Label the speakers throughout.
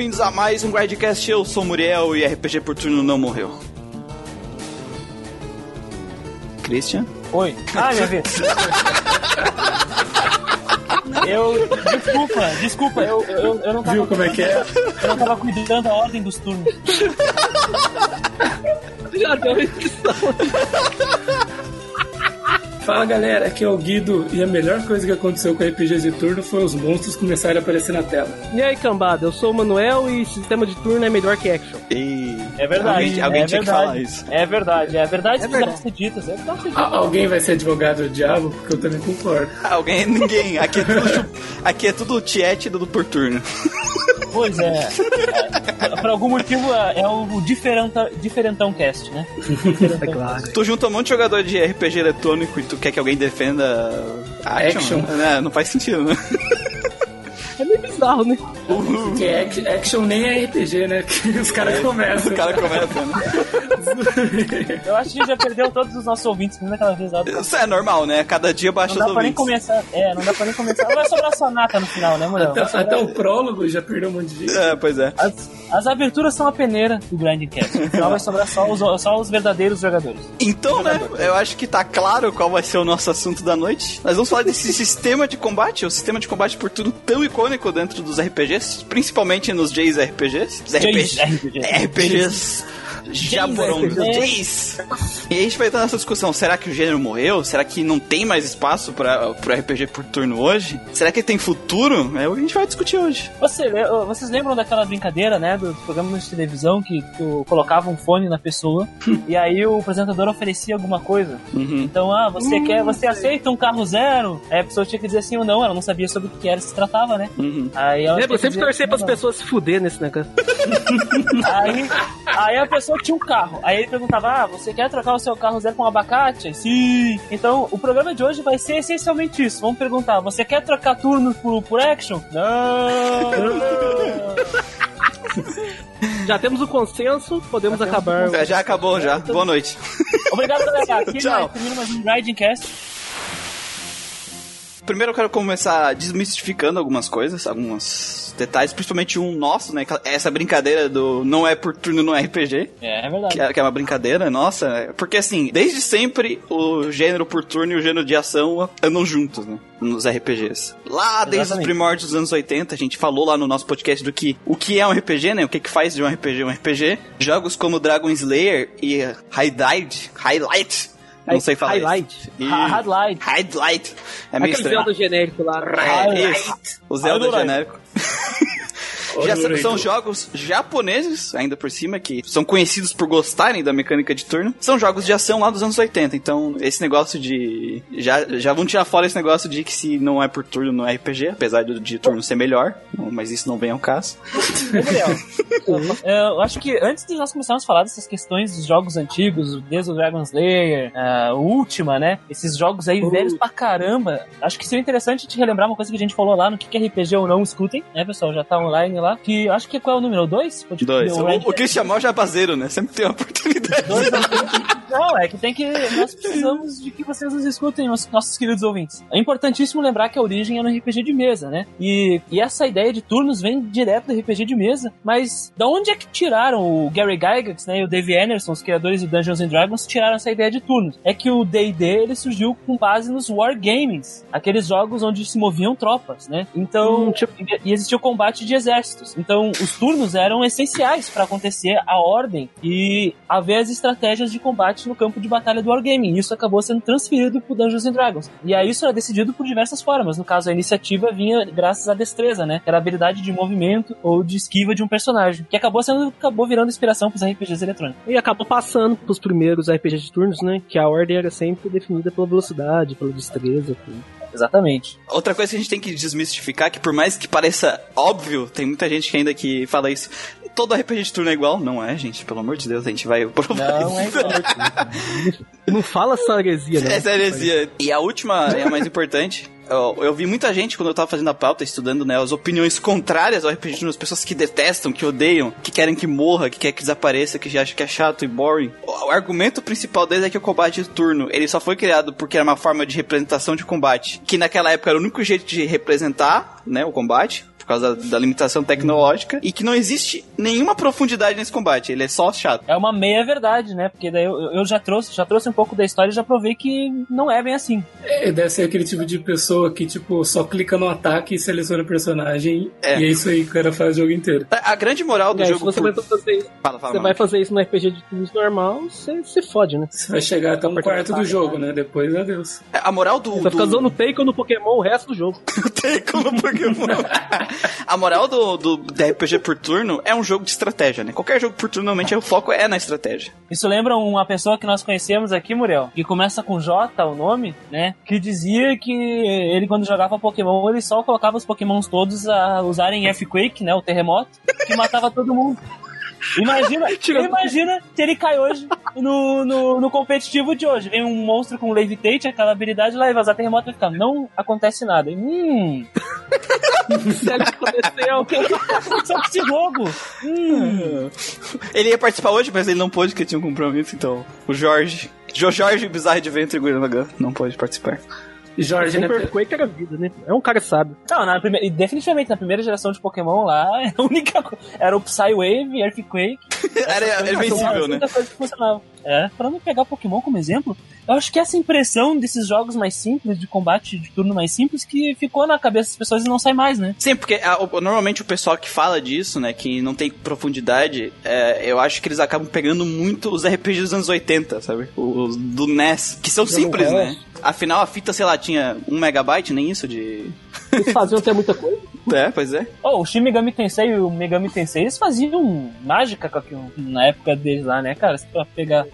Speaker 1: bem-vindos a mais um Guardcast. Eu sou Muriel e RPG por turno não morreu. Christian?
Speaker 2: Oi. Ah, minha vez. Eu. Desculpa, desculpa, eu, eu, eu não tava.
Speaker 3: Viu como é que é?
Speaker 2: Eu não tava cuidando da ordem dos turnos.
Speaker 4: Já deu edição.
Speaker 3: Fala galera, aqui é o Guido e a melhor coisa que aconteceu com RPGs de turno foi os monstros começarem a aparecer na tela.
Speaker 4: E aí, cambada, eu sou o Manuel e sistema de turno é melhor que action.
Speaker 1: E...
Speaker 2: É verdade.
Speaker 1: Alguém, alguém
Speaker 2: é
Speaker 1: tinha
Speaker 2: verdade.
Speaker 1: que falar isso.
Speaker 2: É verdade, é verdade.
Speaker 4: É
Speaker 2: É
Speaker 4: verdade.
Speaker 2: verdade. ditas, é verdade. ser
Speaker 3: A-
Speaker 2: ditas.
Speaker 3: alguém vai ser advogado do diabo? Porque eu também concordo.
Speaker 1: Alguém, ninguém. Aqui é tudo, aqui é tudo tiete do por turno.
Speaker 2: Pois é. é. Por algum motivo é o diferenta, diferentão cast, né?
Speaker 4: É claro.
Speaker 1: Tu junta um monte de jogador de RPG eletrônico e tu quer que alguém defenda action?
Speaker 3: Action.
Speaker 1: É, não faz sentido, né?
Speaker 4: É meio bizarro, né?
Speaker 3: Porque ac- action nem é RPG, né? Que os caras começam.
Speaker 1: O cara começa, né?
Speaker 2: Eu acho que já perdeu todos os nossos ouvintes, mesmo naquela vez lá.
Speaker 1: Isso é normal, né? Cada dia baixa
Speaker 2: Não
Speaker 1: os
Speaker 2: dá pra nem
Speaker 1: ouvintes.
Speaker 2: começar. É, não dá pra nem começar. Vai sobrar sonata no final, né, mulher?
Speaker 3: Até, até o prólogo já perdeu um monte de gente.
Speaker 1: É, pois é.
Speaker 2: As, as aberturas são a peneira do Grinding Cast. No final vai sobrar só os, só os verdadeiros jogadores.
Speaker 1: Então, né, eu acho que tá claro qual vai ser o nosso assunto da noite. Nós vamos falar desse sistema de combate, o sistema de combate por tudo tão icônico dentro dos RPGs, principalmente nos Jays RPGs. RPGs. Jaborongos.
Speaker 2: RPG.
Speaker 1: Jays. E aí a gente vai entrar nessa discussão. Será que o gênero morreu? Será que não tem mais espaço para pro RPG por turno hoje? Será que tem futuro? É o que a gente vai discutir hoje.
Speaker 2: Você, le- vocês lembram daquela brincadeira, né, dos programas de televisão que tu colocava um fone na pessoa e aí o apresentador oferecia alguma coisa?
Speaker 1: Uhum.
Speaker 2: Então, ah, você quer, você aceita um carro zero? Aí a pessoa tinha que dizer sim ou não, ela não sabia sobre o que era, se tratava, né?
Speaker 1: Uhum.
Speaker 2: Aí ela
Speaker 4: Lembra? Eu sempre torcer
Speaker 2: ou não.
Speaker 4: pessoas se fuder nesse negócio.
Speaker 2: Aí, aí a pessoa tinha um carro. Aí ele perguntava: Ah, você quer trocar o seu carro zero com um abacate? Sim. Então, o programa de hoje vai ser essencialmente isso. Vamos perguntar: você quer trocar turno por, por action? Não.
Speaker 4: Já temos o consenso, podemos acabar.
Speaker 1: É, Já acabou, já. Boa noite.
Speaker 2: Obrigado, galera. Aqui
Speaker 1: Tchau.
Speaker 2: mais um Riding Cast.
Speaker 1: Primeiro eu quero começar desmistificando algumas coisas, alguns detalhes, principalmente um nosso, né? Essa brincadeira do não é por turno no RPG.
Speaker 2: É, é verdade.
Speaker 1: Que é, que é uma brincadeira, nossa. é- Porque assim, desde sempre o gênero por turno e o gênero de ação andam juntos, né? Nos RPGs. Lá desde os
Speaker 2: Exatamente.
Speaker 1: primórdios dos anos 80, a gente falou lá no nosso podcast do que o que é um RPG, né? O que, que faz de um RPG um RPG. Jogos como Dragon Slayer e Highlight, Highlight, não sei falar. isso.
Speaker 4: Highlight.
Speaker 1: E...
Speaker 2: Highlight.
Speaker 1: Highlight. É meio
Speaker 4: Aquele
Speaker 1: estranho.
Speaker 4: Zelda genérico lá.
Speaker 1: É, isso. O Zelda
Speaker 2: Highlight.
Speaker 1: genérico. Já são, são jogos japoneses, ainda por cima, que são conhecidos por gostarem da mecânica de turno. São jogos de ação lá dos anos 80. Então, esse negócio de. Já, já vão tirar fora esse negócio de que se não é por turno no RPG, apesar do de turno ser melhor. Mas isso não vem ao caso.
Speaker 2: Gabriel, eu, acho que antes de nós começarmos a falar dessas questões dos jogos antigos, desde o Dragon Slayer, a Ultima, né? Esses jogos aí velhos pra caramba. Acho que seria interessante te relembrar uma coisa que a gente falou lá no que que é RPG ou não, escutem, né, pessoal? Já tá online lá. Que acho que qual é o número? Dois? Pode-
Speaker 1: Dois.
Speaker 2: o
Speaker 1: O, o Christian Mal já é baseiro, né? Sempre tem uma oportunidade.
Speaker 2: Dois, não, é que tem que. Nós precisamos de que vocês nos escutem, os nossos queridos ouvintes. É importantíssimo lembrar que a origem é no RPG de mesa, né? E, e essa ideia de turnos vem direto do RPG de mesa. Mas da onde é que tiraram o Gary Gygax, né? E o Dave Anderson, os criadores do Dungeons and Dragons, tiraram essa ideia de turnos? É que o D&D ele surgiu com base nos wargamings, aqueles jogos onde se moviam tropas, né? Então,
Speaker 4: Hum, tipo-
Speaker 2: e existia o combate de exércitos. Então, os turnos eram essenciais para acontecer a ordem e haver as estratégias de combate no campo de batalha do Wargaming. Isso acabou sendo transferido pro Dungeons and Dragons. E aí isso era decidido por diversas formas. No caso, a iniciativa vinha graças à destreza, né? Era a habilidade de movimento ou de esquiva de um personagem. Que acabou sendo acabou virando inspiração pros RPGs eletrônicos.
Speaker 4: E acabou passando pros primeiros RPGs de turnos, né? Que a ordem era sempre definida pela velocidade, pela destreza. Tudo.
Speaker 2: Exatamente.
Speaker 1: Outra coisa que a gente tem que desmistificar, que por mais que pareça óbvio, tem muita gente que ainda que fala isso. Todo RPG de turno é igual. Não é, gente. Pelo amor de Deus, a gente vai provar
Speaker 2: Não é
Speaker 1: isso.
Speaker 2: igual.
Speaker 4: E não fala essa heresia, né?
Speaker 1: Essa é heresia. E a última é a mais importante. Eu, eu vi muita gente, quando eu tava fazendo a pauta, estudando, né, as opiniões contrárias ao RPG, as pessoas que detestam, que odeiam, que querem que morra, que quer que desapareça, que acham que é chato e boring. O, o argumento principal deles é que o combate de turno, ele só foi criado porque era uma forma de representação de combate, que naquela época era o único jeito de representar, né, o combate, causa da, da limitação tecnológica, e que não existe nenhuma profundidade nesse combate, ele é só chato.
Speaker 2: É uma meia verdade, né? Porque daí eu, eu já trouxe, já trouxe um pouco da história e já provei que não é bem assim.
Speaker 3: É, deve ser aquele tipo de pessoa que, tipo, só clica no ataque e seleciona o personagem.
Speaker 1: É.
Speaker 3: E é isso aí que o cara faz o jogo inteiro.
Speaker 1: A, a grande moral do
Speaker 4: É, se
Speaker 1: jogo.
Speaker 4: você
Speaker 1: por-
Speaker 4: vai fazer isso,
Speaker 1: Fala, fala,
Speaker 4: você vai fazer isso no RPG de turnos normal, você se fode, né?
Speaker 3: Você vai chegar até um quarto do jogo, né? Depois, adeus.
Speaker 1: A moral do.
Speaker 4: Você vai ficar
Speaker 1: do...
Speaker 4: usando Taken no Pokémon o resto do jogo.
Speaker 1: Tem como Pokémon. a moral do, do, do RPG por turno é um jogo de estratégia, né? Qualquer jogo por turno, normalmente, o foco é na estratégia.
Speaker 2: Isso lembra uma pessoa que nós conhecemos aqui, Muriel, que começa com J, o nome, né? Que dizia que ele, quando jogava Pokémon, ele só colocava os Pokémons todos a usarem F-Quake, né? O terremoto, que matava todo mundo. Imagina, imagina se ele cai hoje no, no, no competitivo de hoje. Vem um monstro com Levitate, aquela habilidade lá e vazar terremoto vai ficar. Não acontece nada. Hum,
Speaker 4: Se ele aconteceu,
Speaker 2: só que esse jogo. Hum.
Speaker 1: Ele ia participar hoje, mas ele não pôde porque tinha um compromisso, então. O Jorge. Jo Jorge Bizarre Adventure Gurren não pode participar.
Speaker 3: Jorge, né?
Speaker 4: Super Quake era vida, né? É um cara sábio.
Speaker 2: Não, na primeira, e definitivamente na primeira geração de Pokémon lá, a única era o Psywave, Earthquake.
Speaker 1: Era, era invencível, né?
Speaker 2: Coisa que funcionava. É, pra não pegar Pokémon como exemplo, eu acho que essa impressão desses jogos mais simples, de combate de turno mais simples, que ficou na cabeça das pessoas e não sai mais, né?
Speaker 1: Sim, porque a- o- normalmente o pessoal que fala disso, né, que não tem profundidade, é, eu acho que eles acabam pegando muito os RPGs dos anos 80, sabe? Os do NES, que são simples, né? Afinal, a fita, sei lá, tinha um megabyte, nem isso de...
Speaker 4: Eles faziam até muita coisa.
Speaker 1: É, pois é.
Speaker 2: Oh, o Shin Megami Tensei e o Megami Tensei, eles faziam mágica com aquilo na época deles lá, né, cara? Pra pegar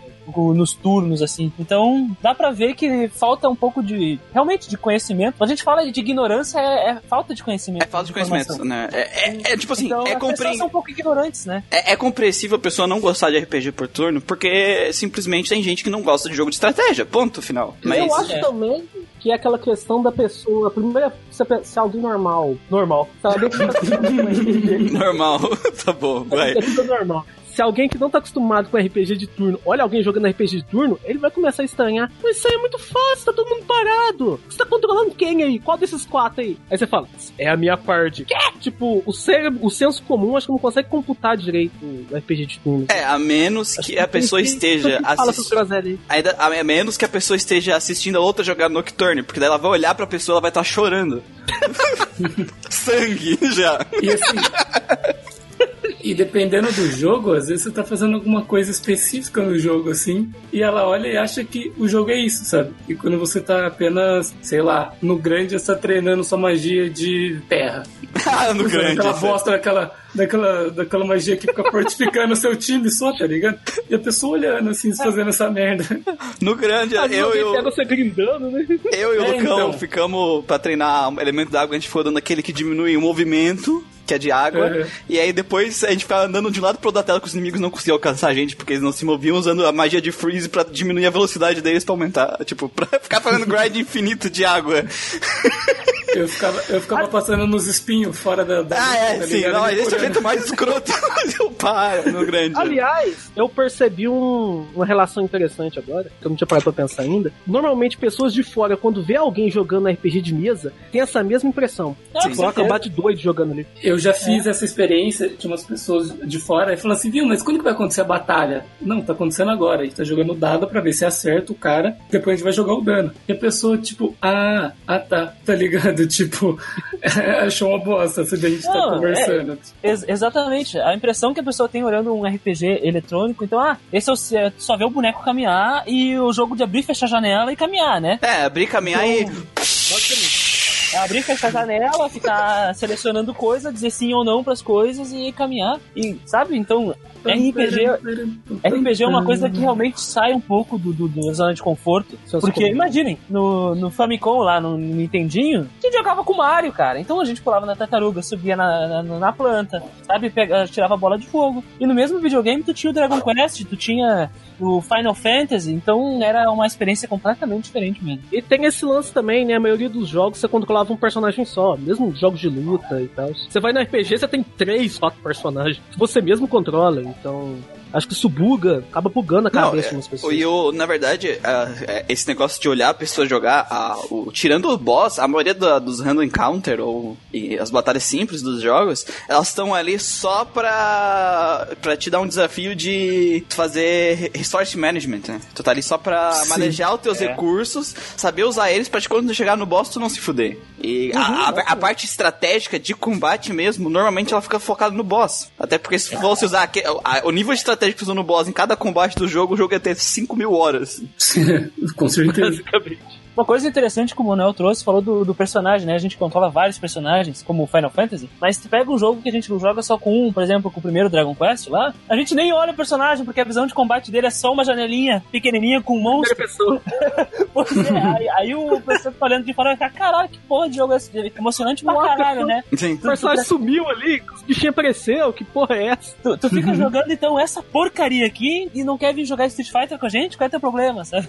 Speaker 2: nos turnos, assim. Então, dá pra ver que falta um pouco de, realmente, de conhecimento. Quando a gente fala de ignorância, é, é falta de conhecimento.
Speaker 1: É falta de
Speaker 2: informação.
Speaker 1: conhecimento, né? É, é- é tipo assim,
Speaker 2: Então,
Speaker 1: é,
Speaker 2: as
Speaker 1: compre...
Speaker 2: são um pouco ignorantes, né?
Speaker 1: é, é compreensível a pessoa não gostar de RPG por turno, porque simplesmente tem gente que não gosta de jogo de estratégia, ponto final. Mas...
Speaker 4: Eu acho
Speaker 2: É.
Speaker 4: também que é aquela questão da pessoa. Primeiro, se, se alguém normal. Normal. Tá.
Speaker 1: Normal, tá bom, vai.
Speaker 4: É tudo normal. Se alguém que não tá acostumado com RPG de turno olha alguém jogando RPG de turno, ele vai começar a estranhar. Mas isso aí é muito fácil, tá todo mundo parado. Você tá controlando quem aí? Qual desses quatro aí? Aí você fala, é a minha parte. Quê? Tipo, o, cérebro, o senso comum acho que não consegue computar direito o RPG de turno.
Speaker 1: É, a menos que a pessoa esteja
Speaker 4: Fala pros
Speaker 1: assistindo. a menos que a pessoa esteja assistindo a outra jogar Nocturne, porque daí ela vai olhar pra pessoa ela vai estar chorando. Sangue já.
Speaker 3: E assim. E dependendo do jogo, às vezes você tá fazendo alguma coisa específica no jogo, assim, e ela olha e acha que o jogo é isso, sabe? E quando você tá apenas, sei lá, no grande, você tá treinando sua magia de terra.
Speaker 1: Ah, no grande.
Speaker 3: Aquela bosta daquela, daquela, daquela magia que fica fortificando o seu time só, tá ligado? E a pessoa olhando assim, fazendo essa merda.
Speaker 1: No grande, eu,
Speaker 4: Alguém
Speaker 1: eu,
Speaker 4: pega você grindando, né?
Speaker 1: eu e o
Speaker 3: É,
Speaker 1: Lucão
Speaker 3: então.
Speaker 1: ficamos pra treinar elemento da água, a gente foi dando aquele que diminui o movimento. Que é de água,
Speaker 3: Uhum.
Speaker 1: e aí depois a gente ficava andando de um lado pro outro da tela que os inimigos não conseguiam alcançar a gente, porque eles não se moviam usando a magia de freeze pra diminuir a velocidade deles pra aumentar, tipo, pra ficar fazendo grind infinito de água.
Speaker 3: Eu ficava, eu ficava passando nos espinhos fora da. da
Speaker 1: Ah, é, sim, não, esse é o jeito mais escroto. Eu paro no grande.
Speaker 4: Aliás, eu percebi um- uma relação interessante agora, que eu não tinha parado pra pensar ainda. Normalmente, pessoas de fora, quando vê alguém jogando RPG de mesa, tem essa mesma impressão.
Speaker 2: Ah,
Speaker 4: Sim,
Speaker 2: com
Speaker 4: Coloca
Speaker 2: certeza.
Speaker 4: bate doido jogando ali.
Speaker 3: Eu já fiz essa experiência, tinha umas pessoas de fora e falaram assim, viu, mas quando que vai acontecer a batalha? Não, tá acontecendo agora. A gente tá jogando dado pra ver se acerta o cara, depois a gente vai jogar o dano. E a pessoa, tipo, ah, ah tá, tá ligado? Tipo, achou uma bosta, se a gente tá
Speaker 2: Não,
Speaker 3: conversando.
Speaker 2: Ex- exatamente. A impressão que a pessoa tem olhando um RPG eletrônico, então, ah, esse é o, é, só vê o boneco caminhar e o jogo de abrir, fechar a janela e caminhar, né?
Speaker 1: É, abrir, caminhar e.
Speaker 2: É abrir, fechar a janela, ficar selecionando coisa, dizer sim ou não pras coisas e caminhar. E, sabe? Então, RPG, RPG é uma coisa que realmente sai um pouco do, do- da zona de conforto. Porque, imaginem, no, no Famicom lá, no Nintendinho, a gente jogava com o Mario, cara. Então a gente pulava na tartaruga, subia na, na, na planta, sabe? Pega, tirava bola de fogo. E no mesmo videogame tu tinha o Dragon Quest, tu tinha o Final Fantasy, então era uma experiência completamente diferente mesmo.
Speaker 4: E tem esse lance também, né? A maioria dos jogos você controlava um personagem só, mesmo jogos de luta e tal. Você vai no RPG, você tem três, quatro personagens que você mesmo controla, então. Acho que isso buga, acaba bugando a
Speaker 1: Não,
Speaker 4: cabeça
Speaker 1: é,
Speaker 4: de umas pessoas.
Speaker 1: E o, na verdade, ah, é, esse negócio de olhar a pessoa jogar, o- tirando o boss, a maioria da- dos random encounter ou e as batalhas simples dos jogos, elas estão ali só pra, pra te dar um desafio de fazer re- resource management, né? Tu tá ali só pra
Speaker 3: Sim.
Speaker 1: manejar os teus
Speaker 2: É.
Speaker 1: recursos, saber usar eles pra te, quando chegar no boss tu não se fuder. E a, a- a parte estratégica de combate mesmo, normalmente ela fica focada no boss. Até porque se fosse usar aque- a- o nível de estratégia que tu usou no boss em cada combate do jogo, o jogo ia ter 5 mil horas.
Speaker 3: Com certeza.
Speaker 4: Basicamente.
Speaker 2: Uma coisa interessante que o Manuel trouxe, falou do, do personagem, né? A gente controla vários personagens, como o Final Fantasy, mas tu pega um jogo que a gente joga só com um, por exemplo, com o primeiro Dragon Quest lá, a gente nem olha o personagem, porque a visão de combate dele é só uma janelinha pequenininha com um monstro.
Speaker 4: Pessoa.
Speaker 2: Pois é, aí, aí o pessoal que tá olhando de fora ficar, caralho, que porra de jogo é esse? Emocionante pra caralho,
Speaker 4: fuck?
Speaker 2: né?
Speaker 1: Sim.
Speaker 4: O personagem sumiu ali, os bichinhos apareceu, que porra é essa?
Speaker 2: Tu, tu fica jogando então essa porcaria aqui e não quer vir jogar Street Fighter com a gente? Qual é teu problema, sabe?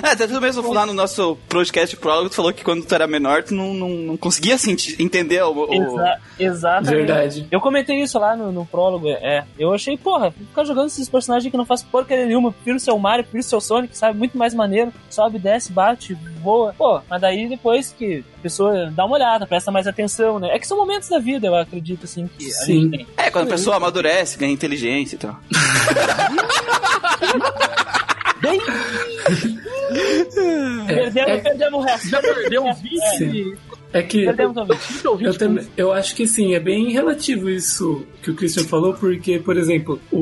Speaker 1: É, até mesmo lá no nosso podcast prólogo, tu falou que quando tu era menor, tu não, não, não conseguia sentir, entender o. o-
Speaker 2: Exa exatamente.
Speaker 3: Verdade.
Speaker 2: Eu comentei isso lá no, no prólogo, é. Eu achei, porra, ficar jogando esses personagens que não faz porcaria nenhuma. Prefiro o seu Mario, prefiro o seu Sonic, sabe? Muito mais maneiro. Sobe, desce, bate, voa. Pô, mas daí depois que a pessoa dá uma olhada, presta mais atenção, né? É que são momentos da vida, eu acredito, assim, que a
Speaker 3: Sim.
Speaker 2: gente tem.
Speaker 1: É, quando a pessoa amadurece, ganha inteligência e tal.
Speaker 2: Bem, perdemos,
Speaker 3: é-
Speaker 2: perdemos o resto.
Speaker 4: Já perdeu uns
Speaker 2: É.
Speaker 4: 20,
Speaker 3: É que
Speaker 2: Perdemos o 20.
Speaker 4: 20 ou 20
Speaker 3: eu, também, eu acho que sim, é bem relativo isso que o Christian falou, porque, por exemplo, o,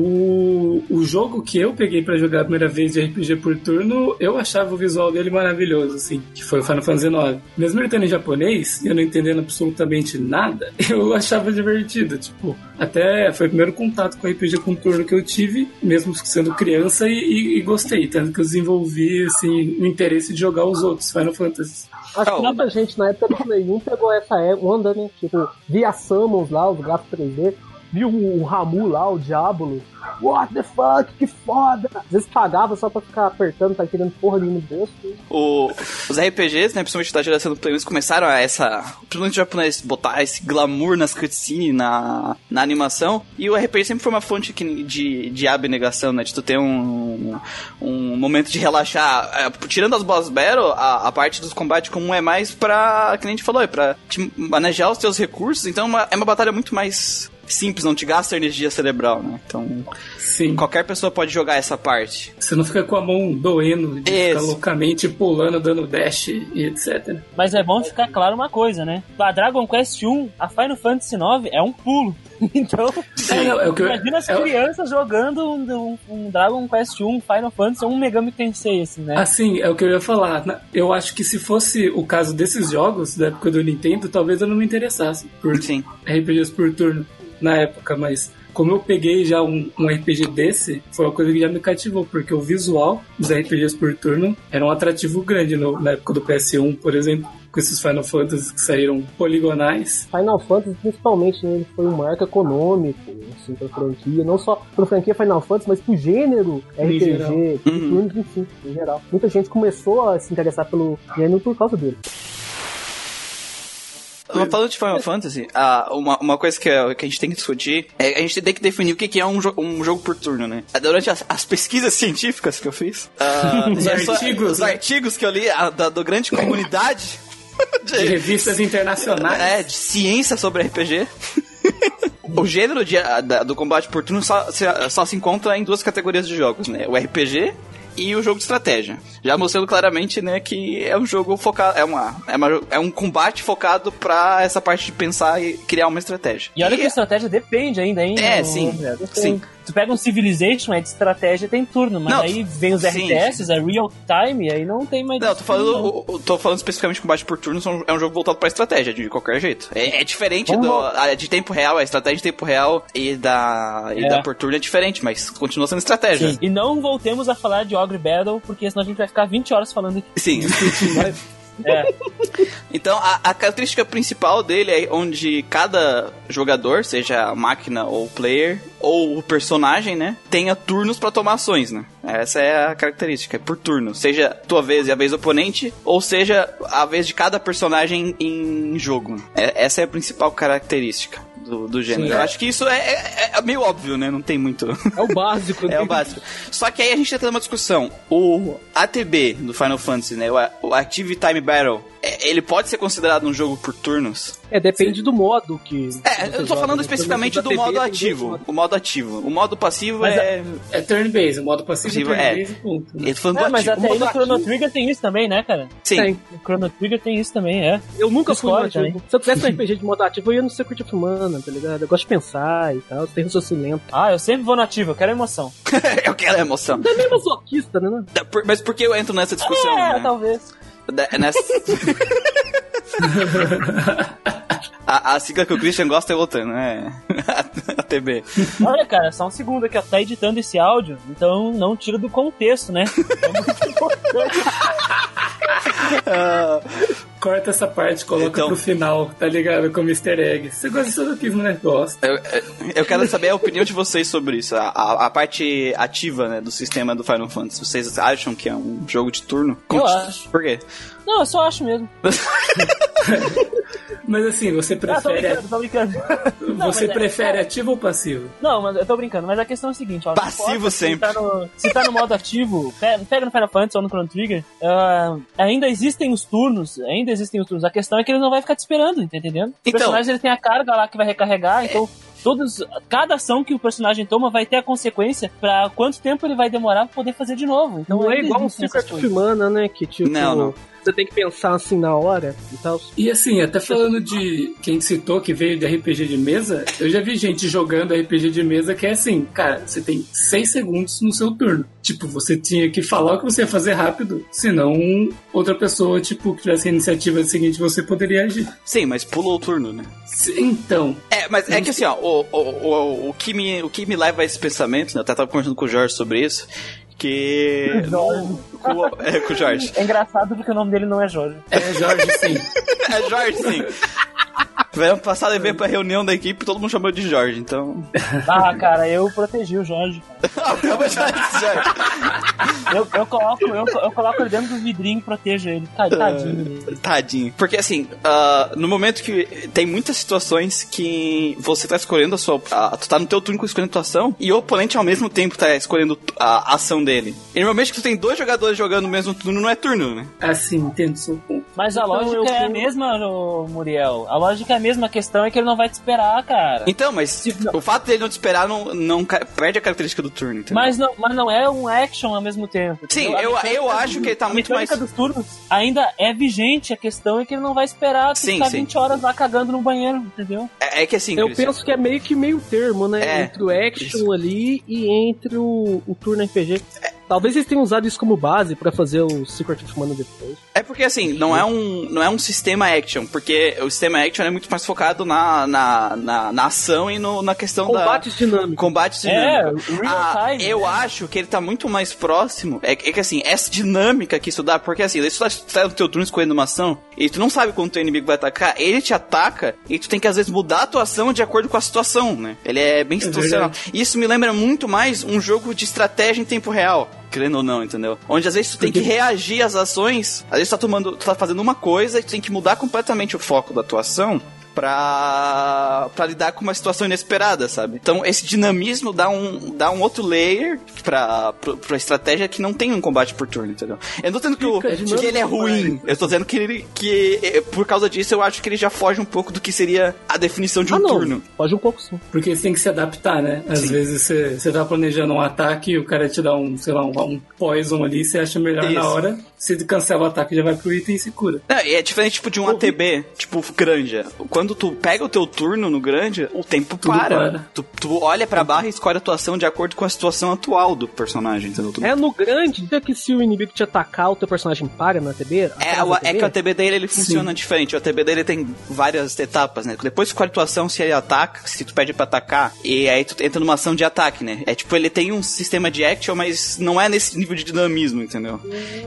Speaker 3: o jogo que eu peguei pra jogar a primeira vez de RPG por turno, eu achava o visual dele maravilhoso, assim, que foi o Final Fantasy IX. Mesmo ele estando em japonês, e eu não entendendo absolutamente nada, eu achava divertido, tipo, até foi o primeiro contato com RPG com turno que eu tive, mesmo sendo criança, e, e- e gostei, tanto que eu desenvolvi, assim, o interesse de jogar os outros Final Fantasy.
Speaker 4: Acho que muita gente na época do Play 1 pegou essa é- onda, né? Tipo, via Summons lá, os gráficos 3D, viu o, Ramu lá, o Diablo. What the fuck, que foda! Às vezes pagava só pra ficar apertando, tá querendo porra nenhuma no bolso.
Speaker 1: O- os RPGs, né, principalmente da geração do Play 1, eles começaram a essa. Principalmente o japonês, botar esse glamour nas cutscenes, na, na animação. E o RPG sempre foi uma fonte que- de, de abnegação, né? De tu ter um, um momento de relaxar. É, tirando as boss battle, a, a parte dos combates comum é mais pra. Que nem a gente falou, é pra te manejar os teus recursos. Então é uma- é uma batalha muito mais simples, não te gasta energia cerebral, né? Então
Speaker 3: Sim.
Speaker 1: qualquer pessoa pode jogar essa parte.
Speaker 3: Você não fica com a mão doendo, de ficar
Speaker 1: Isso.
Speaker 3: loucamente pulando, dando dash e etc.
Speaker 2: Mas é bom ficar claro uma coisa, né? A Dragon Quest 1, a Final Fantasy 9 é um pulo. Então,
Speaker 3: É, é o que eu-
Speaker 2: imagina as
Speaker 3: é o-
Speaker 2: crianças jogando um, um- Dragon Quest 1, Final Fantasy, um Megami Tensei, assim, né?
Speaker 3: Assim, é o que eu ia falar. Eu acho que se fosse o caso desses jogos da época do Nintendo, talvez eu não me interessasse por
Speaker 1: Sim.
Speaker 3: RPGs por turno na época, mas como eu peguei já um, um RPG desse, foi uma coisa que já me cativou, porque o visual dos RPGs por turno era um atrativo grande no- na época do PS1, por exemplo, com esses Final Fantasy que saíram poligonais.
Speaker 4: Final Fantasy, principalmente, né, ele foi um marco econômico, assim, pra franquia. Não só pra franquia Final Fantasy, mas pro gênero
Speaker 3: Em.
Speaker 4: RPG,
Speaker 1: Uhum.
Speaker 4: turnos, enfim, em geral. Muita gente começou a se interessar pelo gênero por causa dele.
Speaker 1: Falando de Final Fantasy, ah, uma, uma coisa que, é- que a gente tem que discutir é a gente tem que definir o que, que é um, jo- um jogo por turno, né? Durante as, as pesquisas científicas que eu fiz, ah,
Speaker 3: Os
Speaker 1: é
Speaker 3: artigos,
Speaker 1: os
Speaker 3: né?
Speaker 1: artigos que eu li a, da do grande comunidade
Speaker 3: De
Speaker 1: de,
Speaker 3: revistas internacionais.
Speaker 1: é, de ciência sobre RPG. O gênero de- da- do combate por turno só, se- só se encontra em duas categorias de jogos, né? O RPG e o jogo de estratégia. Já mostrando claramente, né, que é um jogo focado, é uma, é, uma- é um combate focado pra essa parte de pensar e criar uma estratégia.
Speaker 2: E olha que a estratégia depende ainda, hein?
Speaker 1: É,
Speaker 2: no-
Speaker 1: sim,
Speaker 2: Depende.
Speaker 1: sim.
Speaker 2: Tu pega um Civilization, é de estratégia, tem turno, mas
Speaker 1: Não,
Speaker 2: aí vem os
Speaker 1: sim,
Speaker 2: RTS, é real time, aí não tem mais.
Speaker 1: Não, tô falando, o- tô falando especificamente combate por turno, é um jogo voltado pra estratégia, de qualquer jeito. É, é diferente
Speaker 2: Vamos
Speaker 1: do, a de tempo real, a estratégia de tempo real e da, e
Speaker 2: É.
Speaker 1: da por turno é diferente, mas continua sendo estratégia.
Speaker 2: Sim. E não voltemos a falar de Ogre Battle, porque senão a gente vai ficar 20 horas falando aqui.
Speaker 1: Sim.
Speaker 2: É.
Speaker 1: Então, a, a característica principal dele é onde cada jogador, seja a máquina ou o player, ou o personagem, né, tenha turnos pra tomar ações, né? Essa é a característica, é por turno. Seja tua vez e a vez do oponente, ou seja a vez de cada personagem em jogo. É- essa é a principal característica. Do, do gênero.
Speaker 4: Sim,
Speaker 1: Eu
Speaker 4: é.
Speaker 1: acho que isso é, é- é meio óbvio, né? Não tem muito.
Speaker 4: É o básico.
Speaker 1: É o básico. Só que aí a gente tá tendo uma discussão. O ATB do Final Fantasy, né? O, Active Time Battle, é, ele pode ser considerado um jogo por turnos?
Speaker 4: É, depende do modo que.
Speaker 1: É,
Speaker 4: você
Speaker 1: eu tô
Speaker 4: joga,
Speaker 1: falando
Speaker 4: né?
Speaker 1: especificamente do modo
Speaker 4: TV dois
Speaker 1: ativo. O modo ativo. O modo passivo
Speaker 2: Mas
Speaker 1: é.
Speaker 3: É turn-based, o modo passivo é
Speaker 1: é.
Speaker 3: turn-based, ponto. né?
Speaker 1: Eu tô falando
Speaker 2: É,
Speaker 1: do
Speaker 2: mas
Speaker 1: ativo.
Speaker 2: até
Speaker 1: O
Speaker 2: aí
Speaker 1: modo
Speaker 2: no Chrono Trigger tem isso também, né, cara?
Speaker 1: Sim.
Speaker 4: Tem.
Speaker 2: O Chrono Trigger tem isso também, é.
Speaker 4: Eu nunca fui no ativo. Se eu tivesse um RPG de modo ativo, eu ia no Secret of Mana, tá ligado? Eu gosto de pensar e tal, tem raciocínio lento.
Speaker 2: Ah, eu sempre vou no ativo, eu quero emoção.
Speaker 1: eu quero a emoção.
Speaker 4: É meio masoquista, né?
Speaker 1: Da- por- Mas por que eu entro nessa discussão?
Speaker 2: é,
Speaker 1: né?
Speaker 2: talvez.
Speaker 1: Da- Nessa... a, a sigla que o Christian gosta é outra, né? A TB.
Speaker 2: Olha, cara, só um segundo aqui, ó. Tá editando esse áudio, então não tira do contexto, né? É muito importante.
Speaker 3: Corta essa parte, coloca
Speaker 1: Então-
Speaker 3: pro final, tá ligado? Como easter egg. Você gosta de sadoquismo, né? Gosta.
Speaker 1: Eu, eu- eu quero saber a opinião de vocês sobre isso. A, a- a parte ativa né, do sistema do Final Fantasy. Vocês acham que é um jogo de turno?
Speaker 2: Eu
Speaker 1: Conte-
Speaker 2: acho.
Speaker 1: Por quê?
Speaker 2: Não, eu só acho mesmo.
Speaker 3: Mas assim, você
Speaker 2: Ah, tô
Speaker 3: prefere,
Speaker 2: brincando, tô brincando. Não,
Speaker 3: você
Speaker 2: é-
Speaker 3: prefere ativo ou passivo?
Speaker 2: Não, mas eu tô brincando, mas a questão é a seguinte, ó.
Speaker 1: Passivo
Speaker 2: importa se
Speaker 1: sempre.
Speaker 2: Tá no, se tá no modo ativo, pe- pega no Final Fantasy ou no Chrono Trigger, ah, ainda existem os turnos, ainda existem os turnos. A questão é que eles não vão ficar te esperando, tá entendendo? Os
Speaker 1: Então-
Speaker 2: personagens eles têm a carga lá que vai recarregar, então todos, cada ação que o personagem toma vai ter a consequência pra quanto tempo ele vai demorar pra poder fazer de novo. Então
Speaker 4: Não é igual um Secret of. Mana, né? Que tipo.
Speaker 1: Não, não.
Speaker 4: Você tem que pensar assim na hora e tal.
Speaker 3: E assim, até falando de quem citou que veio de RPG de mesa, eu já vi gente jogando RPG de mesa que é assim, cara, você tem seis segundos no seu turno. Tipo, você tinha que falar o que você ia fazer rápido, senão outra pessoa, tipo, que tivesse a iniciativa seguinte, você poderia agir.
Speaker 1: Sim, mas pulou o turno, né?
Speaker 3: Então,
Speaker 1: É, mas é que assim, ó, o, o, o, o, que me, o que me leva a esse pensamento, né? Eu até tava conversando com o Jorge sobre isso, que...
Speaker 2: Jorge.
Speaker 1: Com, é, com o Jorge.
Speaker 2: É engraçado porque o nome dele não é Jorge.
Speaker 3: é Jorge, sim.
Speaker 1: É Jorge, sim. Ano passado eu veio pra reunião da equipe todo mundo chamou de Jorge, então...
Speaker 2: Ah, cara, eu protegi o Jorge. Eu, eu, coloco, eu, eu coloco ele dentro do vidrinho e protejo ele. Tá- Tadinho dele.
Speaker 1: Tadinho. Porque assim, ah, no momento que tem muitas situações que você tá escolhendo a sua. a- tu tá no teu turno escolhendo a tua ação e o oponente ao mesmo tempo tá escolhendo a, ação dele. E normalmente que tu tem dois jogadores jogando no mesmo turno, não é turno, né?
Speaker 3: Assim, entendo.
Speaker 2: Mas a
Speaker 4: Então,
Speaker 2: lógica
Speaker 4: eu
Speaker 2: é a mesma, Muriel. A lógica é a mesma. A questão é que ele não vai te esperar, cara.
Speaker 1: Então, mas o fato dele não te esperar não, não perde a característica do turno, entendeu?
Speaker 2: Mas não, mas não é um action ao mesmo tempo.
Speaker 1: Sim,
Speaker 2: entendeu? A
Speaker 1: eu- eu acho que ele tá
Speaker 2: a
Speaker 1: muito
Speaker 2: mecânica
Speaker 1: mais-
Speaker 2: dos turnos ainda é vigente. A questão é que ele não vai esperar
Speaker 1: Sim,
Speaker 2: ficar
Speaker 1: sim.
Speaker 2: 20 horas lá cagando no banheiro, entendeu?
Speaker 1: É, é que assim,
Speaker 4: Eu
Speaker 1: Christian,
Speaker 4: penso que é meio que meio termo, né?
Speaker 1: É,
Speaker 4: entre o action ali e entre o, o turno RPG. Talvez eles tenham usado isso como base pra fazer o Secret of Mana depois.
Speaker 1: É porque assim, não é um, não é um sistema action, porque o sistema action é muito mais focado na, na, na, na ação e no, na questão
Speaker 4: Combates
Speaker 1: da...
Speaker 4: dinâmicos.
Speaker 1: Combate
Speaker 2: É,
Speaker 1: dinâmico.
Speaker 2: real
Speaker 1: Ah,
Speaker 2: time,
Speaker 1: eu
Speaker 2: né?
Speaker 1: acho que ele tá muito mais próximo. É, que- é que assim, essa dinâmica que isso dá, porque assim, isso tá, tu tá no teu turno escolhendo uma ação e tu não sabe quando teu inimigo vai atacar, ele te ataca e tu tem que às vezes mudar a tua ação de acordo com a situação, né? Ele é bem situacional. Isso me lembra muito mais um jogo de estratégia em tempo real. Querendo ou não, entendeu? Onde às vezes tu tem que reagir às ações, às vezes tu tá tomando, tu tá fazendo uma coisa e tu tem que mudar completamente o foco da tua ação pra, pra lidar com uma situação inesperada, sabe? Então esse dinamismo dá um, dá um outro layer pra, pra, pra estratégia que não tem um combate por turno, entendeu? Eu não tô dizendo que, o- que ele é ruim, eu tô dizendo que ele, que eh, por causa disso eu acho que ele já foge um pouco do que seria a definição de um
Speaker 4: ah, não.
Speaker 1: turno.
Speaker 4: Pode um pouco sim.
Speaker 3: Porque você tem que se adaptar, né? Às vezes você, você tá planejando um ataque e o cara te dá um, sei lá, um, um poison ali, você acha melhor
Speaker 1: Isso.
Speaker 3: na hora, você cancela o ataque, já vai pro item e se cura.
Speaker 1: Não, e é diferente tipo de um ATB, tipo grande. Quando tu pega o teu turno no grande, o tempo
Speaker 3: Tudo
Speaker 1: para.
Speaker 3: para.
Speaker 1: Tu, tu olha pra barra e escolhe a tua ação de acordo com a situação atual do personagem, entendeu?
Speaker 4: É no grande, é que se o inimigo te atacar, o teu personagem para na TB?
Speaker 1: É, o- é que o ATB dele ele funciona diferente. O ATB dele tem várias etapas, né? Depois escolhe tua ação se ele ataca, se tu pede pra atacar, e aí tu entra numa ação de ataque, né? É tipo, ele tem um sistema de action, mas não é nesse nível de dinamismo, entendeu?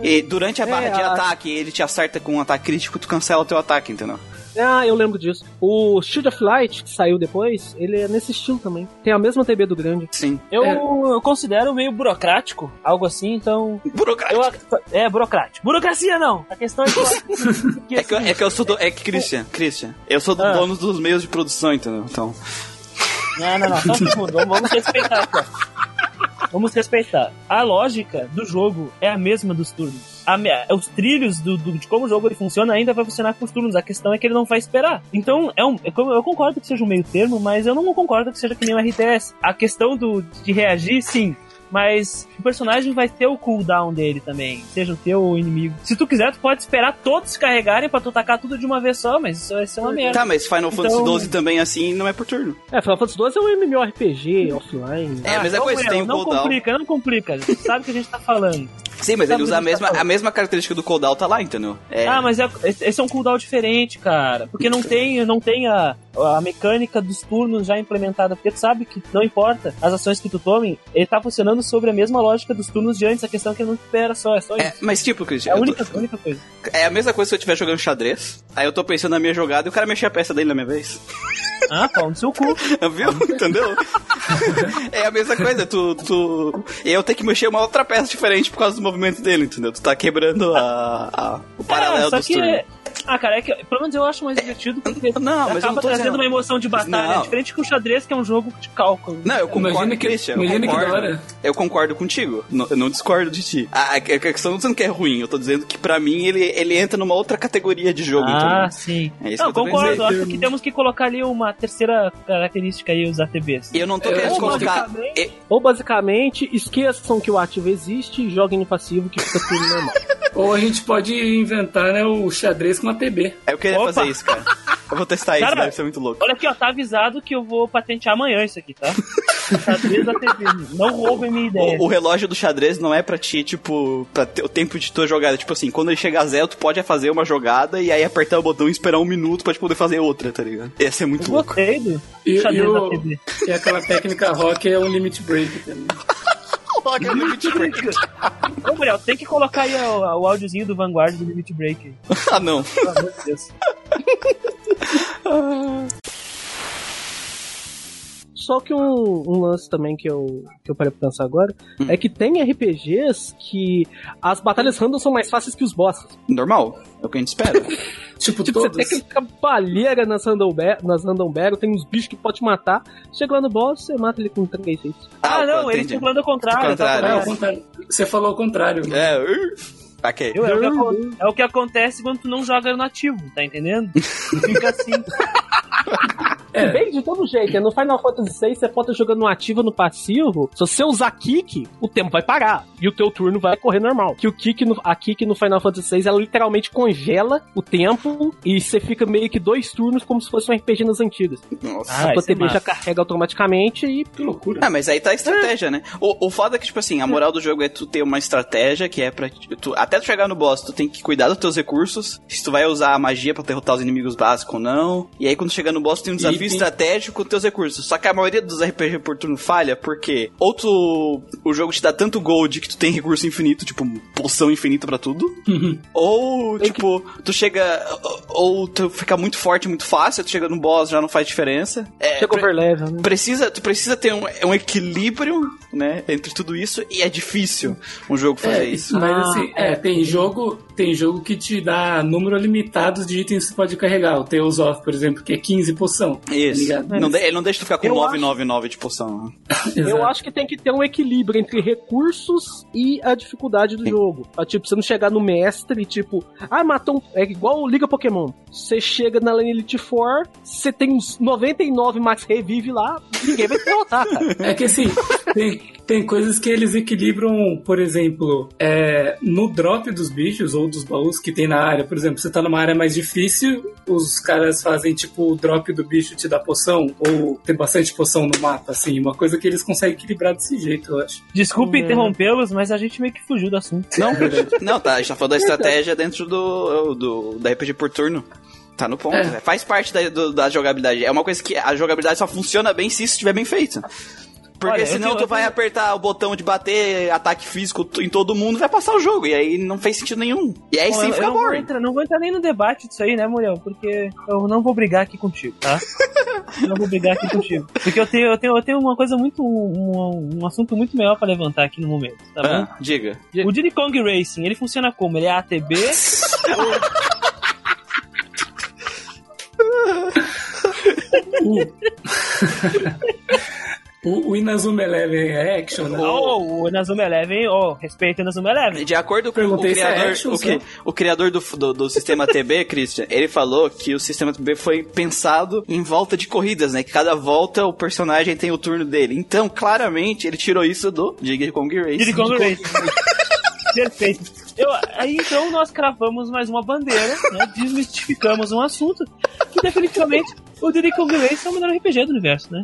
Speaker 1: E durante a barra
Speaker 4: É,
Speaker 1: de
Speaker 4: a-
Speaker 1: ataque, ele te acerta com um ataque crítico, tu cancela o teu ataque, entendeu?
Speaker 4: Ah, eu lembro disso. O Shield of Light, que saiu depois, ele é nesse estilo também. Tem a mesma TB do grande.
Speaker 1: Sim.
Speaker 2: Eu,
Speaker 3: É.
Speaker 2: eu considero meio burocrático, algo assim, então.
Speaker 1: Burocrático.
Speaker 2: Eu, é, burocrático. Burocracia não! A questão é que.
Speaker 1: É que, eu- é que eu sou do. É que, Christian, Christian, eu sou do
Speaker 2: Ah.
Speaker 1: dono dos meios de produção, entendeu? Então.
Speaker 2: Não, não, não. Só um segundo. Vamos, respeitar ó. Vamos respeitar. A lógica do jogo é a mesma dos turnos. A os trilhos do, do- de como o jogo ele funciona ainda vai funcionar com os turnos. A questão é que ele não vai esperar. Então, é um, é eu concordo que seja um meio termo, mas eu não concordo que seja que nem um RTS. A questão do, de reagir, sim. Mas o personagem vai ter o cooldown dele também, seja o teu ou o inimigo. Se tu quiser, tu pode esperar todos se carregarem pra tu tacar tudo de uma vez só, mas isso vai ser uma merda.
Speaker 1: Tá, mas Final Fantasy
Speaker 2: Então-
Speaker 1: XII também assim não é por turno.
Speaker 4: É, Final Fantasy XII é um MMORPG offline.
Speaker 1: É a mesma
Speaker 2: então,
Speaker 1: coisa,
Speaker 2: meu,
Speaker 1: tem o
Speaker 2: Não
Speaker 1: cooldown.
Speaker 2: complica, não complica. A gente sabe o que a gente tá falando.
Speaker 1: Sim, mas ele usa a
Speaker 2: gente
Speaker 1: mesma,
Speaker 2: tá
Speaker 1: a mesma característica do cooldown tá lá, entendeu? É,
Speaker 2: Ah, mas é, esse é um cooldown diferente, cara. Porque não tem, não tem a, a mecânica dos turnos já implementada. Porque tu sabe que não importa as ações que tu tome, ele tá funcionando sobre a mesma lógica dos turnos de antes. A questão é que ele não espera só, é só
Speaker 1: é,
Speaker 2: isso.
Speaker 1: mas tipo, Christian,
Speaker 2: É a
Speaker 1: eu tô-
Speaker 2: única, única coisa.
Speaker 1: é a mesma coisa se eu estiver jogando xadrez, aí eu tô pensando na minha jogada e o cara mexer a peça dele na minha vez.
Speaker 2: Ah, pau no seu cu.
Speaker 1: Viu? Entendeu? é a mesma coisa, tu, tu. Eu tenho que mexer uma outra peça diferente por causa do movimento dele, entendeu? Tu tá quebrando a, a- o paralelo
Speaker 2: É, só
Speaker 1: dos
Speaker 2: que.
Speaker 1: turnos.
Speaker 2: Ah, cara, é que pelo menos eu acho mais divertido porque
Speaker 1: Não, mas eu
Speaker 2: acaba
Speaker 1: não tô
Speaker 2: trazendo
Speaker 1: dizendo-
Speaker 2: uma emoção de batalha.
Speaker 1: Não.
Speaker 2: É diferente que o xadrez, que é um jogo de cálculo.
Speaker 1: Não, eu concordo,
Speaker 3: Imagina que-
Speaker 1: Christian. eu
Speaker 3: imagina que
Speaker 1: concordo.
Speaker 3: da hora.
Speaker 1: Eu concordo contigo. Não- eu não discordo de ti. A, a, questão não tô dizendo que é ruim, eu tô dizendo que pra mim ele, ele entra numa outra categoria de jogo,
Speaker 2: Ah,
Speaker 1: entendeu?
Speaker 2: sim.
Speaker 1: É isso
Speaker 2: não,
Speaker 1: que eu
Speaker 2: concordo. Acho que temos que colocar ali uma terceira característica aí, os ATBs.
Speaker 1: E eu não tô querendo
Speaker 3: eu
Speaker 1: colocar.
Speaker 4: basicamente-
Speaker 1: e-
Speaker 4: Ou basicamente, esqueçam que o ativo existe e joguem no passivo que fica tudo normal.
Speaker 3: Ou a gente pode inventar né, o xadrez com uma TB.
Speaker 1: Eu queria
Speaker 2: Opa.
Speaker 1: fazer isso, cara. Eu vou testar isso,
Speaker 2: Cara,
Speaker 1: deve ser muito louco.
Speaker 2: Olha aqui, ó, tá avisado que eu vou patentear amanhã isso aqui, tá? Xadrez da TV. Não roubem minha ideia.
Speaker 1: O, o relógio do xadrez não é pra ti, tipo, pra ter o tempo de tua jogada. Tipo assim, quando ele chegar a zero, tu pode fazer uma jogada e aí apertar o botão e esperar um minuto pra te poder fazer outra, tá ligado? Ia ser muito louco.
Speaker 2: Gostei do
Speaker 3: E,
Speaker 2: xadrez
Speaker 3: e,
Speaker 2: da
Speaker 3: o-
Speaker 2: TV.
Speaker 3: e aquela técnica rock é o limit break também.
Speaker 2: Ô, Muriel, tem que colocar aí o, o áudiozinho do Vanguard do Limit Break.
Speaker 1: ah, não.
Speaker 2: Pelo amor de Deus.
Speaker 4: Só que um, um lance também que eu, que eu parei pra pensar agora
Speaker 1: Hum.
Speaker 4: é que tem RPGs que as batalhas random são mais fáceis que os bosses.
Speaker 1: Normal. É o que a gente espera.
Speaker 3: Tipo,
Speaker 4: Tipo, você
Speaker 3: todos.
Speaker 4: tem aquele cavaleira nas random, nas random battle, tem uns bichos que pode te matar. Chega lá no boss, você mata ele com 3 hits.
Speaker 2: Ah, não,
Speaker 1: entendi.
Speaker 2: eles estão falando ao contrário.
Speaker 1: Contrário.
Speaker 2: tá
Speaker 3: É, ao contrário. Você falou ao contrário.
Speaker 1: É, uh, ok.
Speaker 2: Eu- É o, que é o que acontece quando tu não joga no ativo, tá entendendo? Fica assim.
Speaker 3: É.
Speaker 4: Bem de todo jeito, né? no Final Fantasy VI você pode estar jogando no ativo no passivo. Se você usar kick, o tempo vai parar. E o teu turno vai correr normal. Que o kick no, a kick no Final Fantasy VI, ela literalmente congela o tempo e você fica meio que dois turnos como se fosse um RPG nas antigas.
Speaker 1: Nossa.
Speaker 2: Ah,
Speaker 4: a tua
Speaker 2: isso é
Speaker 4: TB já carrega automaticamente e
Speaker 3: Que loucura.
Speaker 1: Ah, mas aí tá a estratégia, né? O, o foda é que, tipo assim, a moral do jogo é tu ter uma estratégia que é pra. Tu, até tu chegar no boss, tu tem que cuidar dos teus recursos. Se tu vai usar a magia pra derrotar os inimigos básicos ou não. E aí, quando chegar no boss, tem um desafio
Speaker 3: E-
Speaker 1: estratégico com teus recursos. Só que a maioria dos RPG por turno falha porque ou tu. O jogo te dá tanto gold que tu tem recurso infinito, tipo, poção infinita pra tudo. Ou, tipo, tu chega. Ou tu fica muito forte muito fácil, tu chega no boss já não faz diferença. É,
Speaker 4: chega
Speaker 1: pre-
Speaker 4: overlevel, né?
Speaker 1: precisa, tu precisa ter um, um equilíbrio, né, entre tudo isso e é difícil um jogo fazer
Speaker 3: É,
Speaker 1: isso.
Speaker 3: mas
Speaker 4: Ah,
Speaker 3: assim, é, tem jogo, tem jogo que te dá número limitado de itens que você pode carregar. O Tales of, por exemplo, que é 15 poção.
Speaker 1: Isso.
Speaker 3: ligado?
Speaker 1: Não ele não deixa tu ficar com
Speaker 4: Eu
Speaker 1: 999 de poção.
Speaker 4: Eu acho que tem que ter um equilíbrio entre recursos e a dificuldade do
Speaker 1: Sim.
Speaker 4: jogo. Pra, tipo, você não chegar no mestre, tipo, ah, matou um... É igual o Liga Pokémon. Você chega na Lane Elite Four, você tem uns 99 Max Revive lá, ninguém vai te derrotar, cara.
Speaker 3: É que assim, tem, tem coisas que eles equilibram, por exemplo, é, no drop dos bichos ou dos baús que tem na área. Por exemplo, você tá numa área mais difícil, os caras fazem tipo o drop do bicho te dá poção, ou tem bastante poção no mapa, assim, uma coisa que eles conseguem equilibrar desse jeito, eu acho.
Speaker 2: Desculpe
Speaker 4: É.
Speaker 2: interrompê-los, mas a gente meio que fugiu do assunto.
Speaker 1: Não, não, tá, a gente tá falando da estratégia dentro do, do da RPG por turno. Tá no ponto,
Speaker 3: É.
Speaker 1: né? faz parte da, do- da jogabilidade. É uma coisa que a jogabilidade só funciona bem se isso estiver bem feito. Porque
Speaker 2: Olha,
Speaker 1: senão
Speaker 2: tenho-
Speaker 1: tu vai apertar o botão de bater ataque físico em todo mundo, vai passar o jogo. E aí não fez sentido nenhum. E aí
Speaker 2: Bom,
Speaker 1: sim
Speaker 2: eu,
Speaker 1: fica
Speaker 2: eu não, vou
Speaker 1: boring.
Speaker 2: entrar, não vou entrar nem no debate disso aí, né, Muriel? Porque eu não vou brigar aqui contigo, tá? Eu não vou brigar aqui contigo. Porque eu tenho, eu tenho, eu tenho uma coisa muito. Um, um assunto muito melhor pra levantar aqui no momento, tá bom?
Speaker 1: Ah, diga.
Speaker 2: O Diddy Kong Racing, ele funciona como? Ele é ATB?
Speaker 3: O, o Inazuma Eleven é action, né?
Speaker 2: oh, o Inazuma Eleven, oh, respeita o Inazuma Eleven.
Speaker 1: De acordo com o
Speaker 3: é
Speaker 1: criador,
Speaker 3: action,
Speaker 1: o, que- o criador do, do, do sistema TB, Christian, ele falou que o sistema TB foi pensado em volta de corridas, né? Que cada volta o personagem tem o turno dele. Então, claramente, ele tirou isso do Diddy Kong Racing.
Speaker 2: Diddy Kong Racing. Perfeito. Eu, aí então nós cravamos mais uma bandeira, né? Desmistificamos um assunto que definitivamente o Diddy Kong Racing é o melhor RPG do universo, né?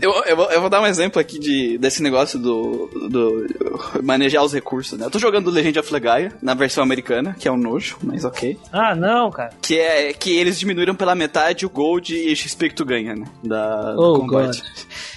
Speaker 1: Eu, eu, vou, eu vou dar um exemplo aqui de, desse negócio do, do manejar os recursos, né? Eu tô jogando Legend of Legaia na versão americana, que é um nojo, mas ok.
Speaker 2: Ah, não, cara.
Speaker 1: Que é que eles diminuíram pela metade o gold e XP que tu ganha, né? Da, do
Speaker 2: Oh,
Speaker 1: combate.
Speaker 2: God.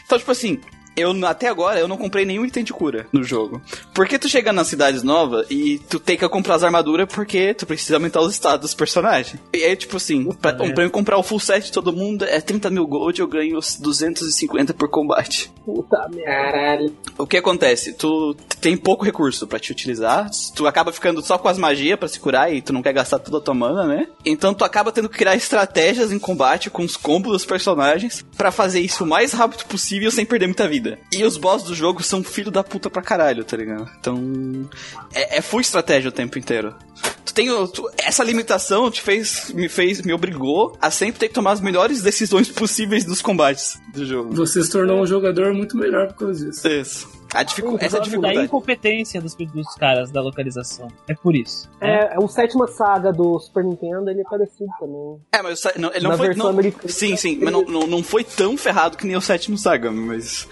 Speaker 1: Então, tipo assim, eu até agora eu não comprei nenhum item de cura no jogo. Porque tu chega nas cidades novas e tu tem que comprar as armaduras porque tu precisa aumentar os status dos personagens. E aí, tipo assim, pra,
Speaker 2: merda.
Speaker 1: pra eu comprar o full set de todo mundo é 30 mil gold eu ganho os 250 por combate.
Speaker 4: Puta merda.
Speaker 3: Caralho.
Speaker 1: O que acontece? Tu tem pouco recurso pra te utilizar, tu acaba ficando só com as magias pra se curar e tu não quer gastar toda a tua mana, né? Então tu acaba tendo que criar estratégias em combate com os combos dos personagens pra fazer isso o mais rápido possível sem perder muita vida. E os boss do jogo são filho da puta pra caralho, tá ligado? Então é, é full estratégia o tempo inteiro. Tu tem tu- essa limitação te fez me fez me obrigou a sempre ter que tomar as melhores decisões possíveis nos combates do jogo.
Speaker 3: Você se tornou um jogador muito melhor por causa disso.
Speaker 1: Isso. A dificu- essa é a
Speaker 2: da
Speaker 1: dificuldade.
Speaker 2: incompetência dos, dos caras da localização. É por isso.
Speaker 4: É, é o sétima saga do Super Nintendo, ele é parecido também.
Speaker 1: É, mas o não, ele não
Speaker 4: Na
Speaker 1: foi.
Speaker 4: versão
Speaker 1: Não,
Speaker 4: americana.
Speaker 1: sim, sim, mas não, não, não foi tão ferrado que nem o sétimo Saga, mas.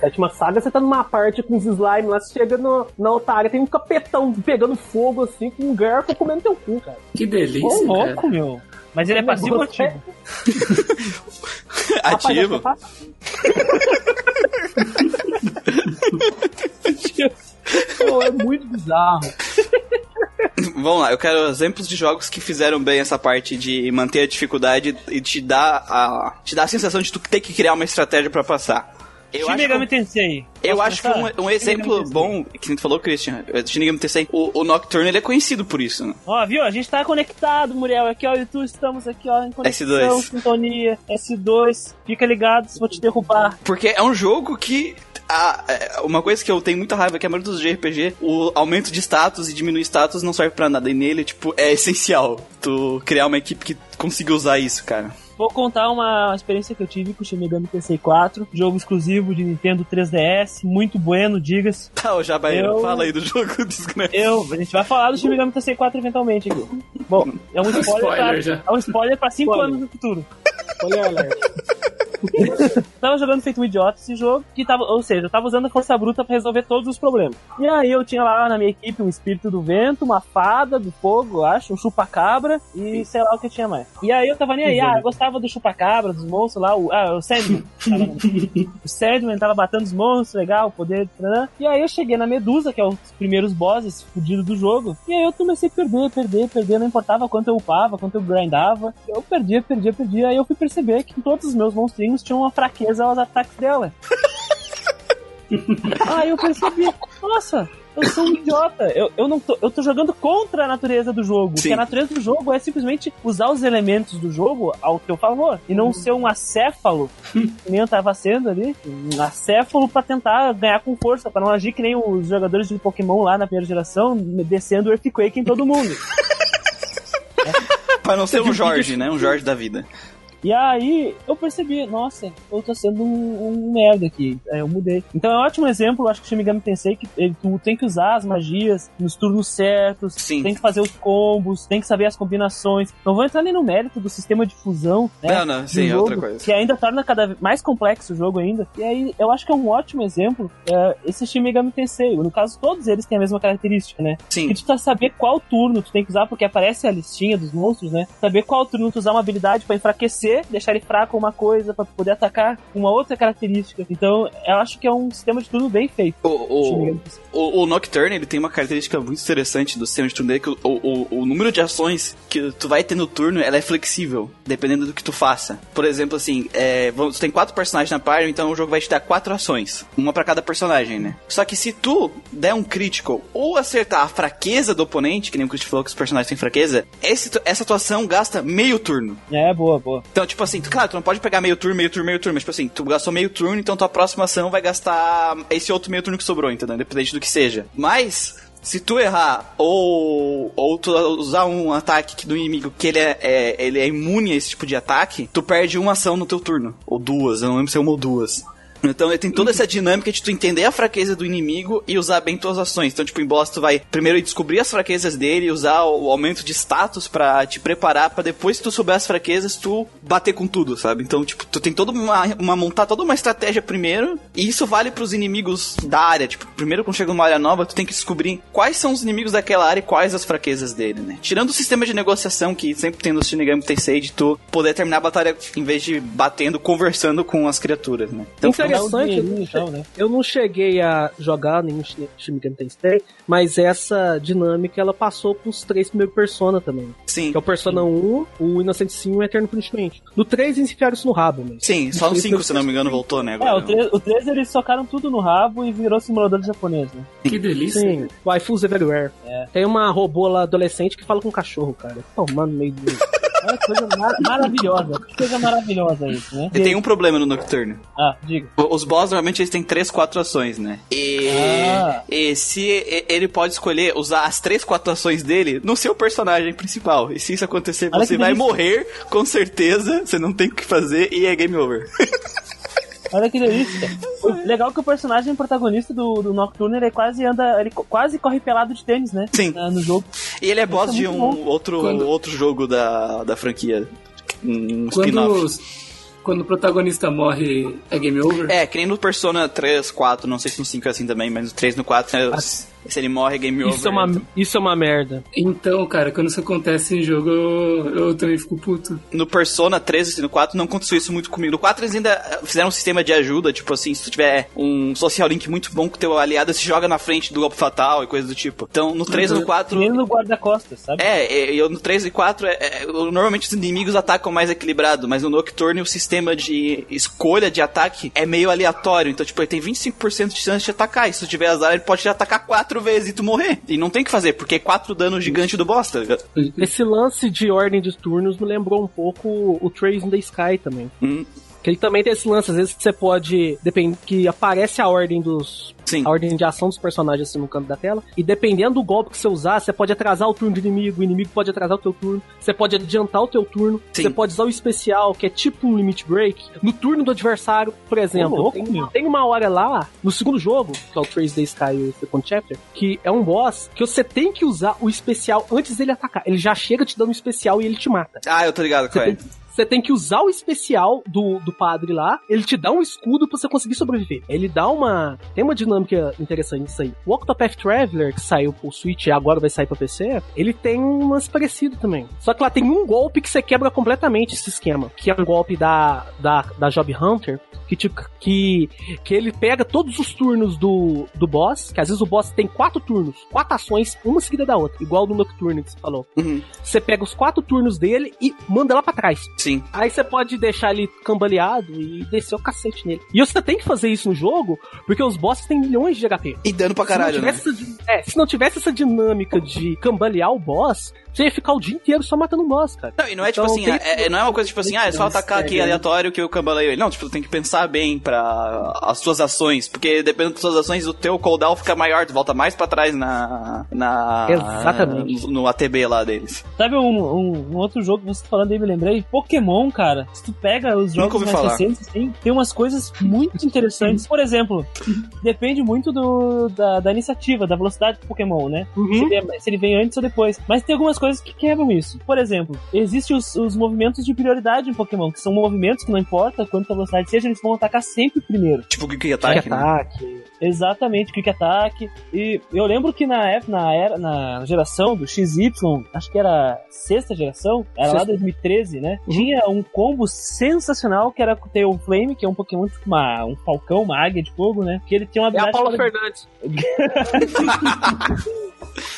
Speaker 4: Sétima saga, você tá numa parte com os slime lá, você chega no, na otária, tem um capetão pegando fogo assim, com um garfo comendo teu cu, cara.
Speaker 3: Que delícia,
Speaker 2: Ô,
Speaker 3: cara.
Speaker 2: louco, meu. Mas ele é passivo ou
Speaker 4: Você-
Speaker 2: ativo?
Speaker 1: Ativo.
Speaker 2: Pô, é muito bizarro.
Speaker 1: Vamos lá, eu quero exemplos de jogos que fizeram bem essa parte de manter a dificuldade e te dar a, te dar a sensação de tu ter que criar uma estratégia pra passar. Eu
Speaker 2: Shin
Speaker 1: acho
Speaker 2: Megami
Speaker 1: que,
Speaker 2: Tensei.
Speaker 1: eu acho que um, um exemplo bom, que tu falou, Christian, é Shin Megami Tensei, o, o Nocturne ele é conhecido por isso, né?
Speaker 2: Ó, viu? A gente tá conectado, Muriel. Aqui, ó, YouTube, estamos aqui, ó, em conexão,
Speaker 1: S2.
Speaker 2: sintonia, S2. Fica ligado, se vou te derrubar.
Speaker 1: Porque é um jogo que. A- é, uma coisa que eu tenho muita raiva é que a maioria dos JRPG, o aumento de status e diminuir status não serve pra nada. E nele, tipo, é essencial tu criar uma equipe que consiga usar isso, cara.
Speaker 2: Vou contar uma experiência que eu tive com o Shin Megami Tensei 4, jogo exclusivo de Nintendo 3DS, muito bueno, diga-se.
Speaker 1: Tá, ô Jabaíra,
Speaker 2: Eu-
Speaker 1: fala aí do jogo desgraçado.
Speaker 2: Eu, a gente vai falar do Shin Megami Tensei 4 eventualmente aqui. Bom, é um spoiler,
Speaker 3: Spoiler
Speaker 2: pra,
Speaker 3: já.
Speaker 2: é um spoiler pra 5
Speaker 4: Spoiler.
Speaker 2: anos no futuro.
Speaker 4: Olha, alert.
Speaker 2: tava jogando feito um idiota esse jogo, que tava, ou seja, eu tava usando a força bruta pra resolver todos os problemas. E aí eu tinha lá na minha equipe um espírito do vento, uma fada do fogo, eu acho, um chupa-cabra e sei lá o que tinha mais. E aí eu tava nem aí, ah, eu gostava do chupa-cabra, dos monstros lá, o, ah, o Sandman. O Sandman tava batendo os monstros, legal, poder. Né? E aí eu cheguei na Medusa, que é os primeiros bosses fudidos do jogo, e aí eu comecei a perder, perder, perder, não importava quanto eu upava, quanto eu grindava, eu perdia, perdia, perdia, aí eu fui perceber que todos os meus monstrinhos tinham uma fraqueza aos ataques dela. aí eu percebi, nossa, eu sou um idiota. Eu, eu não tô, eu tô jogando contra a natureza do jogo.
Speaker 1: Sim.
Speaker 2: Porque a natureza do jogo é simplesmente usar os elementos do jogo ao teu favor. E não ser um acéfalo, que nem eu tava sendo ali. Um acéfalo pra tentar ganhar com força, pra não agir que nem os jogadores de Pokémon lá na primeira geração, descendo Earthquake em todo mundo.
Speaker 1: Pra não ser um Jorge, né? Um Jorge da vida.
Speaker 2: E aí eu percebi, nossa, eu tô sendo um, um merda aqui. Aí eu mudei. Então é um ótimo exemplo, eu acho que o Shin Megami Tensei que ele, tu tem que usar as magias nos turnos certos,
Speaker 1: Sim.
Speaker 2: tem que fazer os combos, tem que saber as combinações. Não vou entrar nem no mérito do sistema de fusão, né?
Speaker 1: Não, não, sim, é
Speaker 2: jogo,
Speaker 1: outra coisa.
Speaker 2: Que ainda torna cada vez mais complexo o jogo ainda. E aí eu acho que é um ótimo exemplo é, esse Shin Megami Tensei. No caso, todos eles têm a mesma característica, né?
Speaker 1: Sim.
Speaker 2: Que tu tá saber qual turno tu tem que usar, porque aparece a listinha dos monstros, né? Saber qual turno tu usar uma habilidade pra enfraquecer defender, deixar ele fraco uma coisa pra poder atacar uma outra característica. Então, eu acho que é um sistema de turno bem feito.
Speaker 1: O, o, o, o Nocturne, ele tem uma característica muito interessante do sistema de turno dele, que o, o, o número de ações que tu vai ter no turno, ela é flexível, dependendo do que tu faça. Por exemplo, assim, é, tu tem quatro personagens na party, então o jogo vai te dar quatro ações. Uma pra cada personagem, né? Só que se tu der um critical ou acertar a fraqueza do oponente, que nem o Chris falou que os personagens têm fraqueza, esse, essa atuação gasta meio turno.
Speaker 2: É, boa, boa.
Speaker 1: Então, tipo assim, claro, tu não pode pegar meio turno, meio turno, meio turno, mas tipo assim, tu gastou meio turno, então tua próxima ação vai gastar esse outro meio turno que sobrou, entendeu? Independente do que seja. Mas, se tu errar ou, ou tu usar um ataque do inimigo que ele é, é, ele é imune a esse tipo de ataque, tu perde uma ação no teu turno. Ou duas, eu não lembro se é uma ou duas. Então tem toda essa dinâmica de tu entender a fraqueza do inimigo e usar bem tuas ações. Então, tipo, em boss tu vai primeiro descobrir as fraquezas dele, usar o aumento de status para te preparar para depois que tu souber as fraquezas, tu bater com tudo, sabe? Então, tipo, tu tem toda uma, uma montar toda uma estratégia primeiro, e isso vale para os inimigos da área. Tipo, primeiro quando chega numa área nova, tu tem que descobrir quais são os inimigos daquela área e quais as fraquezas dele, né? Tirando o sistema de negociação que sempre tem no Shinigami Tensei de tu poder terminar a batalha em vez de batendo, conversando com as criaturas, né?
Speaker 4: Então, interessante. Então, né? Eu não cheguei a jogar nenhum Shin Megami Tensei, mas essa dinâmica ela passou pros três primeiros Persona também.
Speaker 1: Sim.
Speaker 4: Que é o Persona sim. 1, o Innocent Sim e o Eterno Punishment. No 3 eles enfiaram isso no rabo, mas.
Speaker 1: Sim, só no 5, se não me engano, voltou, né? Agora.
Speaker 2: É, o 3, o 3 eles socaram tudo no rabo e virou simulador de japonês, né?
Speaker 3: Que delícia.
Speaker 4: Sim, Waifus Everywhere. É. Tem uma robô lá adolescente que fala com um cachorro, cara. Tomando meio do.
Speaker 2: É coisa mar maravilhosa. Que coisa maravilhosa isso, né?
Speaker 1: E tem um problema no Nocturne.
Speaker 2: Ah, diga.
Speaker 1: Os boss normalmente eles têm 3, 4 ações, né? E, ah. e se ele pode escolher usar as 3, 4 ações dele no seu personagem principal. E se isso acontecer, Olha você vai delícia. morrer, com certeza. Você não tem o que fazer e é game over.
Speaker 2: Olha que delícia. O legal é que o personagem protagonista do, do Nocturne, ele quase anda, ele quase corre pelado de tênis, né?
Speaker 1: Sim.
Speaker 2: no jogo.
Speaker 1: E ele é boss é de um outro, Quando... outro jogo da, da franquia. Um spin-off.
Speaker 3: Quando o protagonista morre, é game over?
Speaker 1: É, que nem no Persona 3, 4, não sei se no 5 é assim também, mas no 3 no 4 é, se ele morre, game over.
Speaker 4: Isso é uma,
Speaker 1: então.
Speaker 4: isso é uma merda.
Speaker 3: Então, cara, quando isso acontece em jogo, eu, eu também fico puto.
Speaker 1: No Persona 3 e no 4 não aconteceu isso muito comigo. No 4 eles ainda fizeram um sistema de ajuda, tipo assim, se tu tiver um social link muito bom com teu aliado, se joga na frente do golpe fatal e coisa do tipo. Então, no 3 e no 4...
Speaker 2: Nem no guarda-costas, sabe?
Speaker 1: É, eu no 3 e 4, é, é, normalmente os inimigos atacam mais equilibrado, mas no Nocturne o sistema de escolha de ataque é meio aleatório. Então, tipo, ele tem 25% de chance de atacar. E se tu tiver azar, ele pode te atacar 4 vezes e tu morrer. E não tem o que fazer, porque é 4 danos gigante do boss, tá?
Speaker 4: Esse lance de ordem de turnos me lembrou um pouco o Trace in the Sky também.
Speaker 1: Hum.
Speaker 4: Que ele também tem esse lance, às vezes você pode. Depende, que aparece a ordem dos.
Speaker 1: Sim.
Speaker 4: A ordem de ação dos personagens assim no canto da tela. E dependendo do golpe que você usar, você pode atrasar o turno do inimigo, o inimigo pode atrasar o teu turno. Você pode adiantar o teu turno.
Speaker 1: Sim.
Speaker 4: Você pode usar o especial, que é tipo um limit break. No turno do adversário, por exemplo.
Speaker 2: louco,
Speaker 4: tem, tem, uma hora lá, no segundo jogo, que é o Trace Day Sky e o Second Chapter, que é um boss que você tem que usar o especial antes dele atacar. Ele já chega te dando um especial e ele te mata.
Speaker 1: Ah, eu tô ligado com ele.
Speaker 4: Você tem que usar o especial do, do padre lá, ele te dá um escudo pra você conseguir sobreviver. Ele dá uma. Tem uma dinâmica interessante nisso aí. O Octopath Traveler, que saiu pro Switch e agora vai sair pra PC, ele tem umas parecidas também. Só que lá tem um golpe que você quebra completamente esse esquema, que é um golpe da, da, da Job Hunter, que, te, que, que ele pega todos os turnos do, do boss, que às vezes o boss tem quatro turnos, quatro ações, uma seguida da outra, igual no Nocturne que você falou.
Speaker 1: Uhum.
Speaker 4: Você pega os quatro turnos dele e manda lá pra trás.
Speaker 1: Sim.
Speaker 4: Aí você pode deixar ele cambaleado e descer o cacete nele. E você tem que fazer isso no jogo, porque os bosses têm milhões de HP.
Speaker 1: E dano pra caralho,
Speaker 4: se
Speaker 1: né?
Speaker 4: Essa, é, se não tivesse essa dinâmica de cambalear o boss, você ia ficar o dia inteiro só matando o boss, cara.
Speaker 1: Não, e não é tipo
Speaker 4: Então,
Speaker 1: assim,
Speaker 4: tem-
Speaker 1: é, é- não é uma coisa tipo assim, ah, é só atacar aqui aleatório que eu cambaleio ele. Não, tipo, tu tem que pensar bem pra as suas ações, porque dependendo das suas ações, o teu cooldown fica maior, tu volta mais pra trás na... na
Speaker 4: Exatamente.
Speaker 1: No, no ATB lá deles.
Speaker 2: Sabe um, um, um outro jogo que você tá falando aí, me lembrei? Pokémon, cara. Se tu pega os jogos mais
Speaker 1: falar.
Speaker 2: recentes, assim, tem umas coisas muito interessantes. Por exemplo, depende muito do, da, da iniciativa, da velocidade do Pokémon, né? Se, ele, é- se ele vem antes ou depois. Mas tem algumas coisas que quebram isso. Por exemplo, existem os, os movimentos de prioridade em Pokémon, que são movimentos que não importa quanta velocidade seja, eles vão atacar sempre primeiro.
Speaker 1: Tipo o Quick
Speaker 4: Quick
Speaker 1: Attack, né?
Speaker 4: Attack.
Speaker 2: Exatamente, Quick Attack. E eu lembro que na época, na, era, na geração do XY, acho que era sexta geração, era lá
Speaker 4: Sexta.
Speaker 2: 2013, né?
Speaker 4: Uhum.
Speaker 2: Tinha um combo sensacional que era o Tail Flame, que é um Pokémon tipo uma, um falcão, uma águia de fogo, né? Que ele tinha uma
Speaker 4: É a
Speaker 2: habilidade
Speaker 4: Paula Fernandes.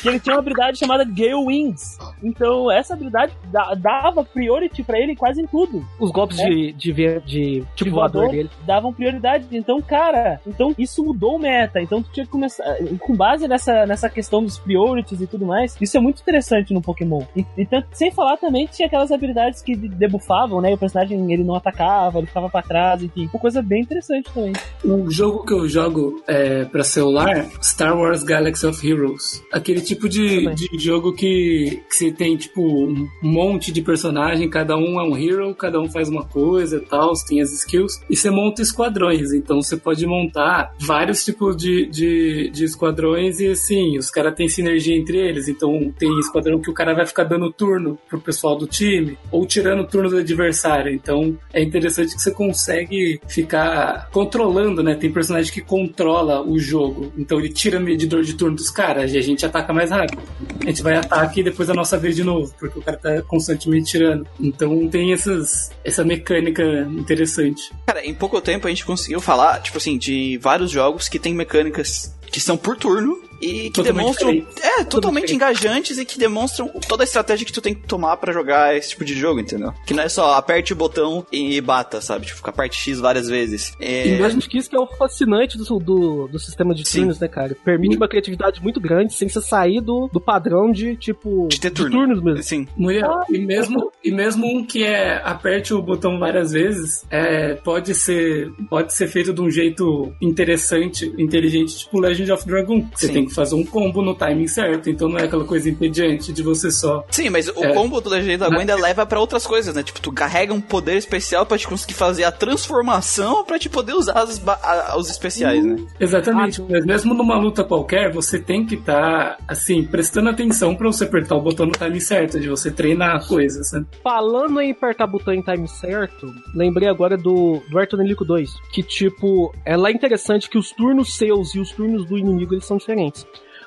Speaker 2: que ele tinha uma habilidade chamada Gale Wings. Então, essa habilidade da- dava priority pra ele quase em tudo.
Speaker 4: Os golpes de, de, ver- de tipo
Speaker 2: De
Speaker 4: voador
Speaker 2: voador,
Speaker 4: dele.
Speaker 2: davam prioridade. Então, cara, então isso mudou o meta. Então tu tinha que começar. Com base nessa, nessa questão dos priorities e tudo mais, isso é muito interessante no Pokémon. E, e tanto, sem falar também que tinha aquelas habilidades que de- debufavam, né? E o personagem ele não atacava, ele ficava pra trás, enfim. Uma coisa bem interessante também.
Speaker 3: O jogo que eu jogo é, pra celular, Star Wars Galaxy of Heroes. Aquele tipo de, de jogo que, que você tem, tipo, um monte de personagem, cada um é um hero, cada um faz uma coisa e tal, você tem as skills, e você monta esquadrões. Então você pode montar vários tipos de, de, de esquadrões e assim, os caras têm sinergia entre eles. Então tem esquadrão que o cara vai ficar dando turno pro pessoal do time, ou tirando turno do adversário. Então é interessante que você consegue ficar controlando, né? Tem personagem que controla o jogo. Então ele tira o medidor de turno dos caras e a gente ataca mais rápido. A gente vai ataque e depois a nossa vez de novo, porque o cara tá constantemente tirando. Então tem essas, essa mecânica interessante.
Speaker 1: Cara, em pouco tempo a gente conseguiu falar, tipo assim, de vários jogos que tem mecânicas que são por turno e que
Speaker 3: Totalmente
Speaker 1: demonstram.
Speaker 3: diferente.
Speaker 1: É, totalmente engajantes e que demonstram toda a estratégia que tu tem que tomar pra jogar esse tipo de jogo, entendeu? Que não é só aperte o botão e bata, sabe? Tipo, aperte X várias vezes. É,
Speaker 4: E acho que isso que é o fascinante do, do, do sistema de
Speaker 1: Sim.
Speaker 4: turnos, né, cara? Permite uma criatividade muito grande sem você sair do, do padrão de, tipo,
Speaker 1: De ter
Speaker 4: de
Speaker 1: turno.
Speaker 4: turnos mesmo.
Speaker 1: Sim.
Speaker 3: Muriel, e mesmo, e mesmo um que é aperte o botão várias vezes, é, pode, ser, pode ser feito de um jeito interessante, inteligente, tipo Legend of Dragon. Você
Speaker 1: Sim.
Speaker 3: tem que fazer um combo no timing certo, então não é aquela coisa entediante de você só.
Speaker 1: Sim, mas o
Speaker 3: É.
Speaker 1: combo do Legend da Gwen ainda leva pra outras coisas, né? Tipo, tu carrega um poder especial pra te conseguir fazer a transformação pra te poder usar as a- os especiais, né?
Speaker 3: Exatamente,
Speaker 4: Ah,
Speaker 3: mas mesmo numa luta qualquer, você tem que estar, assim, prestando atenção pra você apertar o botão no timing certo, de você treinar a coisa, sabe?
Speaker 4: Falando em apertar botão em time certo, lembrei agora do, do Artonelico 2, que tipo, é lá interessante que os turnos seus e os turnos do inimigo eles são diferentes.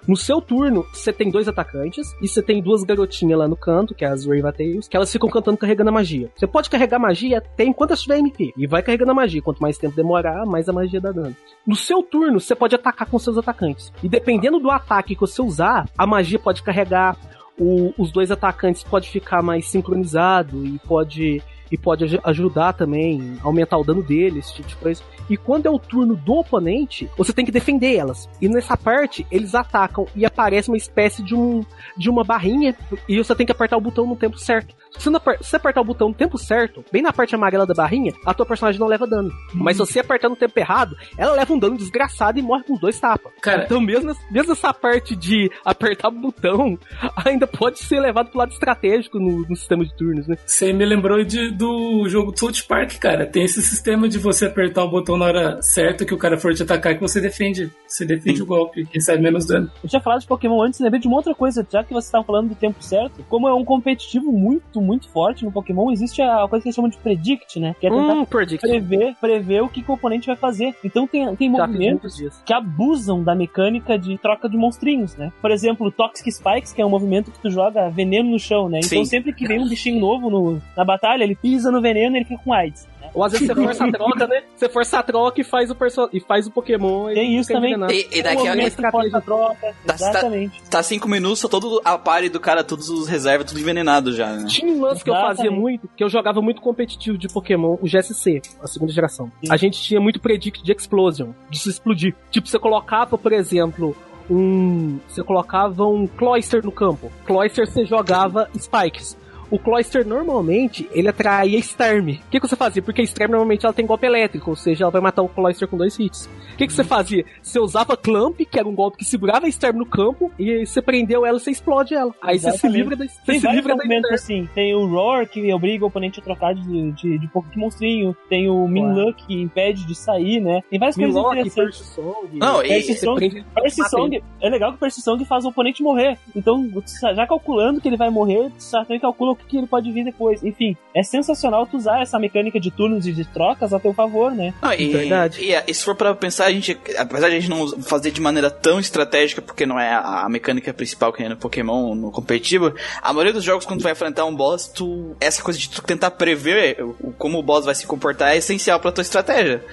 Speaker 4: No seu turno, você tem dois atacantes e você tem duas garotinhas lá no canto, que é as Ravatails, que elas ficam cantando carregando a magia. Você pode carregar magia até enquanto tiver MP, e vai carregando a magia. Quanto mais tempo demorar, mais a magia dá dano. No seu turno, você pode atacar com seus atacantes. E dependendo do ataque que você usar, a magia pode carregar, o- os dois atacantes pode ficar mais sincronizado e pode e pode aj- ajudar também, aumentar o dano deles, esse tipo de coisa. E quando é o turno do oponente, você tem que defender elas. E nessa parte, eles atacam e aparece uma espécie de um de uma barrinha e você tem que apertar o botão no tempo certo. Se você, apertar o botão no tempo certo, bem na parte amarela da barrinha, a tua personagem não leva dano. Mas se você apertar no tempo errado, ela leva um dano desgraçado e morre com dois tapas.
Speaker 3: Cara,
Speaker 4: Então, mesmo, mesmo essa parte de apertar o botão, ainda pode ser levado pro lado estratégico no, no sistema de turnos, né?
Speaker 3: Você me lembrou de, do jogo do South Park, cara. Tem esse sistema de você apertar o botão na hora certa que o cara for te atacar que você defende. Você defende o golpe, recebe menos dano.
Speaker 2: Eu tinha falado de Pokémon antes, lembrei de uma outra coisa, já que você estava falando do tempo certo. Como é um competitivo muito, muito forte no Pokémon, existe a coisa que eles chamam de Predict, né? Que é tentar
Speaker 4: Hum,
Speaker 2: prever, prever o que, que o oponente vai fazer. Então tem, tem
Speaker 4: Já
Speaker 2: movimentos que abusam da mecânica de troca de monstrinhos, né? Por exemplo, o Toxic Spikes, que é um movimento que tu joga veneno no chão, né? Então
Speaker 1: Sim.
Speaker 2: sempre que vem um bichinho novo no- na batalha, ele pisa no veneno e ele fica com AIDS.
Speaker 4: Ou às vezes você força a troca, né? Você força a troca e faz o, perso... e faz o Pokémon. e
Speaker 2: Tem isso também.
Speaker 1: E, e
Speaker 2: Um
Speaker 1: daqui a
Speaker 2: movimento que força a troca.
Speaker 1: Tá- tá-
Speaker 2: Exatamente.
Speaker 1: tá cinco minutos, só todo a pare do cara, todos os reservas, tudo envenenado já, né?
Speaker 4: Tinha um lance que eu fazia muito, que eu jogava muito competitivo de Pokémon, o GSC, a segunda geração.
Speaker 2: Sim.
Speaker 4: A gente tinha muito predict de explosion, de se explodir. Tipo, você colocava, por exemplo, um. Você colocava um Cloyster no campo. Cloyster você jogava Spikes. O Cloyster normalmente ele atraía Starm. O que, que você fazia? Porque a Starm normalmente ela tem golpe elétrico, ou seja, ela vai matar o Cloyster com dois hits. O que, que você fazia? Você usava Clamp, que era um golpe que segurava a Starm no campo, e você prendeu ela e você explode ela. Aí você se
Speaker 2: Exatamente.
Speaker 4: livra da, você
Speaker 2: Tem
Speaker 4: se
Speaker 2: vários
Speaker 4: livra da
Speaker 2: movimentos
Speaker 4: Starm.
Speaker 2: assim. Tem o Roar, que obriga o oponente a trocar de, de, de pouco de monstrinho. Tem o Minluck, que impede de sair, né? Tem várias coisas
Speaker 4: Milwaukee,
Speaker 2: interessantes.
Speaker 4: Song.
Speaker 1: Não, e-
Speaker 2: Percy
Speaker 4: você
Speaker 2: Song, Percy Song, é legal que o Percy Song faz o oponente morrer. Então, já calculando que ele vai morrer, você também calcula que, que ele pode vir depois. Enfim, é sensacional tu usar essa mecânica de turnos e de trocas a teu favor, né?
Speaker 1: Não, e,
Speaker 4: Verdade.
Speaker 1: E, e se for pra pensar, a gente, apesar de a gente não fazer de maneira tão estratégica, porque não é a, a mecânica principal que é no Pokémon, no competitivo, a maioria dos jogos, quando tu vai enfrentar um boss, tu, essa coisa de tu tentar prever o- como o boss vai se comportar é essencial pra tua estratégia.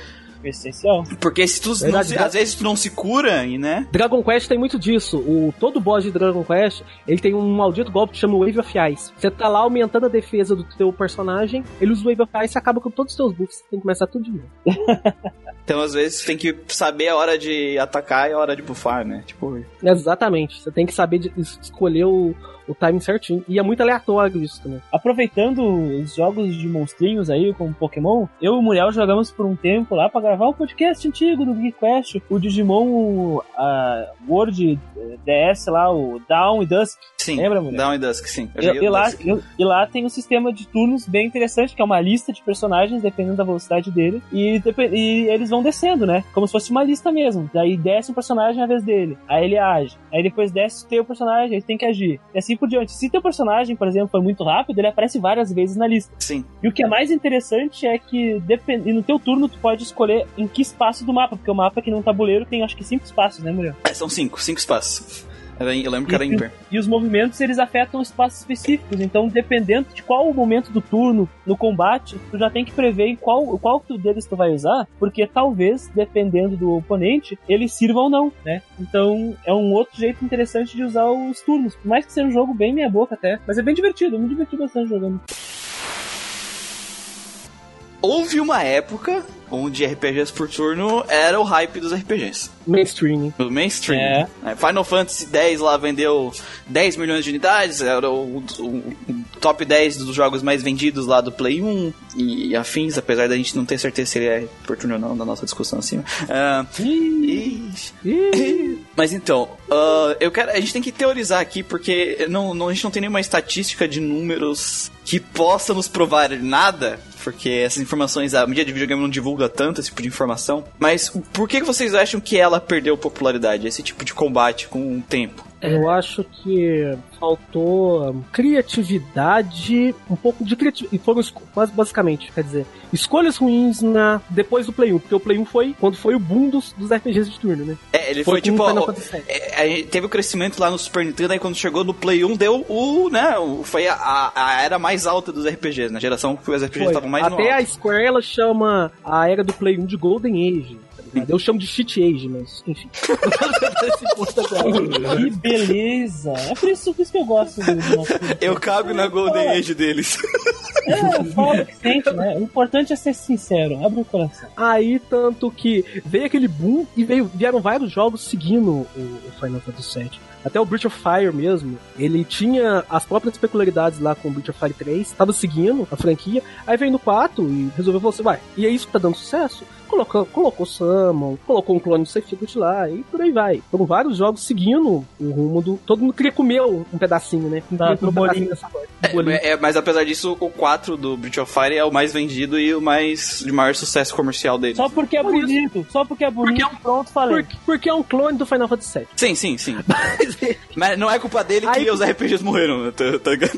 Speaker 2: Essencial.
Speaker 1: Porque se tu, não
Speaker 4: Verdade,
Speaker 1: se- às vezes tu não se cura, e né?
Speaker 4: Dragon Quest tem muito disso. O, todo boss de Dragon Quest, ele tem um maldito golpe que chama Wave of Ice. Você tá lá aumentando a defesa do teu personagem, ele usa o Wave of Ice e acaba com todos os teus buffs. Você tem que começar tudo de novo.
Speaker 1: Então às vezes tem que saber a hora de atacar e a hora de buffar, né? Tipo,
Speaker 4: Exatamente. Você tem que saber de- es- escolher o, o timing certinho. E é muito aleatório isso também.
Speaker 2: Aproveitando os jogos de monstrinhos aí, como Pokémon, eu e o Muriel jogamos por um tempo lá pra gravar o podcast antigo do Geek Quest, o Digimon a World eh, DS lá, o Down e Dusk.
Speaker 1: Sim.
Speaker 2: Lembra, mulher?
Speaker 1: Down e Dusk, sim. Eu
Speaker 2: E, e
Speaker 1: o
Speaker 2: lá,
Speaker 1: Dusk.
Speaker 2: e, e lá tem um sistema de turnos bem interessante, que é uma lista de personagens, dependendo da velocidade dele, e, e eles vão descendo, né? Como se fosse uma lista mesmo. Daí desce um personagem à vez dele, aí ele age. Aí depois desce o teu personagem, aí tem que agir. E assim por diante. Se teu personagem, por exemplo, for muito rápido, ele aparece várias vezes na lista.
Speaker 1: Sim.
Speaker 2: E o que é mais interessante é que depend... no teu turno tu pode escolher em que espaço do mapa, porque o mapa aqui num tabuleiro tem acho que cinco espaços, né, mulher?
Speaker 1: É, são cinco, cinco espaços. Era- Eu lembro que era
Speaker 2: E-
Speaker 1: ímpar.
Speaker 2: E os movimentos eles afetam espaços específicos. Então, dependendo de qual o momento do turno no combate, tu já tem que prever qual, qual deles tu vai usar, porque talvez, dependendo do oponente, ele sirva ou não, né? Então, é um outro jeito interessante de usar os turnos. Por mais que seja um jogo bem meia boca até, mas é bem divertido, eu me diverti bastante jogando.
Speaker 1: Houve uma época onde RPGs por turno era o hype dos RPGs.
Speaker 4: Mainstream.
Speaker 1: O mainstream.
Speaker 2: É.
Speaker 1: É, Final Fantasy X lá vendeu 10 milhões de unidades, era o, o- o top 10 dos jogos mais vendidos lá do Play 1 e, afins, apesar da gente não ter certeza se ele é por turno ou não, na nossa discussão acima. E-
Speaker 4: Ih,
Speaker 1: Mas então, ah, eu quero, a gente tem que teorizar aqui, porque não, não- a gente não tem nenhuma estatística de números que possa nos provar nada, porque essas informações, a mídia de videogame não divulga tanto esse tipo de informação. Mas por que vocês acham que ela perdeu popularidade, esse tipo de combate com o tempo?
Speaker 4: Eu acho que faltou criatividade, um pouco de criatividade. E foram basicamente, quer dizer, escolhas ruins na depois do Play 1, porque o Play 1 foi quando foi o boom dos, dos RPGs de turno, né?
Speaker 1: É, ele foi,
Speaker 4: com
Speaker 1: tipo. Ó, é, gente teve o crescimento lá no Super Nintendo, aí quando chegou no Play 1, deu o. né? o- foi a, a, era mais alta dos RPGs, na geração que os RPGs
Speaker 4: Foi.
Speaker 1: estavam mais
Speaker 4: Até a Square ela chama a era do Play 1 de Golden Age. Tá ligado? Eu chamo de Cheat Age, mas enfim.
Speaker 2: Que beleza! É por isso, por isso que eu gosto do, nosso.
Speaker 1: Eu cago na Golden Age deles.
Speaker 2: É, fala o que sente, né? O importante é ser sincero, abre o coração.
Speaker 4: Aí, tanto que veio aquele boom e veio, vieram vários jogos seguindo o, o Final Fantasy VII. Até o Breath of Fire mesmo, ele tinha as próprias peculiaridades lá com o Breath of Fire 3, tava seguindo a franquia, aí veio no 4 e resolveu falar assim, vai, e é isso que tá dando sucesso? Colocou, colocou Summon, colocou um clone do Sephiroth lá, e por aí vai. Foram vários jogos seguindo o rumo do... Todo mundo queria comer um pedacinho, né?
Speaker 2: Tá,
Speaker 4: um pedacinho
Speaker 2: bolinho.
Speaker 4: dessa coisa.
Speaker 1: É, é, mas apesar disso, o 4 do Breath of Fire é o mais vendido e o mais de maior sucesso comercial dele.
Speaker 2: Só porque é
Speaker 4: Por isso.
Speaker 2: bonito, só porque é bonito,
Speaker 4: Porque
Speaker 2: pronto, falei.
Speaker 4: Porque, porque é um clone do Final Fantasy VII.
Speaker 1: Sim, sim, sim. Mas não é culpa dele que
Speaker 4: Aí-
Speaker 1: os RPGs morreram, tá, tá ligado?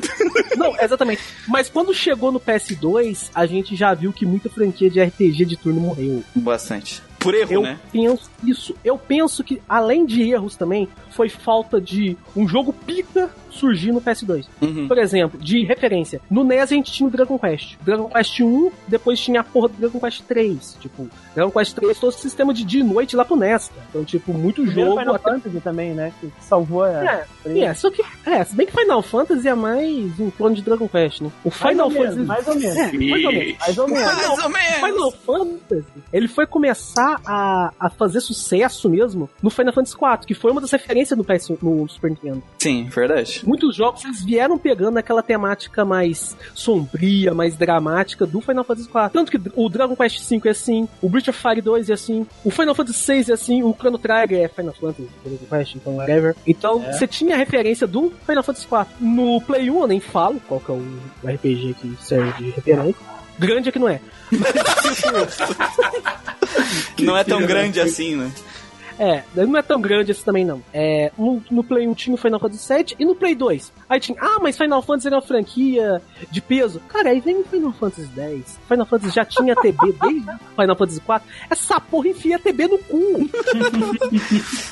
Speaker 4: Não, exatamente. Mas quando chegou no PS2, a gente já viu que muita franquia de RPG de turno morreu.
Speaker 1: Bastante. Por erro,
Speaker 4: Eu
Speaker 1: né?
Speaker 4: penso isso. Eu penso que, além de erros também, foi falta de um jogo pica surgir no PS2.
Speaker 1: Uhum.
Speaker 4: Por exemplo, de referência. No NES a gente tinha o Dragon Quest. Dragon Quest 1, depois tinha a porra do Dragon Quest 3. Tipo, Dragon Quest 3 todo o sistema de dia e noite lá pro NES. cara. Então, tipo, muito
Speaker 2: Primeiro
Speaker 4: jogo.
Speaker 2: Final
Speaker 4: Até...
Speaker 2: Fantasy também, né? Que salvou a.
Speaker 4: É, é, só que. É, se bem que Final Fantasy é mais um clone de Dragon Quest, né? O
Speaker 2: mais
Speaker 4: Final
Speaker 2: ou menos,
Speaker 4: Fantasy.
Speaker 2: mais ou menos.
Speaker 4: É, mais ou menos.
Speaker 2: Mais ou menos.
Speaker 1: Mais ou menos.
Speaker 4: Final Fantasy, ele foi começar a, a fazer sucesso mesmo no Final Fantasy IV, que foi uma das referências no, PS, no Super Nintendo.
Speaker 1: Sim, verdade.
Speaker 4: Muitos jogos eles vieram pegando aquela temática mais sombria, mais dramática do Final Fantasy IV. Tanto que o Dragon Quest V é assim, o Breath of Fire 2 é assim, o Final Fantasy VI é assim, o Chrono Trigger é Final Fantasy, Dragon Quest, então whatever. Então
Speaker 2: É.
Speaker 4: você tinha a referência do Final Fantasy IV. No Play 1 eu nem falo qual que é o RPG que serve de referência. Grande é que não é.
Speaker 1: não é tão
Speaker 3: da
Speaker 1: grande assim, né?
Speaker 4: É, não é tão grande esse também não. É, no, no Play 1 tinha o Final Fantasy VII e no Play 2. Aí tinha, ah, mas Final Fantasy era uma franquia de peso. Cara, aí vem o Final Fantasy X. Final Fantasy já tinha TB desde Final Fantasy 4. Essa porra enfia TB no cu.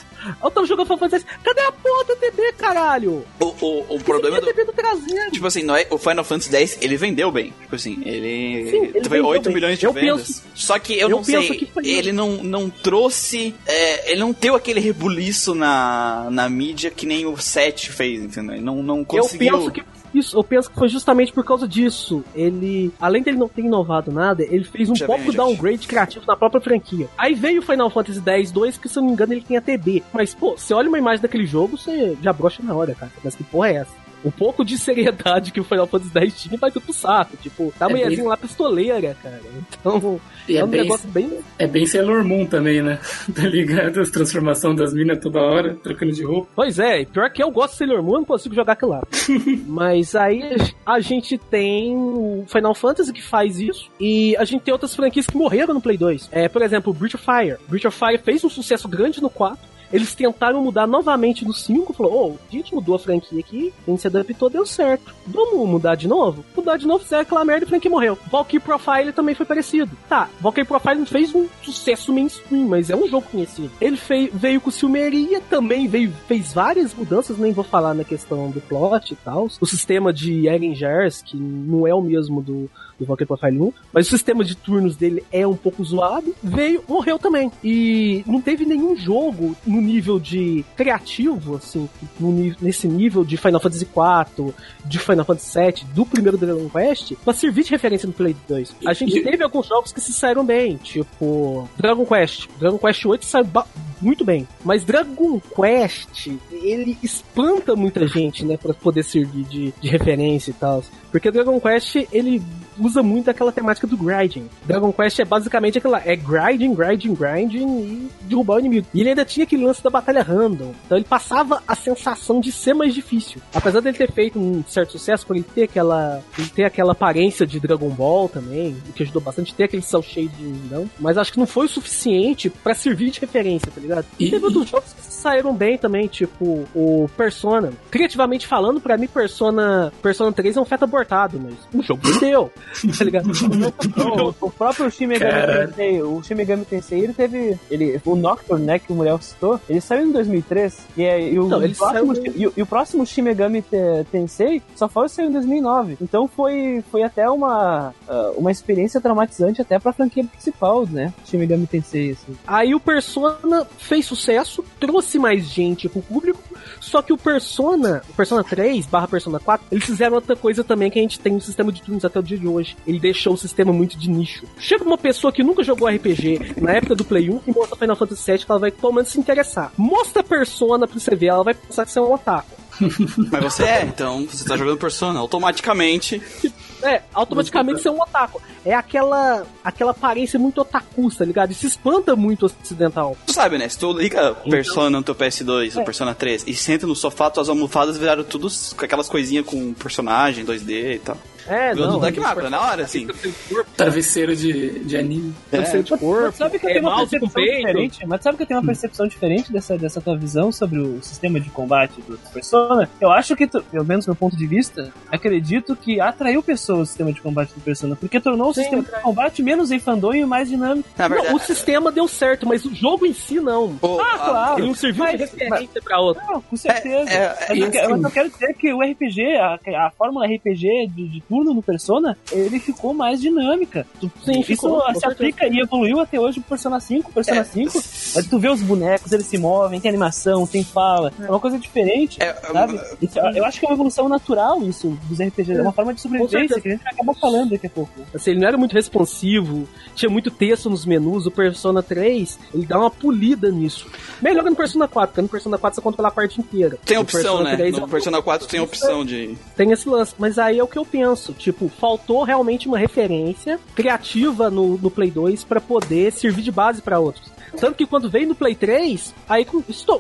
Speaker 4: Eu tava jogando Final Fantasy. Cadê a porra da TB, caralho?
Speaker 1: O, o, o problema do.
Speaker 4: TB do traseiro?
Speaker 1: Tipo assim, não é, o Final Fantasy X, ele vendeu bem. Tipo assim, ele,
Speaker 4: Sim, ele
Speaker 1: teve
Speaker 4: vendeu
Speaker 1: 8
Speaker 4: bem.
Speaker 1: milhões de
Speaker 4: Eu
Speaker 1: vendas.
Speaker 4: penso-
Speaker 1: Só que eu,
Speaker 4: eu
Speaker 1: não
Speaker 4: penso
Speaker 1: sei,
Speaker 4: que foi
Speaker 1: ele não, não trouxe. é, ele não teve aquele rebuliço na, na mídia que nem o 7 fez, entendeu? Ele não, não
Speaker 4: Eu
Speaker 1: conseguiu.
Speaker 4: penso que isso, eu penso que foi justamente por causa disso. Ele, além dele não ter inovado nada, ele fez um
Speaker 1: Já
Speaker 4: pouco downgrade criativo na própria franquia. Aí veio o Final Fantasy X 2, que se eu não me engano ele tem a TB. Mas, pô, você olha uma imagem daquele jogo, você já brocha na hora, cara. Mas que porra é essa? O pouco de seriedade que o Final Fantasy X tinha vai tudo pro saco. Tipo, tá
Speaker 3: É
Speaker 4: mulherzinha
Speaker 3: bem-
Speaker 4: lá pistoleira, cara. Então,
Speaker 3: E
Speaker 4: é,
Speaker 3: é
Speaker 4: um
Speaker 3: bem,
Speaker 4: negócio bem.
Speaker 3: é bem Sailor Moon também, né? Tá ligado? As transformações das minas toda hora, trocando de roupa.
Speaker 4: Pois é, pior que eu gosto de Sailor Moon, eu não consigo jogar aquilo lá. Mas aí a gente tem o Final Fantasy que faz isso, e a gente tem outras franquias que morreram no Play 2. É, por exemplo, Breath of Fire. Breath of Fire fez um sucesso grande no 4. Eles tentaram mudar novamente no 5, falou, ô, a gente mudou a franquia aqui, a gente se adaptou, deu certo. Vamos mudar de novo? Mudar de novo, fizeram aquela merda e franquia morreu. Valkyrie Profile também foi parecido. Tá, Valkyrie Profile não fez um sucesso mainstream, mas é um jogo conhecido. Ele fei- veio com Silmeria, também veio, fez várias mudanças, nem vou falar na questão do plot e tal. O sistema de Eren Jars, que não é o mesmo do, do Valkyrie Profile 1, mas o sistema de turnos dele é um pouco zoado, veio, morreu também. E não teve nenhum jogo no nível de criativo, assim, no nesse nível de Final Fantasy IV, de Final Fantasy VII, do primeiro Dragon Quest, pra servir de referência no Play 2. A gente teve alguns jogos que se saíram bem, tipo Dragon Quest. Dragon Quest 8 saiu muito bem. Mas Dragon Quest, ele espanta muita gente, né, pra poder servir de, de referência e tal. Porque Dragon Quest, ele usa muito aquela temática do grinding. Dragon Quest é basicamente aquela, é grinding, grinding, grinding e derrubar o inimigo. E ele ainda tinha aquele lance da batalha random. Então ele passava a sensação de ser mais difícil. Apesar dele ter feito um certo sucesso por ele ter aquela, ele ter aquela aparência de Dragon Ball também, o que ajudou bastante, ter aquele cel shade não. Mas acho que não foi o suficiente pra servir de referência, tá ligado? E teve outros jogos que saíram bem também, tipo o Persona. Criativamente falando, pra mim Persona, Persona 3 é um feto abortado, mas o jogo vendeu, tá ligado?
Speaker 2: O, o próprio Shin Megami. Tensei, o Shin Megami Tensei, ele teve, ele, o Nocturne, né, que o Muriel citou, ele saiu em 2003, e, é, e, o,
Speaker 4: Não, ele
Speaker 2: próximo,
Speaker 4: saiu-
Speaker 2: e, e o próximo Shin Megami Te- Tensei só foi sair em 2009, então foi, foi até uma, ah, uma experiência traumatizante até pra franquia principal, né, Shin Megami Tensei, assim.
Speaker 4: Aí o Persona fez sucesso, trouxe mais gente pro público, só que o Persona, o Persona 3 barra Persona 4, eles fizeram outra coisa também que a gente tem no sistema de turnos até o dia de hoje. Ele deixou o sistema muito de nicho. Chega uma pessoa que nunca jogou RPG na época do Play 1 e mostra Final Fantasy VII que ela vai pelo menos se interessar. Mostra Persona pra você ver, ela vai pensar que você é um otaku.
Speaker 1: Mas você é, então você tá jogando Persona. Automaticamente.
Speaker 4: É, automaticamente você é um otaku. É aquela aquela aparência muito otaku, tá ligado? E se espanta muito o ocidental.
Speaker 1: Tu sabe, né? Se tu liga
Speaker 4: Então-
Speaker 1: Persona no teu PS2,
Speaker 4: É.
Speaker 1: Persona 3, e senta no sofá, tuas almofadas viraram tudo aquelas coisinhas com personagem 2D e tal.
Speaker 4: É,
Speaker 1: Viu?
Speaker 4: não.
Speaker 1: Do Dark Mapper, na hora, assim.
Speaker 3: Travesseiro de, de anime.
Speaker 4: Travesseiro de corpo,
Speaker 2: Mas sabe que eu
Speaker 4: é
Speaker 2: tenho uma
Speaker 4: mouse com
Speaker 2: percepção diferente? Mas sabe que eu tenho uma percepção diferente dessa, dessa tua visão sobre o sistema de combate do Persona? Eu acho que, tu, pelo menos do meu ponto de vista, acredito que atraiu pessoas o sistema de combate do Persona, porque tornou o
Speaker 4: Sim,
Speaker 2: sistema de combate menos enfadonho e mais dinâmico.
Speaker 1: Na verdade,
Speaker 4: Não, o sistema deu certo, mas o jogo em si não.
Speaker 1: o-
Speaker 2: Ah, claro.
Speaker 4: Ele não serviu de
Speaker 2: Mas-
Speaker 4: referência pra outro.
Speaker 2: Não, com certeza.
Speaker 1: É, é,
Speaker 2: mas,
Speaker 3: é
Speaker 2: eu, que-
Speaker 3: assim.
Speaker 2: mas eu quero dizer que o RPG, a, a fórmula RPG de, de turno no Persona, ele ficou mais dinâmica.
Speaker 4: Sim,
Speaker 2: Isso
Speaker 4: ficou, com
Speaker 2: se
Speaker 4: certeza.
Speaker 2: aplica e evoluiu até hoje pro Persona 5. Persona
Speaker 1: É.
Speaker 2: 5, mas tu vê os bonecos, eles se movem, tem animação, tem fala. É uma coisa diferente,
Speaker 1: É,
Speaker 2: sabe? Isso, eu acho que é uma evolução natural isso dos RPGs. É uma forma de sobrevivência que a gente vai acabar falando daqui a pouco.
Speaker 4: Assim, ele não era muito responsivo, tinha muito texto nos menus. O Persona 3, ele dá uma polida nisso. Melhor que no Persona 4, porque no Persona 4 você conta pela parte inteira.
Speaker 1: Tem opção,
Speaker 4: Persona
Speaker 1: né?
Speaker 4: 3
Speaker 1: No Persona 4 tem opção de.
Speaker 4: Tem esse lance. Mas aí é o que eu penso. Tipo, faltou realmente uma referência criativa no, no Play 2 pra poder servir de base pra outros. Tanto que quando veio no Play 3, aí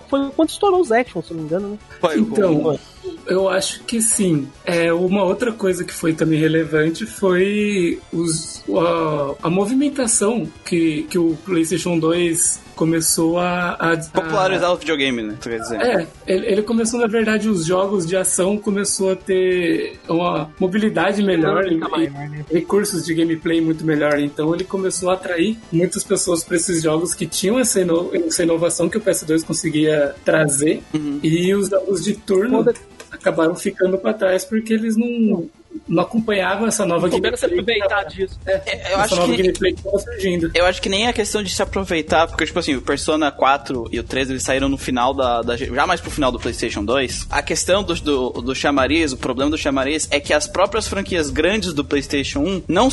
Speaker 4: foi quando estourou os actions, se não me engano, né?
Speaker 1: Foi,
Speaker 3: Então,
Speaker 1: o-
Speaker 3: Eu acho que sim. É, uma outra coisa que foi também relevante foi os, a, a movimentação que, que o PlayStation 2 começou a, a, a
Speaker 1: Popularizar o videogame, né? Tu quer dizer?
Speaker 3: É, ele, ele começou, na verdade, os jogos de ação começou a ter uma mobilidade melhor e,
Speaker 2: né?
Speaker 3: e recursos de gameplay muito melhor. Então ele começou a atrair muitas pessoas para esses jogos que tinham essa, ino- essa inovação que o PS2 conseguia trazer.
Speaker 1: Uhum.
Speaker 3: E os jogos de turno
Speaker 4: Quando-
Speaker 3: acabaram ficando para trás porque eles não, não acompanhavam essa nova
Speaker 4: Souberam se
Speaker 3: gameplay.
Speaker 4: aproveitar disso.
Speaker 1: É, eu
Speaker 3: essa
Speaker 1: acho
Speaker 3: nova
Speaker 1: que
Speaker 3: gameplay que estava surgindo.
Speaker 1: Eu acho que nem é questão de se aproveitar, porque, tipo assim, o Persona 4 e o 3 eles saíram no final da, da- Já mais pro final do PlayStation 2. A questão do, do, do chamariz, o problema do chamariz é que as próprias franquias grandes do PlayStation 1 não,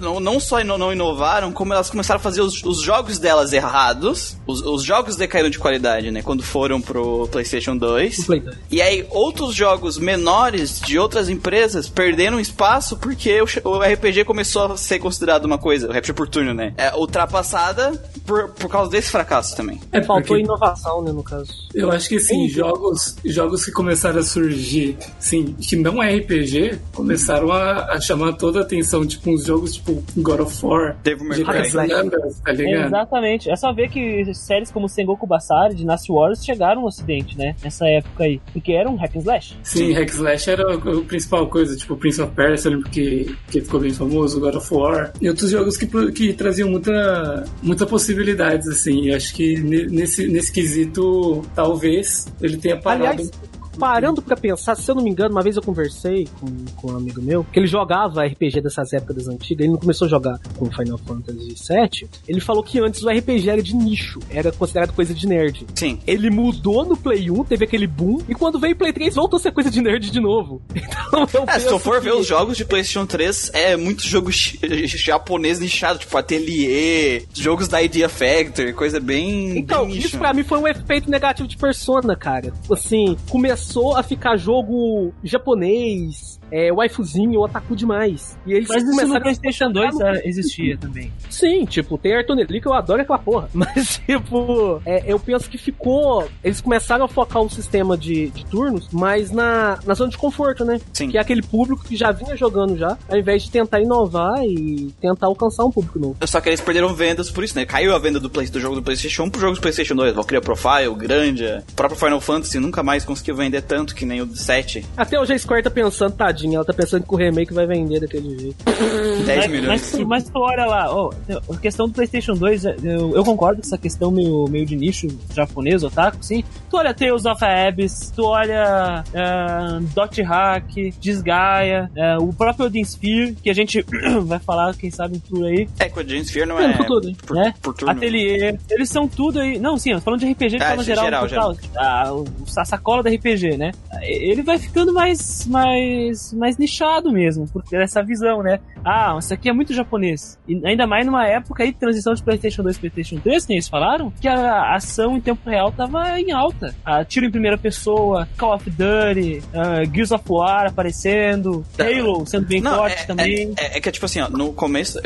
Speaker 1: não, não só ino- não inovaram, como elas começaram a fazer os, os jogos delas errados. Os, os jogos decaíram de qualidade, né? Quando foram pro PlayStation 2.
Speaker 4: Play dois.
Speaker 1: E aí, outros jogos menores de outras empresas perderam espaço porque o, o RPG começou a ser considerado uma coisa, o RPG por turno, né? É, ultrapassada por, por causa desse fracasso também.
Speaker 3: É
Speaker 4: Faltou
Speaker 3: porque-
Speaker 4: inovação, né, no caso.
Speaker 3: Eu acho que sim, jogos, jogos que começaram a surgir, sim, que não é RPG, começaram a, a chamar toda a atenção, tipo uns jogos tipo God of War,
Speaker 1: Devil May
Speaker 3: de
Speaker 1: Cry.
Speaker 3: Tá ligado?
Speaker 2: Exatamente. É só ver que séries como Sengoku Basara, Dynasty Wars chegaram no ocidente, né? Nessa época aí. Porque eram hack and slash.
Speaker 3: Sim, Hack Slash era a a principal coisa, tipo Prince of Persia, eu lembro que, que ficou bem famoso, God of War, e outros jogos que, que traziam muita, muita possibilidades, assim, e acho que ne- nesse, nesse quesito, talvez, ele tenha parado.
Speaker 4: Aliás, parando pra pensar, se eu não me engano, uma vez eu conversei com, com um amigo meu, que ele jogava RPG dessas épocas antigas, ele não começou a jogar com Final Fantasy VII, ele falou que antes o RPG era de nicho, era considerado coisa de nerd.
Speaker 1: Sim.
Speaker 4: Ele mudou no Play 1, teve aquele boom, e quando veio o Play 3 voltou a ser coisa de nerd de novo. Então eu
Speaker 1: É, se eu for
Speaker 4: que-
Speaker 1: ver os jogos de PlayStation 3, é muito jogo japonês nichado, tipo Atelier, jogos da Idea Factory, coisa bem.
Speaker 4: Então,
Speaker 1: bem
Speaker 4: isso
Speaker 1: nicho.
Speaker 4: pra mim foi um efeito negativo de Persona, cara. Assim, começou a ficar jogo japonês, é, waifuzinho, otaku demais. E eles
Speaker 2: Mas isso no PlayStation 2
Speaker 4: focar no-
Speaker 2: é, existia também.
Speaker 4: Sim, tipo, tem Arthur Nelly que eu adoro aquela porra. Mas, tipo, é, eu penso que ficou. Eles começaram a focar o sistema de, de turnos, mas na, na zona de conforto, né?
Speaker 1: Sim.
Speaker 4: Que é aquele público que já vinha jogando já, ao invés de tentar inovar e tentar alcançar um público novo.
Speaker 1: Só que eles perderam vendas por isso, né? Caiu a venda do, Play, do jogo do PlayStation 1 pro jogo do PlayStation 2. Valkyria Profile, Grandia, o próprio Final Fantasy nunca mais conseguiu vender tanto que nem o 7.
Speaker 4: Até hoje a Square tá pensando, ela tá pensando que o remake vai vender daquele jeito.
Speaker 1: 10
Speaker 2: mas,
Speaker 1: milhões.
Speaker 2: Mas, tu- mas tu olha lá, ó, a questão do PlayStation 2, eu, eu concordo com essa questão meio, meio de nicho japonês, otaku, sim. Tu olha Tales of Abyss, tu olha uh, Dot Hack, Disgaea, eh, o próprio Odin Sphere, que a gente vai falar, quem sabe, um tour aí,
Speaker 1: É, com a James Sphere não
Speaker 4: É,
Speaker 1: é.
Speaker 4: futuro, hein?
Speaker 1: por,
Speaker 2: né?
Speaker 1: por turno.
Speaker 2: Atelier, eles são tudo aí. Não, sim, falando de RPG
Speaker 1: Ah,
Speaker 2: forma
Speaker 1: de
Speaker 2: geral,
Speaker 1: geral,
Speaker 2: total. Ah, o- a sacola da RPG, né? Ele vai ficando mais, mais, mais nichado mesmo, porque essa visão, né? Ah, isso aqui é muito japonês. E ainda mais numa época aí de transição de PlayStation 2 e PlayStation 3, que eles falaram, que a ação em tempo real tava em alta. Ah, tiro em primeira pessoa, Call of Duty, ah, Gears of War aparecendo, Halo sendo bem
Speaker 1: Não,
Speaker 2: forte
Speaker 1: é,
Speaker 2: também.
Speaker 1: É, é que, tipo assim, ó, no começo,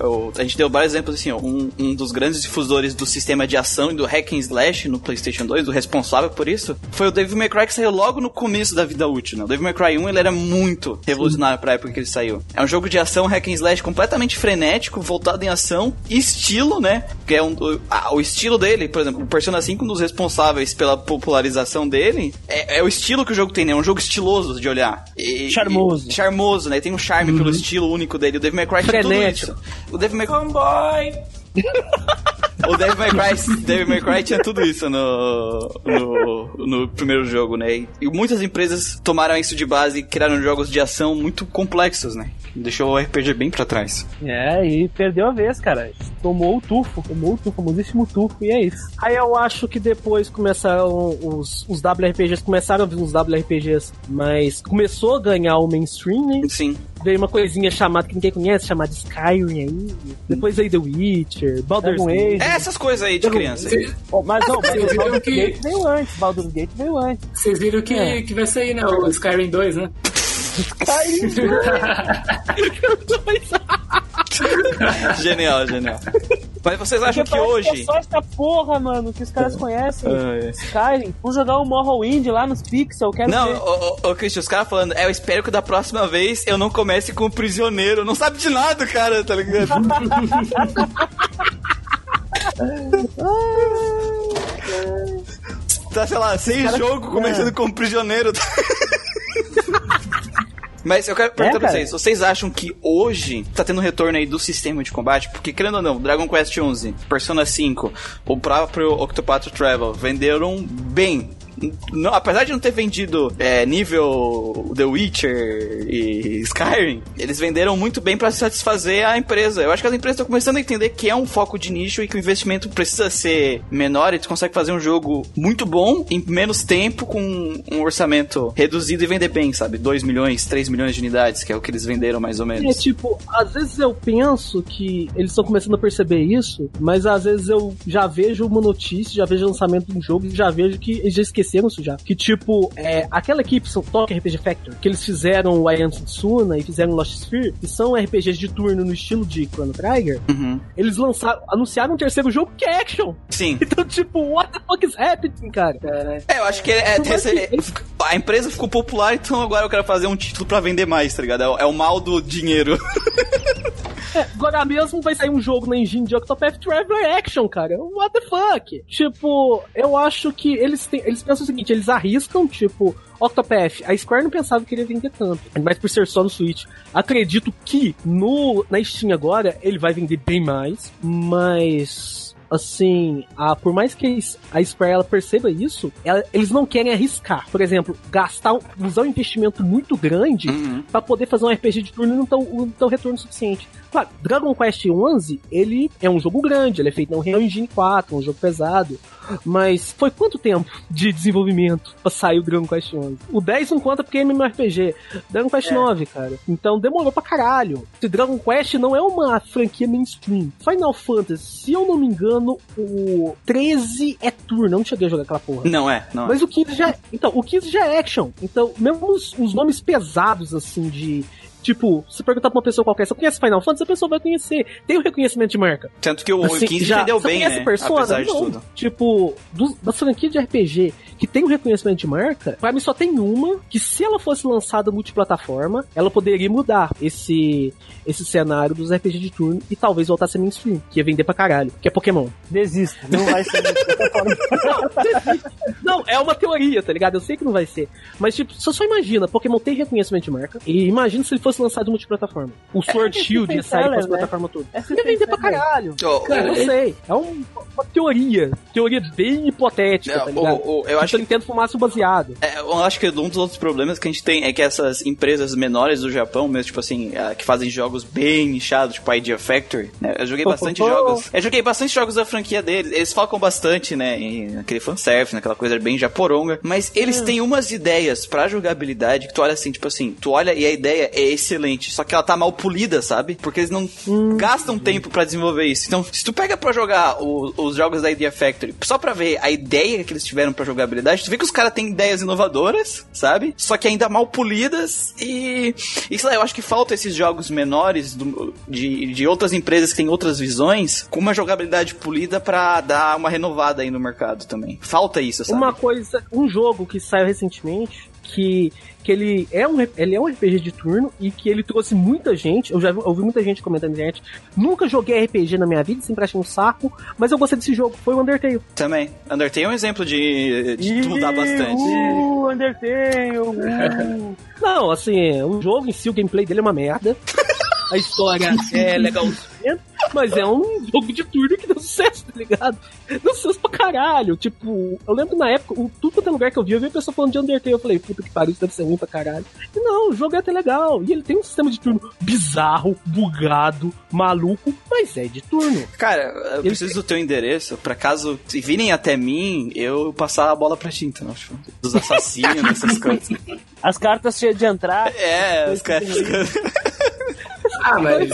Speaker 1: eu- a gente deu vários exemplos, assim, ó, um, um dos grandes difusores do sistema de ação e do hack and slash no PlayStation 2, o responsável por isso, foi o Devil May Cry que saiu logo no começo da vida útil, né? O Devil May Cry 1, ele era muito revolucionário pra época que ele saiu. É um jogo de ação hack and slash completamente frenético, voltado em ação, e estilo, né? Que é um, o, ah, o estilo dele, por exemplo, o Persona 5, um dos responsáveis pela popularização dele, é, é o estilo que o jogo tem, né? É um jogo estiloso de olhar. E-
Speaker 2: Charmoso.
Speaker 1: e- charmoso, né? Tem um charme pelo estilo único dele. O Devil May Cry tinha tudo
Speaker 4: Frenético.
Speaker 1: isso. O Devil May O Devil May Cry, Devil May Cry tinha tudo isso no, no, no primeiro jogo, né? E, muitas empresas tomaram isso de base e criaram jogos de ação muito complexos, né? Deixou o RPG bem pra trás.
Speaker 2: É, e perdeu a vez, cara. Tomou o tufo, tomou o tufo, famosíssimo tufo, e é isso.
Speaker 4: Aí eu acho que depois começaram os, os WRPGs, começaram a vir os WRPGs, mas começou a ganhar o mainstream, né?
Speaker 1: Sim.
Speaker 4: Veio uma coisinha chamada que ninguém conhece, chamada Skyrim aí. Depois aí The Witcher, Baldur's Gate.
Speaker 1: É essas coisas aí de criança.
Speaker 3: Cê-
Speaker 2: Oh, mas não,
Speaker 3: Vocês
Speaker 2: Baldur's
Speaker 3: viram que-
Speaker 2: Gate veio antes, Baldur's Gate veio antes.
Speaker 3: Vocês viram que,
Speaker 2: É.
Speaker 3: que vai sair, né? O Skyrim 2, né?
Speaker 1: Genial, genial. Mas vocês acham
Speaker 2: Porque
Speaker 1: que hoje.
Speaker 2: é só essa porra, mano, que os caras conhecem.
Speaker 1: Ah, é.
Speaker 2: Skyrim. Jogar o Morrowind lá nos Pixel, quero
Speaker 1: Não,
Speaker 2: ver.
Speaker 1: ô, ô, ô Christian, os caras falando, é, eu espero que da próxima vez eu não comece com o prisioneiro. Não sabe de nada, cara, tá ligado? tá, sei lá, sem jogo começando com prisioneiro. Mas eu quero perguntar pra
Speaker 2: cara.
Speaker 1: vocês, vocês acham que hoje tá tendo um retorno aí do sistema de combate? Porque, querendo ou não, Dragon Quest XI, Persona 5, o próprio Octopath Travel venderam bem. Não- apesar de não ter vendido é, nível The Witcher e Skyrim, eles venderam muito bem pra satisfazer a empresa. Eu acho que as empresas estão começando a entender que é um foco de nicho e que o investimento precisa ser menor e tu consegue fazer um jogo muito bom em menos tempo com um orçamento reduzido e vender bem, sabe? 2 milhões, 3 milhões de unidades, que é o que eles venderam mais ou
Speaker 4: É
Speaker 1: menos.
Speaker 4: tipo, às vezes eu penso que eles estão começando a perceber isso, mas às vezes eu já vejo uma notícia, já vejo o lançamento de um jogo já vejo que eles já esqueceram isso já. Que tipo, é, aquela equipe são Tokyo RPG Factory, que eles fizeram o I Am Setsuna e fizeram Lost Sphere, que são RPGs de turno no estilo de Chrono Trigger,
Speaker 1: Uhum.
Speaker 4: eles lançaram, anunciaram um terceiro jogo que é action.
Speaker 1: Sim.
Speaker 4: Então, tipo, what the fuck is happening, cara?
Speaker 1: É, eu acho que é, é- a empresa ficou popular, então agora eu quero fazer um título pra vender mais, tá ligado? É, o- é o mal do dinheiro.
Speaker 4: É, agora mesmo vai sair um jogo na engine de Octopath Traveler Action, cara. What the fuck? Tipo, eu acho que eles têm, eles pensam o seguinte, eles arriscam, tipo, Octopath, a Square não pensava que iria vender tanto, mas por ser só no Switch. Acredito que no na Steam agora ele vai vender bem mais, mas assim, a, por mais que a Square ela perceba isso, ela- eles não querem arriscar. Por exemplo, gastar, usar um investimento muito grande
Speaker 1: Uhum.
Speaker 4: pra poder fazer um RPG de turno e não ter um retorno suficiente. Claro, Dragon Quest XI, ele é um jogo grande, ele é feito na Unreal Engine 4, um jogo pesado, mas foi quanto tempo de desenvolvimento pra sair o Dragon Quest XI? O 10 não conta porque é MMORPG, Dragon Quest
Speaker 2: É.
Speaker 4: 9, cara. Então demorou pra caralho. Se Dragon Quest não é uma franquia mainstream. Final Fantasy, se eu não me engano, o 13 é turno, eu não cheguei a jogar aquela porra.
Speaker 1: Não é, não.
Speaker 4: Mas o 15 já. Então, o 15 já é action. Então, mesmo os, os nomes pesados, assim, de. Tipo, se perguntar pra uma pessoa qualquer, você conhece Final Fantasy, a pessoa vai conhecer. Tem o reconhecimento de marca.
Speaker 1: Tanto que o
Speaker 4: Assim,
Speaker 1: 15
Speaker 4: já-
Speaker 1: vendeu
Speaker 4: você
Speaker 1: bem,
Speaker 4: conhece
Speaker 1: né?
Speaker 4: Persona?
Speaker 1: Apesar de
Speaker 4: Não.
Speaker 1: tudo.
Speaker 4: Tipo, dos, da franquia de RPG que tem o reconhecimento de marca, pra mim só tem uma, que se ela fosse lançada multiplataforma, ela poderia mudar esse, esse cenário dos RPG de turno e talvez voltar a ser mainstream, que ia vender pra caralho, que é Pokémon.
Speaker 2: Desista, não vai ser forma.
Speaker 4: Não, é uma teoria, tá ligado? Eu sei que não vai ser. Mas, tipo, você só imagina, Pokémon tem reconhecimento de marca. E imagina se ele fosse lançado em multiplataforma. O Sword
Speaker 2: é
Speaker 4: Shield ia sair com as
Speaker 2: né?
Speaker 4: plataformas todas.
Speaker 2: É
Speaker 4: Ia vender pra caralho.
Speaker 1: Ô,
Speaker 3: Cara,
Speaker 4: eu sei. É um- uma teoria. Teoria bem hipotética,
Speaker 1: Não,
Speaker 4: tá ligado?
Speaker 1: o- o- eu acho
Speaker 4: o Nintendo fumasse um baseado.
Speaker 1: É, eu acho que um dos outros problemas que a gente tem é que essas empresas menores do Japão, mesmo, tipo assim, ah, que fazem jogos bem nichados, tipo a Idea Factory, né? Eu joguei bastante
Speaker 2: Oh, oh, oh.
Speaker 1: jogos. Eu joguei bastante jogos da franquia deles. Eles focam bastante, né, em naquele fanservice, naquela coisa bem japoronga. Mas eles têm umas ideias pra jogabilidade que tu olha assim, tipo assim, tu olha e a ideia é excelente, só que ela tá mal polida, sabe? Porque eles não gastam tempo pra desenvolver isso. Então, se tu pega pra jogar o- os jogos da Idea Factory só pra ver a ideia que eles tiveram pra jogabilidade, tu vê que os caras têm ideias inovadoras, sabe? Só que ainda mal polidas e. E sei lá, eu acho que falta esses jogos menores do- de, de outras empresas que têm outras visões com uma jogabilidade polida pra dar uma renovada aí no mercado também. Falta isso, sabe?
Speaker 4: Uma coisa, um jogo que saiu recentemente, que, que ele, é um, ele é um RPG de turno e que ele trouxe muita gente. Eu já vi- ouvi muita gente comentando na internet. Nunca joguei RPG na minha vida, sempre achei um saco, mas eu gostei desse jogo. Foi o Undertale.
Speaker 1: Também. Undertale é um exemplo de, de mudar bastante.
Speaker 2: Uh, Undertale. Uh.
Speaker 4: Não, assim, o jogo em si, o gameplay dele é uma merda. A história é legalzinha, mas é um jogo de turno que deu sucesso, tá ligado? Deu sucesso pra caralho. Tipo, eu lembro na época, o, tudo quanto é lugar que eu vi, eu vi a pessoa falando de Undertale. Eu falei, puta que pariu, isso deve ser ruim pra caralho. E não, o jogo é até legal. E ele tem um sistema de turno bizarro, bugado, maluco, mas é de turno.
Speaker 1: Cara, eu
Speaker 4: Ele-
Speaker 1: preciso do teu endereço pra caso se virem até mim, eu passar a bola pra ti, então. Tipo, dos assassinos, essas coisas.
Speaker 2: As cartas cheias de entrar.
Speaker 1: É, os caras.
Speaker 3: Ah, mas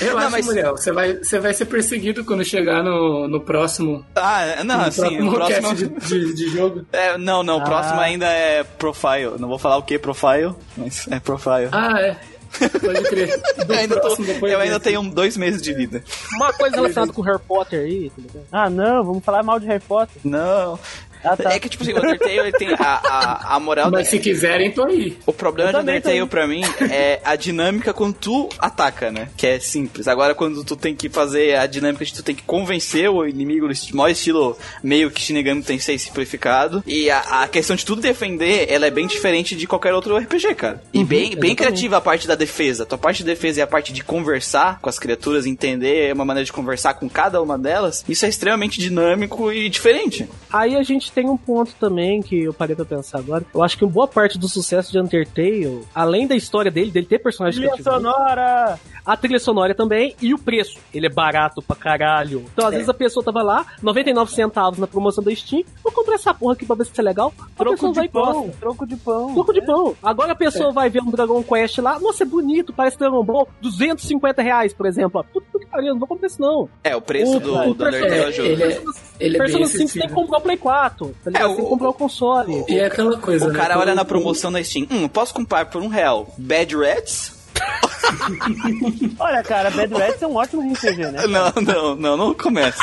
Speaker 3: relaxa,
Speaker 1: Não, mas-
Speaker 3: Muriel. Você vai, você vai ser perseguido quando chegar no, no próximo,
Speaker 1: Ah, não,
Speaker 3: no
Speaker 1: assim,
Speaker 3: próximo
Speaker 1: o próximo.
Speaker 3: de, de, de jogo.
Speaker 1: É, não, não, o
Speaker 2: Ah.
Speaker 1: próximo ainda é profile. Não vou falar o que profile, mas é profile.
Speaker 3: Ah, é. Pode crer. Do
Speaker 1: Eu ainda, tô-
Speaker 3: próximo, depois
Speaker 1: eu ainda tenho dois meses de vida.
Speaker 4: Uma coisa relacionada com Harry Potter aí, tá ligado?
Speaker 2: Ah, não, vamos falar mal de Harry Potter.
Speaker 1: Não.
Speaker 2: Ah, tá.
Speaker 1: É que, tipo assim, o Undertale ele tem a, a, a moral.
Speaker 3: Mas se quiserem, tô aí.
Speaker 1: O problema
Speaker 2: também
Speaker 1: Undertale
Speaker 2: tô.
Speaker 1: pra mim é a dinâmica quando tu ataca, né? Que é simples. Agora, quando tu tem que fazer a dinâmica de tu tem que convencer o inimigo no esti- maior estilo meio que Shinigami Tensei simplificado. E a, a questão de tu defender, ela é bem diferente de qualquer outro RPG, cara. E bem, bem
Speaker 2: exatamente.
Speaker 1: criativa a parte da defesa. Tua parte de defesa e a parte de conversar com as criaturas, entender uma maneira de conversar com cada uma delas, isso é extremamente dinâmico e diferente.
Speaker 4: Aí a gente tem um ponto também que eu parei pra pensar agora. Eu acho que boa parte do sucesso de Undertale, além da história dele, dele ter personagens
Speaker 2: Trilha sonora!
Speaker 4: a trilha sonora também e o preço. Ele é barato pra caralho. Então, às
Speaker 1: É.
Speaker 4: vezes a pessoa tava lá, 99 centavos na promoção da Steam, vou comprar essa porra aqui pra ver se é legal. A
Speaker 2: Troco
Speaker 4: pessoa vai
Speaker 2: de
Speaker 4: e gosta.
Speaker 2: pão, troco de pão.
Speaker 4: Troco de pão. Agora a pessoa vai ver um Dragon Quest lá, nossa, é bonito, parece Dragon Ball, 250 reais, por exemplo. Puta que pariu, não vou comprar isso não.
Speaker 1: É, o preço
Speaker 4: O-
Speaker 1: do,
Speaker 4: o
Speaker 1: do Undertale
Speaker 3: É,
Speaker 1: ajuda.
Speaker 3: ele é, ele é bem
Speaker 4: Persona 5 tem que comprar o Play 4, tá ligado?
Speaker 1: É,
Speaker 4: tem
Speaker 1: o-
Speaker 4: comprar o console.
Speaker 3: E é aquela coisa,
Speaker 1: O
Speaker 3: né?
Speaker 1: cara olha na promoção da Steam. Hum, posso comprar por um real Bad Rats?
Speaker 2: Olha, cara, Bad Rats é um ótimo RPG, né?
Speaker 1: Não, não, não, não começa.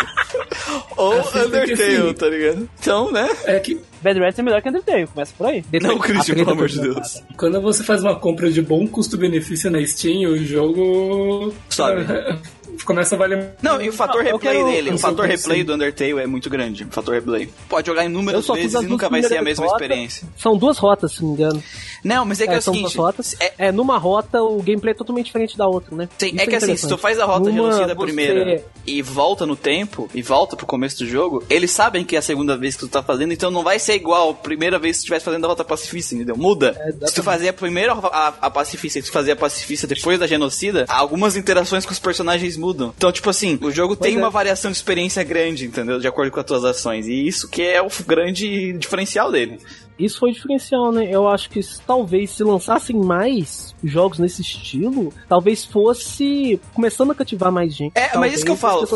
Speaker 1: Ou
Speaker 3: Assista que
Speaker 1: Undertale,
Speaker 3: assim-
Speaker 1: tá ligado? Então, né?
Speaker 3: É que
Speaker 2: Bad Rats é melhor que Undertale, começa por aí.
Speaker 1: Não, Christian,
Speaker 4: A
Speaker 1: pelo amor de Deus.
Speaker 3: quando você faz uma compra de bom custo-benefício na Steam, o jogo
Speaker 1: Sobe.
Speaker 3: começa a valer.
Speaker 1: Não, e o fator
Speaker 2: Não, eu
Speaker 1: replay
Speaker 2: quero-
Speaker 1: dele, o fator replay
Speaker 3: pensei.
Speaker 1: do Undertale é muito grande. O fator replay. Pode jogar inúmeras vezes e nunca vai ser a mesma
Speaker 4: rotas.
Speaker 1: experiência.
Speaker 4: São duas rotas, se não me engano.
Speaker 1: Não, mas é que é,
Speaker 4: É,
Speaker 1: o seguinte.
Speaker 4: rotas.
Speaker 1: É,
Speaker 4: É, numa rota o gameplay é totalmente diferente da outra, né?
Speaker 1: Sim, é que assim, se tu faz a rota
Speaker 4: Numa,
Speaker 1: genocida
Speaker 4: você-
Speaker 1: primeira e volta no tempo, e volta pro começo do jogo, eles sabem que é a segunda vez que tu tá fazendo, então não vai ser igual a primeira vez que tu estivesse fazendo a rota pacifista, entendeu? Muda. se tu fazer a primeira a, a pacifista e tu fazer a pacifista depois da genocida, algumas interações com os personagens mudam. Então, tipo assim, o jogo tem
Speaker 4: é.
Speaker 1: uma variação de experiência grande, entendeu? De acordo com as tuas ações. E isso que é o grande diferencial dele.
Speaker 4: Isso foi diferencial, né? Eu acho que talvez se lançassem mais jogos nesse estilo, talvez fosse começando a cativar mais gente.
Speaker 1: É, mas
Speaker 4: Talvez
Speaker 1: isso que eu falo.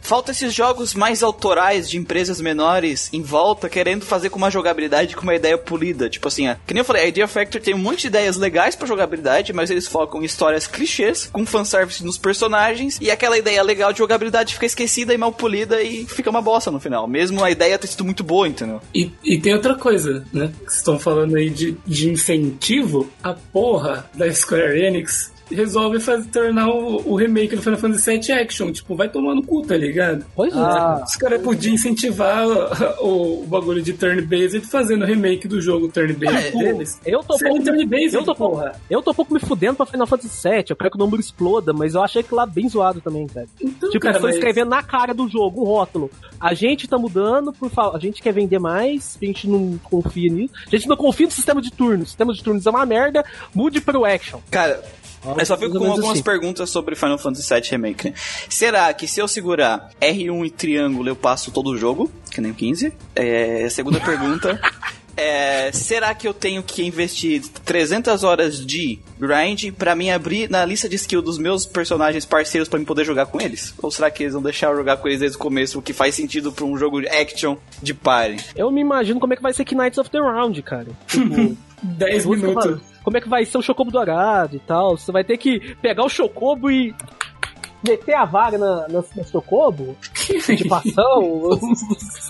Speaker 1: Falta esses jogos mais autorais de empresas menores em volta, querendo fazer com uma jogabilidade com uma ideia polida. Tipo assim, ó, que nem eu falei, a Idea Factory tem um monte de ideias legais pra jogabilidade, mas eles focam em histórias clichês, com fanservice nos personagens, e aquela ideia legal de jogabilidade fica esquecida e mal polida e fica uma bosta no final. Mesmo a ideia ter sido muito boa, entendeu?
Speaker 3: E, e tem outra coisa, né? Estão falando aí de, de incentivo. A porra da Square Enix resolve fazer, tornar o, o remake do Final Fantasy VII Action. Tipo, vai tomar no cu, tá ligado?
Speaker 4: Pois
Speaker 2: Ah.
Speaker 4: é.
Speaker 3: Os caras podiam incentivar o, o bagulho de turn-based fazendo o remake do jogo turn-based
Speaker 1: É,
Speaker 3: deles.
Speaker 4: Eu tô pouco,
Speaker 3: turn-based,
Speaker 4: eu tô
Speaker 3: porra.
Speaker 4: eu tô pouco me fudendo pra Final Fantasy VII. Eu quero que o número exploda, mas eu achei que lá bem zoado também, cara.
Speaker 3: Então,
Speaker 4: Tipo,
Speaker 3: cara,
Speaker 4: eles
Speaker 3: mas-
Speaker 4: escrevendo na cara do jogo, um rótulo. A gente tá mudando, por fa... a gente quer vender mais, a gente não confia nisso. A gente não confia no sistema de turnos. O sistema de turnos é uma merda, mude para o action.
Speaker 1: Cara, eu só fico com algumas
Speaker 4: assim.
Speaker 1: perguntas sobre Final Fantasy VII Remake. né? Será que se eu segurar R1 e triângulo eu passo todo o jogo? Que nem o 15? É, segunda pergunta. É, será que eu tenho que investir 300 horas de grind pra mim abrir na lista de skill dos meus personagens parceiros pra mim poder jogar com eles? Ou será que eles vão deixar eu jogar com eles desde o começo, o que faz sentido pra um jogo de action de party?
Speaker 4: Eu me imagino como é que vai ser Knights of the Round, cara. Tipo,
Speaker 3: 10
Speaker 4: Música
Speaker 3: minutos.
Speaker 4: Como é que vai ser o Chocobo dourado e tal? Você vai ter que pegar o Chocobo e meter a vaga na, na, no Chocobo? Tipo ação?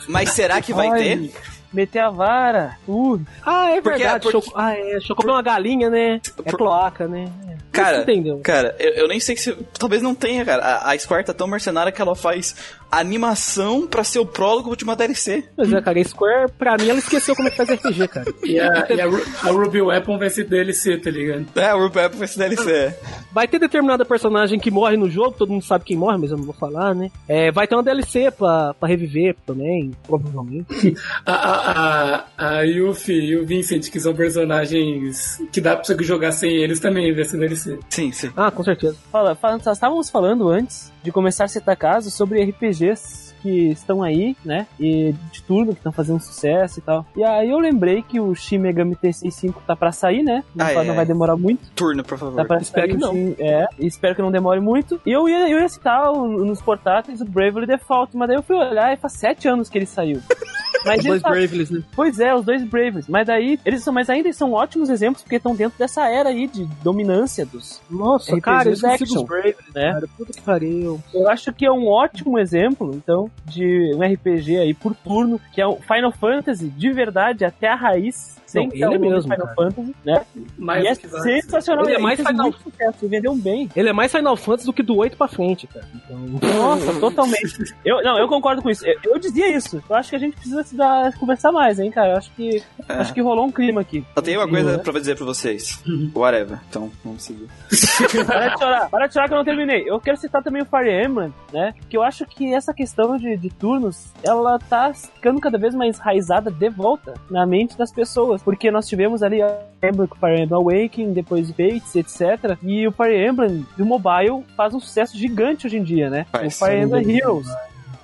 Speaker 1: Mas será que vai
Speaker 2: Ai,
Speaker 1: ter?
Speaker 2: Meter a vara. Uh,
Speaker 4: ah, é
Speaker 1: Porque-
Speaker 4: verdade.
Speaker 1: porque-
Speaker 4: Choco... Ah, é. Chocobo é uma galinha, né? É
Speaker 1: Por-
Speaker 4: cloaca, né? É.
Speaker 1: Cara,
Speaker 4: entendeu?
Speaker 1: cara, eu, eu nem sei se. Talvez não tenha, cara. A, a Square tá tão mercenária que ela faz animação pra ser o prólogo de uma DLC.
Speaker 4: Mas é, cara, a Square, pra mim, ela esqueceu como é que faz RPG, cara.
Speaker 3: E, a, e a, Ru- a Ruby Weapon vai ser DLC, tá ligado?
Speaker 1: É, o Rupert vai ser DLC.
Speaker 4: Vai ter determinada personagem que morre no jogo, todo mundo sabe quem morre, mas eu não vou falar, né? É, vai ter uma DLC pra, pra reviver também, provavelmente.
Speaker 3: A, a, a, a Yuffie e o Vincent, que são personagens que dá pra você jogar sem eles, também vai ser DLC.
Speaker 1: Sim, sim.
Speaker 4: Ah, com certeza.
Speaker 2: fala, fala, nós estávamos falando antes de começar a citar casos sobre RPGs que estão aí, né? E de turno que estão fazendo sucesso e tal. E aí eu lembrei que o Shin Megami Tensei 5 tá pra sair, né? Não,
Speaker 1: Ah, é.
Speaker 2: não vai demorar muito.
Speaker 1: Turno, por favor.
Speaker 2: Tá pra
Speaker 4: Espero
Speaker 2: sair
Speaker 4: que não.
Speaker 2: Shin- é, espero que não demore muito. E eu ia, eu ia citar o- nos portáteis o Bravely Default, mas daí eu fui olhar e faz sete anos que ele saiu. Mas
Speaker 4: Os dois
Speaker 2: eles tá-
Speaker 4: Bravely, né?
Speaker 2: Pois é, os dois Bravers. Mas daí, eles são, mas ainda eles são ótimos exemplos porque estão dentro dessa era aí de dominância dos.
Speaker 4: Nossa,
Speaker 2: RPGs
Speaker 4: cara, eu esqueci
Speaker 2: action,
Speaker 4: dos Bravely,
Speaker 2: né?
Speaker 4: cara. Puta que pariu.
Speaker 2: Eu acho que é um ótimo exemplo, então, de um RPG aí por turno, que é o Final Fantasy de verdade, até a raiz. Sem
Speaker 4: Não,
Speaker 2: ter
Speaker 4: ele
Speaker 2: nome
Speaker 4: mesmo,
Speaker 2: Final
Speaker 4: cara.
Speaker 2: Fantasy, né?
Speaker 3: Mais
Speaker 2: e é sensacional.
Speaker 4: Ele é mais Final-
Speaker 2: muito sucesso, vendeu bem.
Speaker 4: Ele é mais Final Fantasy do que do 8 pra frente, cara. Então...
Speaker 2: Nossa, totalmente. Eu, não, eu concordo com isso. Eu, eu dizia isso. Eu acho que a gente precisa se dar, conversar mais, hein, cara. Eu acho que,
Speaker 1: É.
Speaker 2: acho que rolou um clima aqui.
Speaker 1: Só tem uma
Speaker 2: Um
Speaker 1: coisa
Speaker 2: né?
Speaker 1: pra dizer pra vocês. Whatever. Então, vamos seguir.
Speaker 2: Para de chorar, para de chorar que eu não terminei. Eu quero citar também o Fire Emblem, né? Que eu acho que essa questão de, de turnos, ela tá ficando cada vez mais raizada de volta na mente das pessoas. Porque nós tivemos ali a Emblem com o Fire Emblem Awakening, depois o Fates, etc. E o Fire Emblem do mobile faz um sucesso gigante hoje em dia, né?
Speaker 1: Faz.
Speaker 2: o Fire Emblem Heroes.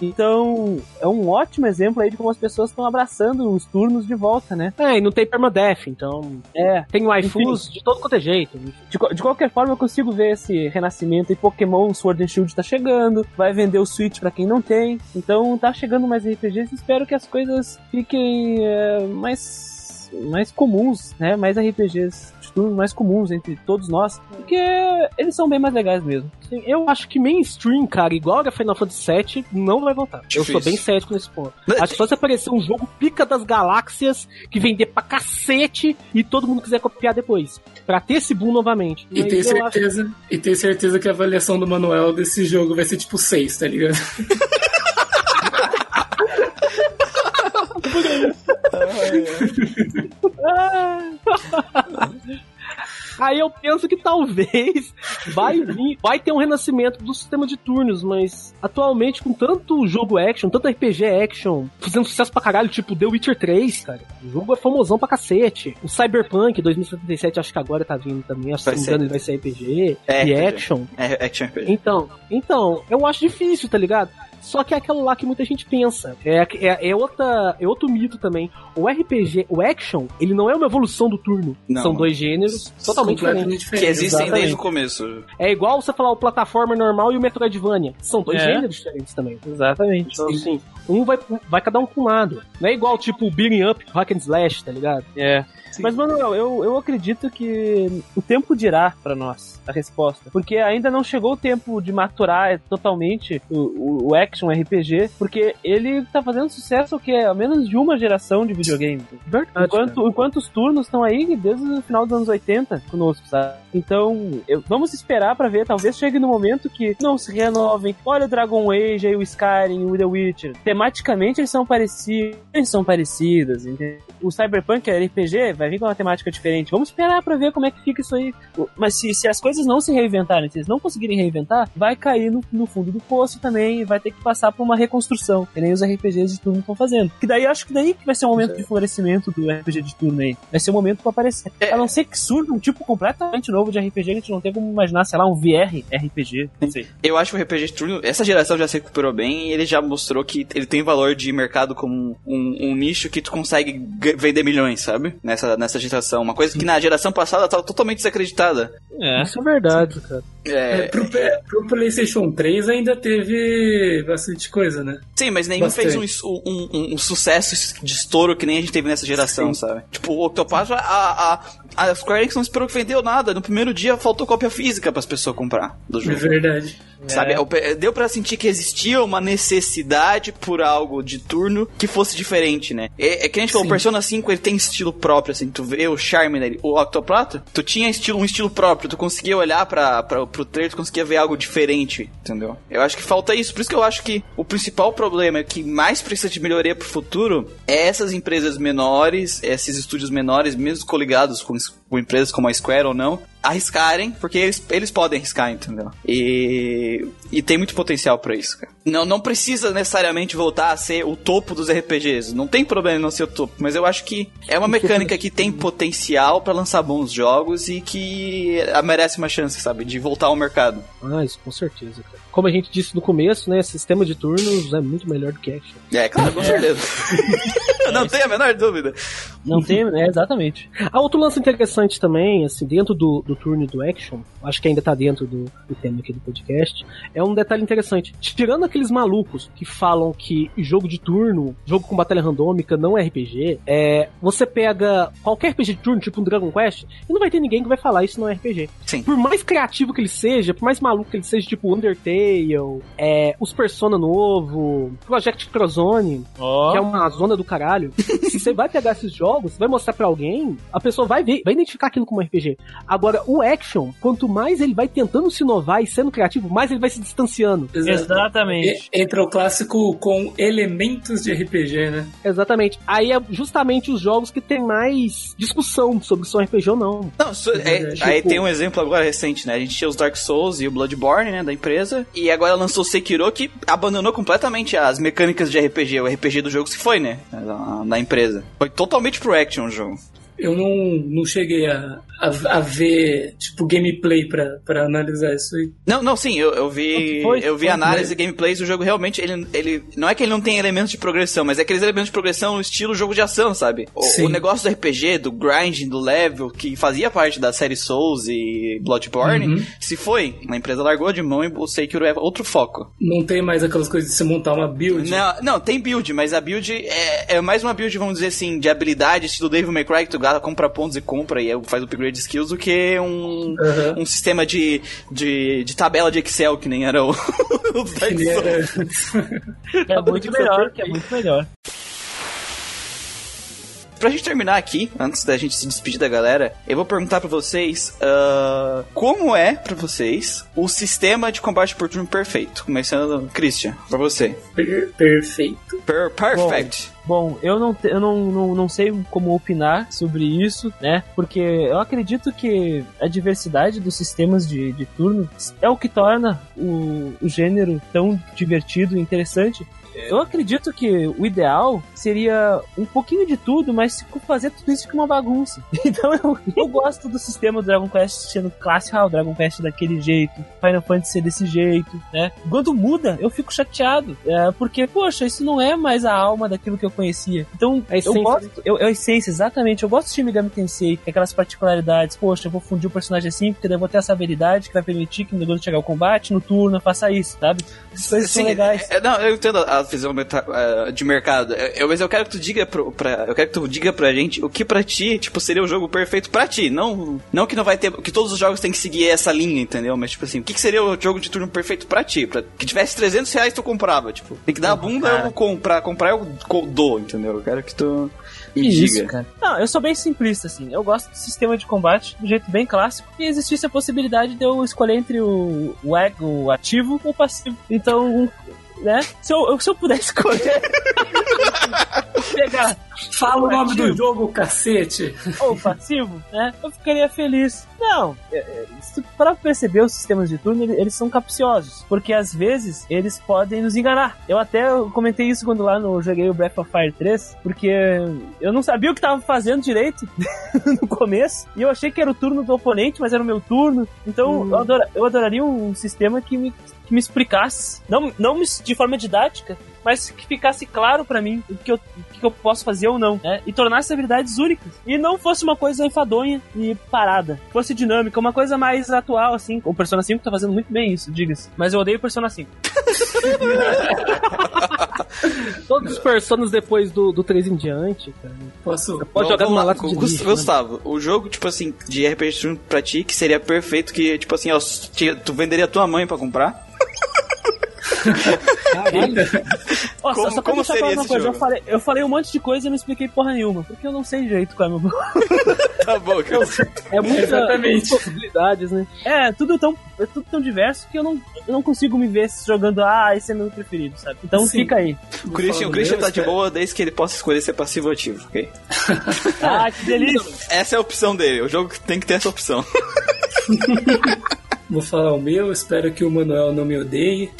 Speaker 2: Então, é um ótimo exemplo aí de como as pessoas estão abraçando os turnos de volta, né?
Speaker 4: É, e não tem permadeath, então
Speaker 2: É,
Speaker 4: tem waifus de todo quanto é jeito.
Speaker 2: De, de qualquer forma, eu consigo ver esse renascimento e Pokémon Sword and Shield tá chegando, vai vender o Switch pra quem não tem. Então tá chegando mais RPGs e espero que as coisas fiquem é, mais, mais comuns, né? Mais RPGs de turno mais comuns entre todos nós, porque eles são bem mais legais mesmo.
Speaker 4: Assim, Eu acho que mainstream, cara, igual a Final Fantasy VII, não vai voltar. Eu
Speaker 1: Difícil.
Speaker 4: sou bem cético nesse ponto. Acho que só se aparecer um jogo pica das galáxias que vender pra cacete e todo mundo quiser copiar depois. Pra ter esse boom novamente.
Speaker 3: E
Speaker 4: Mas
Speaker 3: ter
Speaker 4: eu acho-
Speaker 3: certeza, e ter certeza que a avaliação do manual desse jogo vai ser tipo 6, tá ligado?
Speaker 4: Aí eu penso que talvez vai vir, vai ter um renascimento do sistema de turnos, mas atualmente com tanto jogo action, tanto RPG action, fazendo sucesso pra caralho, tipo The Witcher 3, cara. O jogo é famosão pra cacete. O Cyberpunk 2077 acho que agora tá vindo também, acho que
Speaker 1: Vai
Speaker 4: se
Speaker 1: ser.
Speaker 4: não engano ele vai ser RPG
Speaker 1: É,
Speaker 4: e
Speaker 1: RPG.
Speaker 4: action.
Speaker 1: É Action RPG.
Speaker 4: Então, então, eu acho difícil, tá ligado? Só que é aquilo lá que muita gente pensa. É, é, é, outra, é outro mito também. O RPG, o action, ele não é uma evolução do turno.
Speaker 1: Não.
Speaker 4: São dois gêneros totalmente diferentes.
Speaker 1: Que existem
Speaker 2: Exatamente.
Speaker 1: desde o começo.
Speaker 4: É igual você falar o plataforma normal e o Metroidvania. São dois
Speaker 2: É.
Speaker 4: gêneros diferentes também.
Speaker 2: Exatamente.
Speaker 4: Então, assim, um vai, vai cada um com um lado. Não é igual, tipo, o beating up, hack and slash, tá ligado?
Speaker 2: É. Mas, Manuel, eu, eu acredito que o tempo dirá pra nós a resposta. Porque ainda não chegou o tempo de maturar totalmente o, o, o Action RPG, porque ele tá fazendo sucesso o quê? Há menos de uma geração de videogame.
Speaker 4: Verdade.
Speaker 2: Enquanto, enquanto os turnos estão aí desde o final dos anos 80 conosco, sabe? Então, eu- vamos esperar pra ver. Talvez chegue no momento que não se renovem. Olha o Dragon Age, aí o Skyrim, o The Witcher. Tematicamente eles são parecidos. Eles são parecidos, entendeu? O Cyberpunk é RPG, vai vir com uma temática diferente. Vamos esperar pra ver como é que fica isso aí. Mas se, se as coisas não se reinventarem, se eles não conseguirem reinventar, vai cair no, no fundo do poço também e vai ter que passar por uma reconstrução. Que nem os RPGs de turno estão fazendo. Que daí acho que daí que vai ser o momento de florescimento do RPG de turno aí. Vai ser o momento pra aparecer.
Speaker 1: É.
Speaker 2: A não ser que surja um tipo completamente novo de RPG a gente não tem como imaginar, sei lá, um VR RPG. Não sei.
Speaker 1: Eu acho que o RPG de turno, essa geração já se recuperou bem e ele já mostrou que ele tem valor de mercado como um, um nicho que tu consegue vender milhões, sabe? Nessa, nessa geração. Uma coisa que na geração passada tava totalmente desacreditada.
Speaker 2: É.
Speaker 4: Isso é verdade, cara.
Speaker 3: É,
Speaker 1: É,
Speaker 3: pro, P- pro PlayStation 3 ainda teve bastante coisa, né?
Speaker 1: sim, mas nenhum
Speaker 3: Bastante.
Speaker 1: fez um, um, um- um sucesso de estouro que nem a gente teve nessa geração,
Speaker 3: Sim.
Speaker 1: sabe? Tipo, o Octopath, a, a, a Square Enix não esperou que vendeu nada. No primeiro dia faltou cópia física para as pessoas comprar do
Speaker 3: É
Speaker 1: jogo.
Speaker 3: verdade.
Speaker 1: Sabe,
Speaker 2: É.
Speaker 1: O pe- deu pra sentir que existia uma necessidade por algo de turno que fosse diferente, né? É, é que a gente falou, o. Persona 5 ele tem estilo próprio, assim, tu vê o charme nele. O Octopath, tu tinha estilo, um estilo próprio, tu conseguia olhar pra, pra, pro trailer, tu conseguia ver algo diferente, entendeu? Eu acho que falta isso, por isso que eu acho que o principal problema é que mais precisa de melhoria pro futuro é essas empresas menores, esses estúdios menores, mesmo coligados com, com empresas como a Square ou não, arriscarem, porque eles, eles podem arriscar, entendeu? E, e tem muito potencial pra isso, cara. Não, não precisa necessariamente voltar a ser o topo dos RPGs. Não tem problema em não ser o topo, mas eu acho que é uma mecânica que tem potencial pra lançar bons jogos e que merece uma chance, sabe? De voltar ao mercado.
Speaker 4: Ah, isso com certeza, cara. Como a gente disse no começo, né? Sistema de turnos é muito melhor do que action.
Speaker 1: É, claro, com certeza. não tem a menor dúvida.
Speaker 2: Não tem, é exatamente.
Speaker 4: Ah, outro lance interessante também, assim, dentro do, do turno e do action, acho que ainda tá dentro do, do tema aqui do podcast, é um detalhe interessante. Tirando aqueles malucos que falam que jogo de turno, jogo com batalha randômica não é RPG, é, você pega qualquer RPG de turno, tipo um Dragon Quest, e não vai ter ninguém que vai falar isso não é RPG.
Speaker 1: Sim.
Speaker 4: Por mais criativo que ele seja, por mais maluco que ele seja, tipo Undertale, é, os Persona novo, Project Crozone,
Speaker 2: Ó.
Speaker 4: que é uma zona do caralho. Se você vai pegar esses jogos, vai mostrar pra alguém, a pessoa vai ver, vai identificar aquilo como RPG. Agora, o action, quanto mais ele vai tentando se inovar e sendo criativo, mais ele vai se distanciando.
Speaker 2: Exatamente.
Speaker 3: E- Entra o clássico com elementos de RPG, né?
Speaker 4: Exatamente. Aí é justamente os jogos que tem mais discussão sobre se são RPG ou não.
Speaker 1: Não, isso- é-
Speaker 3: Tipo-
Speaker 1: aí tem um exemplo agora recente, né? A gente tinha os Dark Souls e o Bloodborne, né, da empresa, e agora lançou Sekiro que abandonou completamente as mecânicas de RPG. O RPG do jogo se foi, né, da empresa. Foi totalmente pro action o jogo.
Speaker 3: Eu não, não cheguei a, a, a ver, tipo, gameplay pra, pra analisar isso aí.
Speaker 1: Não, não, sim, eu, eu vi,
Speaker 2: Foi-
Speaker 1: eu vi
Speaker 2: foi
Speaker 1: análise e gameplays do jogo. Realmente, ele, ele não é que ele não tem elementos de progressão, mas é aqueles elementos de progressão no estilo jogo de ação, sabe? O,
Speaker 3: Sim.
Speaker 1: o negócio do RPG, do grind, do level, que fazia parte da série Souls e Bloodborne,
Speaker 3: Uhum.
Speaker 1: se foi. A empresa largou de mão e o Sekiro é outro foco.
Speaker 3: Não tem mais aquelas coisas de você montar uma build.
Speaker 1: Não, não, tem build, mas a build é, é mais uma build, vamos dizer assim, de habilidade, estilo Devil May Cry, que tu gasta, compra pontos e compra e aí faz upgrade de skills, do que um,
Speaker 3: Aham.
Speaker 1: um sistema de, de, de tabela de Excel, que nem era o, o
Speaker 2: É muito melhor, que é muito melhor.
Speaker 1: Pra gente terminar aqui, antes da gente se despedir da galera, eu vou perguntar pra vocês ah, como é pra vocês o sistema de combate por turno perfeito. Começando, Christian, pra você.
Speaker 3: Per- perfeito.
Speaker 1: Per perfect.
Speaker 2: Bom, eu não, eu não, não, não sei como opinar sobre isso, né? Porque eu acredito que a diversidade dos sistemas de, de turno é o que torna o, o gênero tão divertido e interessante. Eu acredito que o ideal seria um pouquinho de tudo, mas fazer tudo isso fica uma bagunça. Então eu, eu gosto do sistema do Dragon Quest sendo clássico, ah, o Dragon Quest daquele jeito, Final Fantasy ser desse jeito, né? Quando muda, eu fico chateado, é, porque, poxa, isso não é mais a alma daquilo que eu conhecia. Então,
Speaker 4: A
Speaker 2: eu gosto, eu, eu, a essência, exatamente. Eu gosto de Shin Megami Tensei, tem aquelas particularidades. Poxa, eu vou fundir o personagem assim, porque daí eu vou ter essa habilidade que vai permitir que quando chegar ao combate, no turno, faça isso, sabe? Essas coisas são
Speaker 1: Sim,
Speaker 2: legais.
Speaker 1: é, não, eu entendo a visão meta- eh, de mercado. Eu, mas eu quero que tu diga pro, pra, eu quero que tu diga pra gente o que pra ti, tipo, seria o jogo perfeito pra ti. Não, não que não vai ter, que todos os jogos têm que seguir essa linha, entendeu? Mas tipo assim, o que, que seria o jogo de turno perfeito pra ti? Pra, que tivesse 300 reais tu comprava, tipo. Tem que dar a bunda, eu vou comprar, comprar eu dou, entendeu? Eu quero que tu me
Speaker 2: Que
Speaker 1: diga.
Speaker 2: isso, cara. Não, eu sou bem simplista, assim. Eu gosto do sistema de combate do jeito bem clássico. E existisse a possibilidade de eu escolher entre o, o, ativo ou o passivo. Então, né? Se eu, se eu puder escolher. Pegar
Speaker 3: Fala o nome do jogo, cacete.
Speaker 2: ou passivo, né? Eu ficaria feliz. Não, é, é, se para perceber os sistemas de turno, ele- eles são capciosos, porque às vezes eles podem nos enganar. Eu até comentei isso quando lá no joguei o Breath of Fire 3, porque eu não sabia o que tava fazendo direito no começo, e eu achei que era o turno do oponente, mas era o meu turno. Então eu, adora- eu adoraria um sistema que me que me explicasse, não, não de forma didática, mas que ficasse claro pra mim o que eu, o que eu posso fazer ou não, né? E tornasse habilidades únicas. E não fosse uma coisa enfadonha e parada. Fosse dinâmica, uma coisa mais atual, assim. O Persona 5 tá fazendo muito bem isso, diga-se. Mas eu odeio o Persona 5.
Speaker 4: Todos os personagens depois do, do 3 em diante, cara.
Speaker 3: Posso.
Speaker 4: Pode jogar numa
Speaker 1: lá,
Speaker 4: lata de né?
Speaker 1: Gustavo, o jogo, tipo assim, de RPG pra ti, que seria perfeito, que, tipo assim, ó, te- tu venderia tua mãe pra comprar?
Speaker 2: Nossa,
Speaker 1: Como-
Speaker 2: só pra
Speaker 1: como seria
Speaker 2: uma coisa, eu falei, eu falei um monte de coisa e não expliquei porra nenhuma, porque eu não sei direito qual é o meu...
Speaker 1: Tá bom, cara.
Speaker 4: É muita, muitas possibilidades, né?
Speaker 2: É, tudo tão, é tudo tão diverso que eu não, eu não consigo me ver jogando, ah, esse é meu preferido, sabe? Então
Speaker 3: Sim.
Speaker 2: fica aí.
Speaker 1: O Christian, o Christian tá de boa desde que ele possa escolher ser passivo ou ativo, ok?
Speaker 2: Ah, que delícia!
Speaker 1: Essa é a opção dele, o jogo tem que ter essa opção.
Speaker 3: Vou falar o meu, espero que o Manuel não me odeie.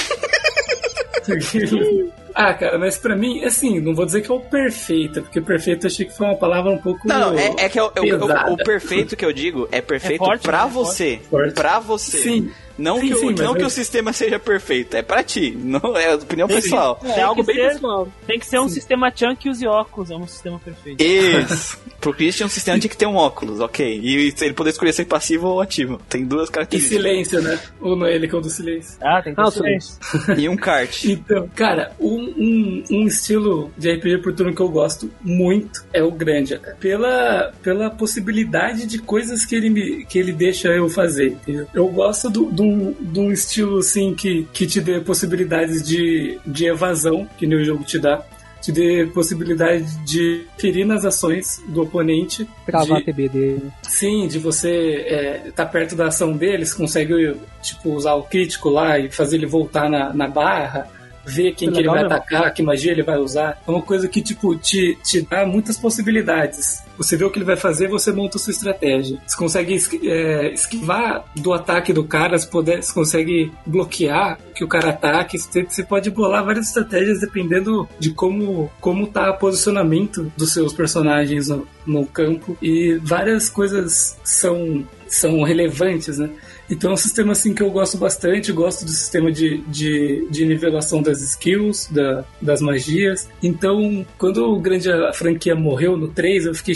Speaker 3: ah, cara, mas pra mim, assim, não vou dizer que é o perfeito, porque perfeito eu achei que foi uma palavra um pouco.
Speaker 1: Não, não, é, é que é o, o- o-
Speaker 3: pesada.
Speaker 1: o perfeito que eu digo é perfeito
Speaker 2: É forte,
Speaker 1: pra
Speaker 2: né?
Speaker 1: você.
Speaker 3: Forte.
Speaker 1: Pra você.
Speaker 3: Sim.
Speaker 1: Não,
Speaker 3: Sim,
Speaker 1: que, o,
Speaker 3: sim, mas
Speaker 1: não
Speaker 3: eu-
Speaker 1: que o sistema seja perfeito, é pra ti, não é opinião pessoal.
Speaker 4: É algo
Speaker 2: que
Speaker 4: bem
Speaker 2: ser-
Speaker 4: pessoal.
Speaker 2: Tem que ser um sistema Chan que use óculos, é um sistema perfeito.
Speaker 1: Isso. Pro Christian, um sistema tinha que ter um óculos, ok. E ele poder escolher ser passivo ou ativo. Tem duas
Speaker 3: E
Speaker 1: características.
Speaker 3: silêncio, né? Ou não é ele que é o do silêncio.
Speaker 2: Ah, tem que
Speaker 4: Ah,
Speaker 2: ter
Speaker 4: o silêncio.
Speaker 2: silêncio.
Speaker 1: E um kart.
Speaker 3: Então, cara, um, um, um estilo de RPG por turno que eu gosto muito é o Grandia, cara. Pela, pela possibilidade de coisas que ele, me, que ele deixa eu fazer, entendeu? Eu gosto do- do- de um estilo, assim, que, que te dê possibilidades de, de evasão, que nem o jogo te dá. Te dê possibilidade de ferir nas ações do oponente.
Speaker 4: Travar a
Speaker 3: de,
Speaker 4: TB dele.
Speaker 3: Sim, de você estar perto da ação deles, consegue tipo, usar o crítico lá e fazer ele voltar na, na barra, ver quem
Speaker 4: Que
Speaker 3: ele vai
Speaker 4: né?
Speaker 3: atacar, que magia ele vai usar. É uma coisa que tipo, te, te dá muitas possibilidades. Você vê o que ele vai fazer, você monta sua estratégia. Você consegue é, esquivar do ataque do cara, você, poder, você consegue bloquear que o cara ataque. Você, você pode bolar várias estratégias dependendo de como, como tá o posicionamento dos seus personagens no, no campo. E várias coisas são, são relevantes, né? Então é um sistema assim que eu gosto bastante, gosto do sistema de, de, de nivelação das skills, da, das magias. Então, quando o grande a franquia morreu no 3, eu fiquei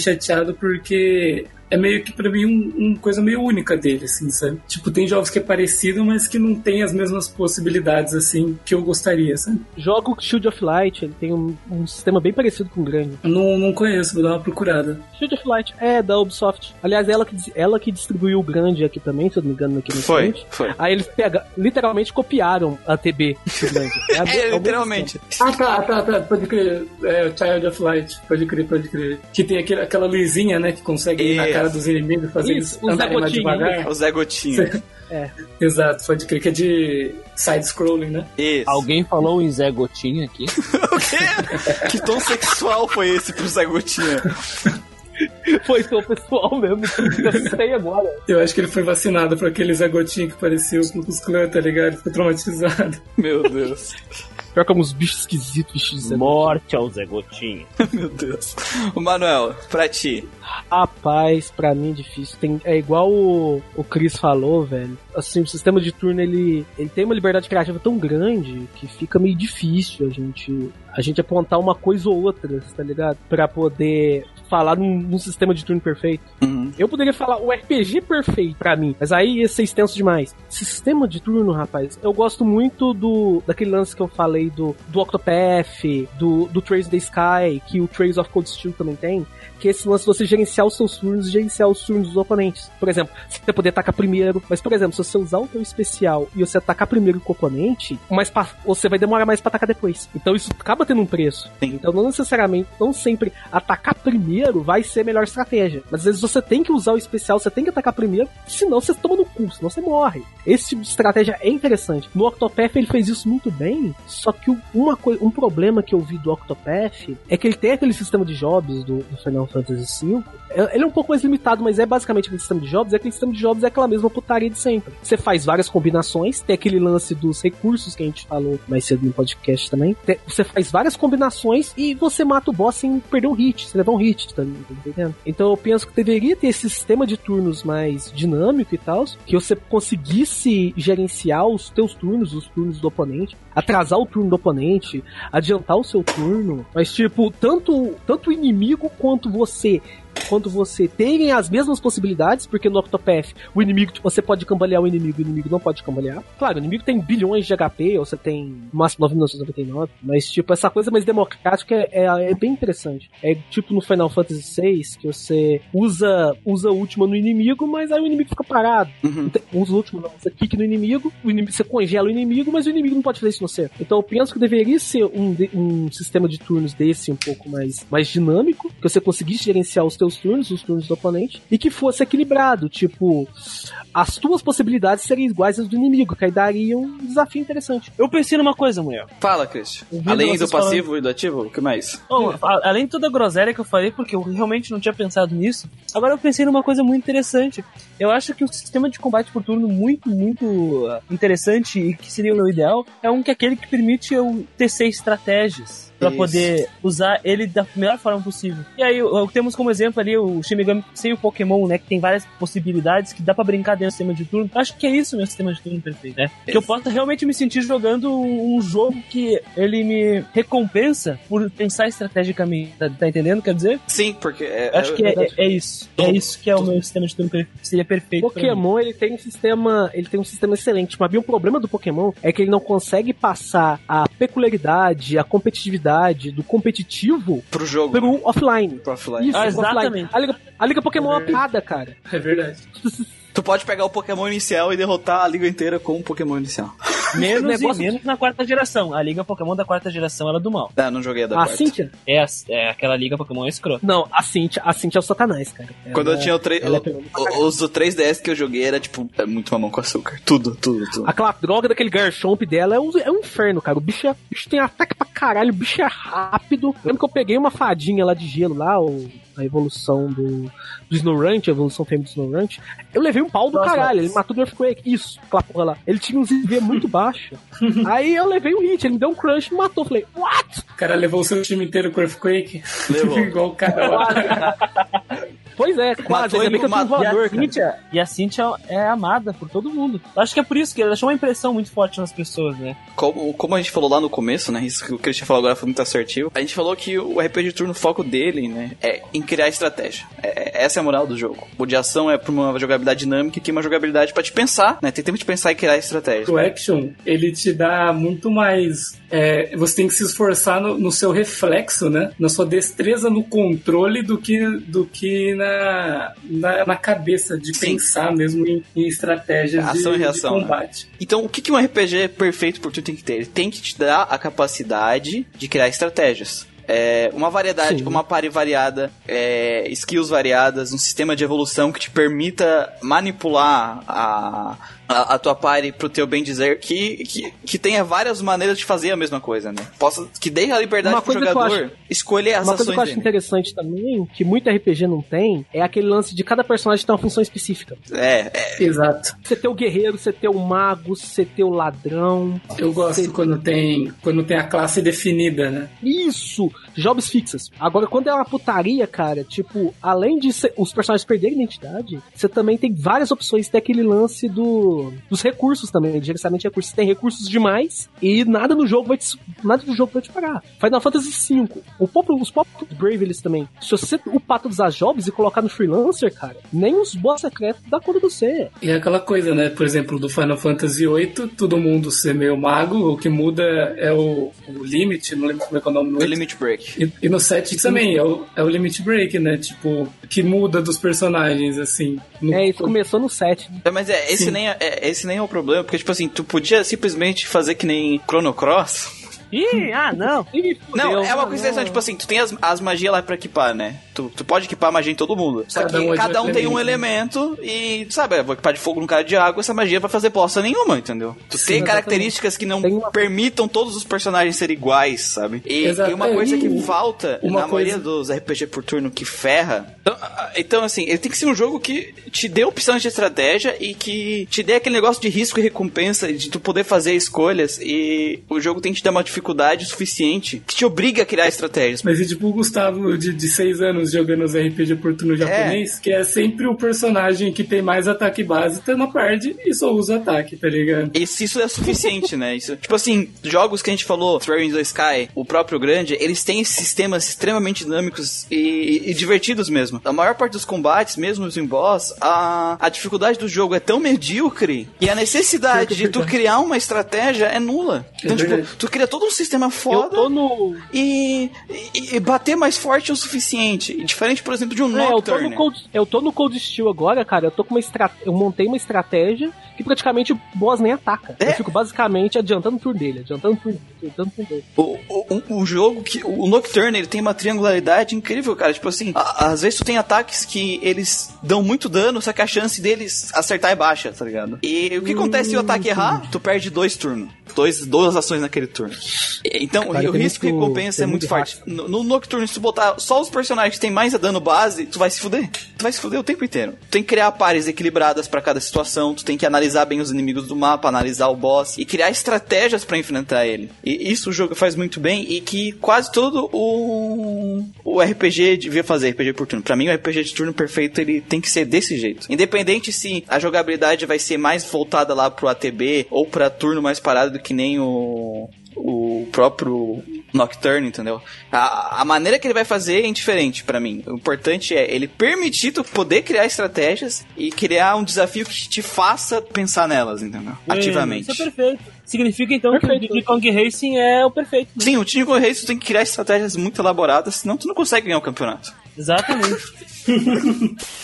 Speaker 3: porque é meio que pra mim um, uma coisa meio única dele, assim, sabe? Tipo, tem jogos que é parecido, mas que não tem as mesmas possibilidades, assim, que eu gostaria, sabe?
Speaker 4: Joga o Shield of Light, ele tem um, um sistema bem parecido com o grande.
Speaker 3: Não, não conheço, vou dar uma procurada.
Speaker 4: Shield of Light é da Ubisoft. Aliás, ela que, ela que distribuiu o grande aqui também, se eu não me engano, aqui no
Speaker 1: Foi, foi.
Speaker 4: Aí eles pega, literalmente copiaram a TB do grande. É, a é
Speaker 1: literalmente.
Speaker 3: Ah, tá, tá, tá, pode crer. É o Child of Light, pode crer, pode crer. Que tem aquele, aquela luzinha, né, que consegue ir na
Speaker 1: Isso.
Speaker 3: Cara dos inimigos, fazer
Speaker 4: Isso, o Zé Gotinha,
Speaker 3: devagar.
Speaker 1: O Zé Gotinha.
Speaker 3: Exato, pode crer, que é de side-scrolling, né?
Speaker 1: Isso.
Speaker 5: Alguém falou em Zé Gotinha aqui?
Speaker 1: O quê? Que tom sexual foi esse pro Zé Gotinha?
Speaker 4: Foi seu pessoal mesmo, eu sei agora.
Speaker 3: Eu acho que ele foi vacinado por aquele Zé Gotinha que parecia o Klux Klan, tá ligado? Ficou traumatizado.
Speaker 1: Meu Deus.
Speaker 4: Pior que uns bichos esquisitos, bichos de
Speaker 5: Morte ao Zé Gotinha.
Speaker 1: Meu Deus. O Manuel, pra ti.
Speaker 4: Rapaz, pra mim é difícil. Tem, é igual o, o Chris falou, velho. Assim, o sistema de turno ele, ele tem uma liberdade criativa tão grande que fica meio difícil a gente a gente apontar uma coisa ou outra, tá ligado? Pra poder falar num, num sistema de turno perfeito.
Speaker 1: Uhum.
Speaker 4: Eu poderia falar o RPG perfeito pra mim, mas aí ia ser extenso demais. Sistema de turno, rapaz, eu gosto muito do daquele lance que eu falei do, do Octopath, do, do Trace the Sky, que o Trace of Cold Steel também tem, que é esse lance de você gerenciar os seus turnos e gerenciar os turnos dos oponentes. Por exemplo, você poder atacar primeiro, mas por exemplo, se você usar o teu especial e você atacar primeiro com o oponente, mas pa- você vai demorar mais pra atacar depois. Então isso acaba tendo um preço.
Speaker 1: Sim.
Speaker 4: Então não necessariamente, não sempre atacar primeiro vai ser a melhor estratégia. Mas às vezes você tem que usar o especial, você tem que atacar primeiro, senão você toma no cu, senão você morre. Esse tipo de estratégia é interessante. No Octopath ele fez isso muito bem, só que uma um problema que eu vi do Octopath é que ele tem aquele sistema de jobs do, do Final Fantasy V. É- Ele é um pouco mais limitado, mas é basicamente aquele sistema de jobs. E aquele sistema de jobs é aquela mesma putaria de sempre. Você faz várias combinações, tem aquele lance dos recursos que a gente falou mais cedo no podcast também. Você faz várias combinações e você mata o boss sem perder um hit, sem levar um hit, tá, tá entendendo? Então eu penso que deveria ter esse sistema de turnos mais dinâmico e tal, que você conseguisse gerenciar os teus turnos, os turnos do oponente, atrasar o turno do oponente, adiantar o seu turno, mas tipo, tanto, tanto o inimigo quanto você você quanto você terem as mesmas possibilidades, porque no Octopath o inimigo, tipo, você pode cambalear o inimigo, o inimigo não pode cambalear. Claro, o inimigo tem bilhões de HP, ou você tem máximo 999, mas tipo, essa coisa mais democrática é, é, é bem interessante. É tipo no Final Fantasy VI, que você usa, usa a última no inimigo, mas aí o inimigo fica parado.
Speaker 1: Uhum.
Speaker 4: Então, Usa o último, não. Você kick no inimigo, o inimigo, você congela o inimigo, mas o inimigo não pode fazer isso no você. Então eu penso que deveria ser um, um sistema de turnos desse um pouco mais, mais dinâmico, que você conseguisse gerenciar os teus turnos, os turnos do oponente, e que fosse equilibrado. Tipo, as tuas possibilidades seriam iguais às do inimigo, que aí daria um desafio interessante.
Speaker 2: Eu pensei numa coisa, mulher.
Speaker 1: Fala, Christian. Além do passivo e do ativo, o que mais?
Speaker 2: Bom, a- além de toda a groselha que eu falei, porque eu realmente não tinha pensado nisso, agora eu pensei numa coisa muito interessante. Eu acho que o sistema de combate por turno muito, muito ah, interessante e que seria o meu ideal é um que é aquele que permite eu tecer estratégias. Pra
Speaker 1: Isso.
Speaker 2: poder usar ele da melhor forma possível. E aí, o- temos como exemplo ali o Shin Megami sem o Pokémon, né? Que tem várias possibilidades que dá pra brincar dentro do sistema de turno. Eu acho que é isso meu sistema de turno perfeito, né? Que eu possa realmente me sentir jogando um jogo que ele me recompensa por pensar estrategicamente. Tá, tá entendendo? Quer dizer?
Speaker 1: Sim, porque. É,
Speaker 2: Eu acho que é, é- é isso. É isso que é o meu sistema de turno perfeito. Seria perfeito.
Speaker 4: Pokémon, ele tem um sistema, ele tem um sistema excelente, mas o problema do Pokémon é que ele não consegue passar a peculiaridade, a competitividade do competitivo
Speaker 1: pro jogo.
Speaker 4: pelo offline.
Speaker 1: Pro offline.
Speaker 4: Isso,
Speaker 2: Ah,
Speaker 4: pro
Speaker 2: exatamente.
Speaker 4: offline. A Liga, a Liga Pokémon é uma piada, cara.
Speaker 3: É verdade.
Speaker 1: Tu pode pegar o Pokémon inicial e derrotar a liga inteira com o Pokémon inicial.
Speaker 2: Menos
Speaker 4: negócio-
Speaker 2: e menos na quarta geração. A Liga Pokémon da quarta geração era do mal.
Speaker 1: Ah, não joguei a da
Speaker 4: A
Speaker 1: quarta.
Speaker 4: Cynthia?
Speaker 2: É, é aquela Liga Pokémon escrota.
Speaker 4: Não, a Cynthia, a Cynthia é o satanás, cara. Ela-
Speaker 1: Quando eu tinha o, 3,
Speaker 4: ela é pra
Speaker 1: os do 3DS que eu joguei era tipo é muito mamão com açúcar. Tudo, tudo, tudo.
Speaker 4: Aquela droga daquele Garchomp dela é um, é um inferno, cara. O bicho, é, o bicho tem ataque pra caralho, o bicho é rápido. Eu lembro que eu peguei uma fadinha lá de gelo lá, o, a evolução do, do Snorunt, a evolução fêmea do Snorunt. Eu levei um pau do
Speaker 2: Nossa,
Speaker 4: caralho, ele matou do Earthquake. Isso, aquela porra lá. Ele tinha uns IV muito baixo. Aí eu levei um hit, ele me deu um crunch e me matou. Falei, what?
Speaker 3: O cara levou o seu time inteiro com Earthquake.
Speaker 1: Levou.
Speaker 3: Igual o cara lá.
Speaker 4: Pois é, quase.
Speaker 1: Matou
Speaker 4: Ainda bem que eu tenho um
Speaker 1: matou-
Speaker 2: E a,
Speaker 4: voador.
Speaker 2: Cynthia, e a Cynthia é amada por todo mundo. Eu acho que é por isso que ele deixou uma impressão muito forte nas pessoas, né?
Speaker 1: Como, como a gente falou lá no começo, né? Isso que o Christian falou agora foi muito assertivo. A gente falou que o RPG de turno, o foco dele, né? É em criar estratégia. É- essa é a moral do jogo. O de ação é pra uma jogabilidade dinâmica e que é uma jogabilidade pra te pensar, né? Tem tempo de pensar e criar estratégia.
Speaker 3: O action, ele te dá muito mais. é, você tem que se esforçar no, no seu reflexo, né? Na sua destreza no controle do que, do que na, na, na cabeça, de
Speaker 1: Sim.
Speaker 3: pensar mesmo em, em estratégias
Speaker 1: Ação
Speaker 3: de,
Speaker 1: e reação,
Speaker 3: de
Speaker 1: né?
Speaker 3: combate.
Speaker 1: Então, o que, que um RPG perfeito por tu tem que ter? Ele tem que te dar a capacidade de criar estratégias. É, uma variedade,
Speaker 4: Sim.
Speaker 1: uma party variada, é, skills variadas, um sistema de evolução que te permita manipular a, a, a tua party pro teu bem dizer, que, que, que tenha várias maneiras de fazer a mesma coisa, né? Possa, que dê a liberdade
Speaker 4: Uma
Speaker 1: pro
Speaker 4: coisa que eu
Speaker 1: jogador
Speaker 4: acho-
Speaker 1: escolher as
Speaker 4: Uma coisa
Speaker 1: ações
Speaker 4: que eu acho
Speaker 1: dele.
Speaker 4: interessante também, que muito RPG não tem, é aquele lance de cada personagem ter uma função específica.
Speaker 1: É, é,
Speaker 3: Exato.
Speaker 4: Você ter o guerreiro, você ter o mago, você ter o ladrão.
Speaker 3: Eu gosto quando tem, quando tem a classe definida, né?
Speaker 4: Isso! Jobs fixas. Agora, quando é uma putaria, cara, tipo, além de ser- os personagens perderem identidade, você também tem várias opções. Tem aquele lance do, dos recursos também, de gerenciamento de recursos. Você tem recursos demais e nada no jogo vai te, nada do jogo vai te parar. Final Fantasy V. O próprio, os próprios Bravely também. Se você upar todos as jobs e colocar no freelancer, cara, nem os boss secretos dá conta de você.
Speaker 3: E é aquela coisa, né? Por exemplo, do Final Fantasy VIII, todo mundo ser meio mago, o que muda é o, o limit, não lembro como é que é o nome do
Speaker 1: o limit break.
Speaker 3: E, e no 7 também, é o, é o limit break, né? Tipo, que muda dos personagens, assim. No-
Speaker 4: É, isso começou no 7.
Speaker 1: É, Mas é, esse
Speaker 3: Sim.
Speaker 1: nem é, é- esse nem é o problema, porque, tipo assim, tu podia simplesmente fazer que nem Chrono Cross.
Speaker 2: Ih, ah, não.
Speaker 4: Ih,
Speaker 1: Não, é uma coisa interessante, tipo assim, tu tem as, as magias lá pra equipar, né? Tu, tu pode equipar magia em todo mundo. Só
Speaker 3: Cada
Speaker 1: que
Speaker 3: um é
Speaker 1: cada
Speaker 3: um
Speaker 1: tem um
Speaker 3: elemento.
Speaker 1: e, tu sabe, eu vou equipar de fogo no cara de água, essa magia vai fazer bosta nenhuma, entendeu? Tu tem
Speaker 4: exatamente.
Speaker 1: características que não
Speaker 4: Tem uma-
Speaker 1: permitam todos os personagens serem iguais, sabe? E, e uma coisa que falta
Speaker 3: uma
Speaker 1: na
Speaker 3: coisa-
Speaker 1: maioria dos RPG por turno que ferra. Então, então, assim, ele tem que ser um jogo que te dê opções de estratégia e que te dê aquele negócio de risco e recompensa, de tu poder fazer escolhas e o jogo tem que te dar uma dificuldade suficiente que te obriga a criar estratégias.
Speaker 3: Mas é tipo o Gustavo de, de 6 anos jogando os RPG por turno japonês, que é sempre o personagem que tem mais ataque base, tá na parte e só usa ataque, tá ligado?
Speaker 1: E se isso é suficiente, né? Isso, tipo assim, jogos que a gente falou, Throne in the Sky, o próprio grande, eles têm sistemas extremamente dinâmicos e, e divertidos mesmo. A maior parte dos combates, mesmo os em boss, a, a dificuldade do jogo é tão medíocre e a necessidade de tu criar uma estratégia é nula. Então,
Speaker 3: É
Speaker 1: tipo, tu cria todo um sistema
Speaker 4: Eu
Speaker 1: foda
Speaker 4: tô no.
Speaker 1: e, e- e bater mais forte o suficiente. Diferente, por exemplo, de um
Speaker 4: É, eu tô
Speaker 1: Nocturne.
Speaker 4: no Cold, eu tô no Cold Steel agora, cara. Eu tô com uma estra... eu montei uma estratégia que praticamente o boss nem ataca.
Speaker 1: É?
Speaker 4: Eu fico basicamente adiantando o turno dele, adiantando o turno dele, adiantando o turno dele.
Speaker 1: O, o, o jogo que. O Nocturne ele tem uma triangularidade incrível, cara. Tipo assim, a- às vezes tu tem ataques que eles dão muito dano, só que a chance deles acertar é baixa, tá ligado? E o que acontece se o ataque errar? Tu perde dois turnos. Dois, duas ações naquele turno. Então,
Speaker 4: Cara,
Speaker 1: o risco
Speaker 4: muito-
Speaker 1: recompensa é muito
Speaker 4: muito
Speaker 1: forte. No, no Nocturne, se tu botar só os personagens que tem mais a dano base, tu vai se fuder. Tu vai se fuder o tempo inteiro. Tu tem que criar pares equilibradas pra cada situação, tu tem que analisar bem os inimigos do mapa, analisar o boss e criar estratégias pra enfrentar ele. E, isso o jogo faz muito bem e que quase todo o, o RPG devia fazer, RPG por turno. Pra mim, o RPG de turno perfeito, ele tem que ser desse jeito. Independente se a jogabilidade vai ser mais voltada lá pro ATB ou pra turno mais parado do que nem o próprio Nocturne, entendeu? A, a maneira que ele vai fazer é indiferente pra mim. O importante é ele permitir tu poder criar estratégias e criar um desafio que te faça pensar nelas, entendeu? Ativamente.
Speaker 2: Isso é perfeito. Significa então que
Speaker 4: Perfeito.
Speaker 2: o Diddy Kong Racing é o perfeito. né?
Speaker 1: Sim, o com Reis tu tem que criar estratégias muito elaboradas, senão tu não consegue ganhar o campeonato.
Speaker 2: Exatamente.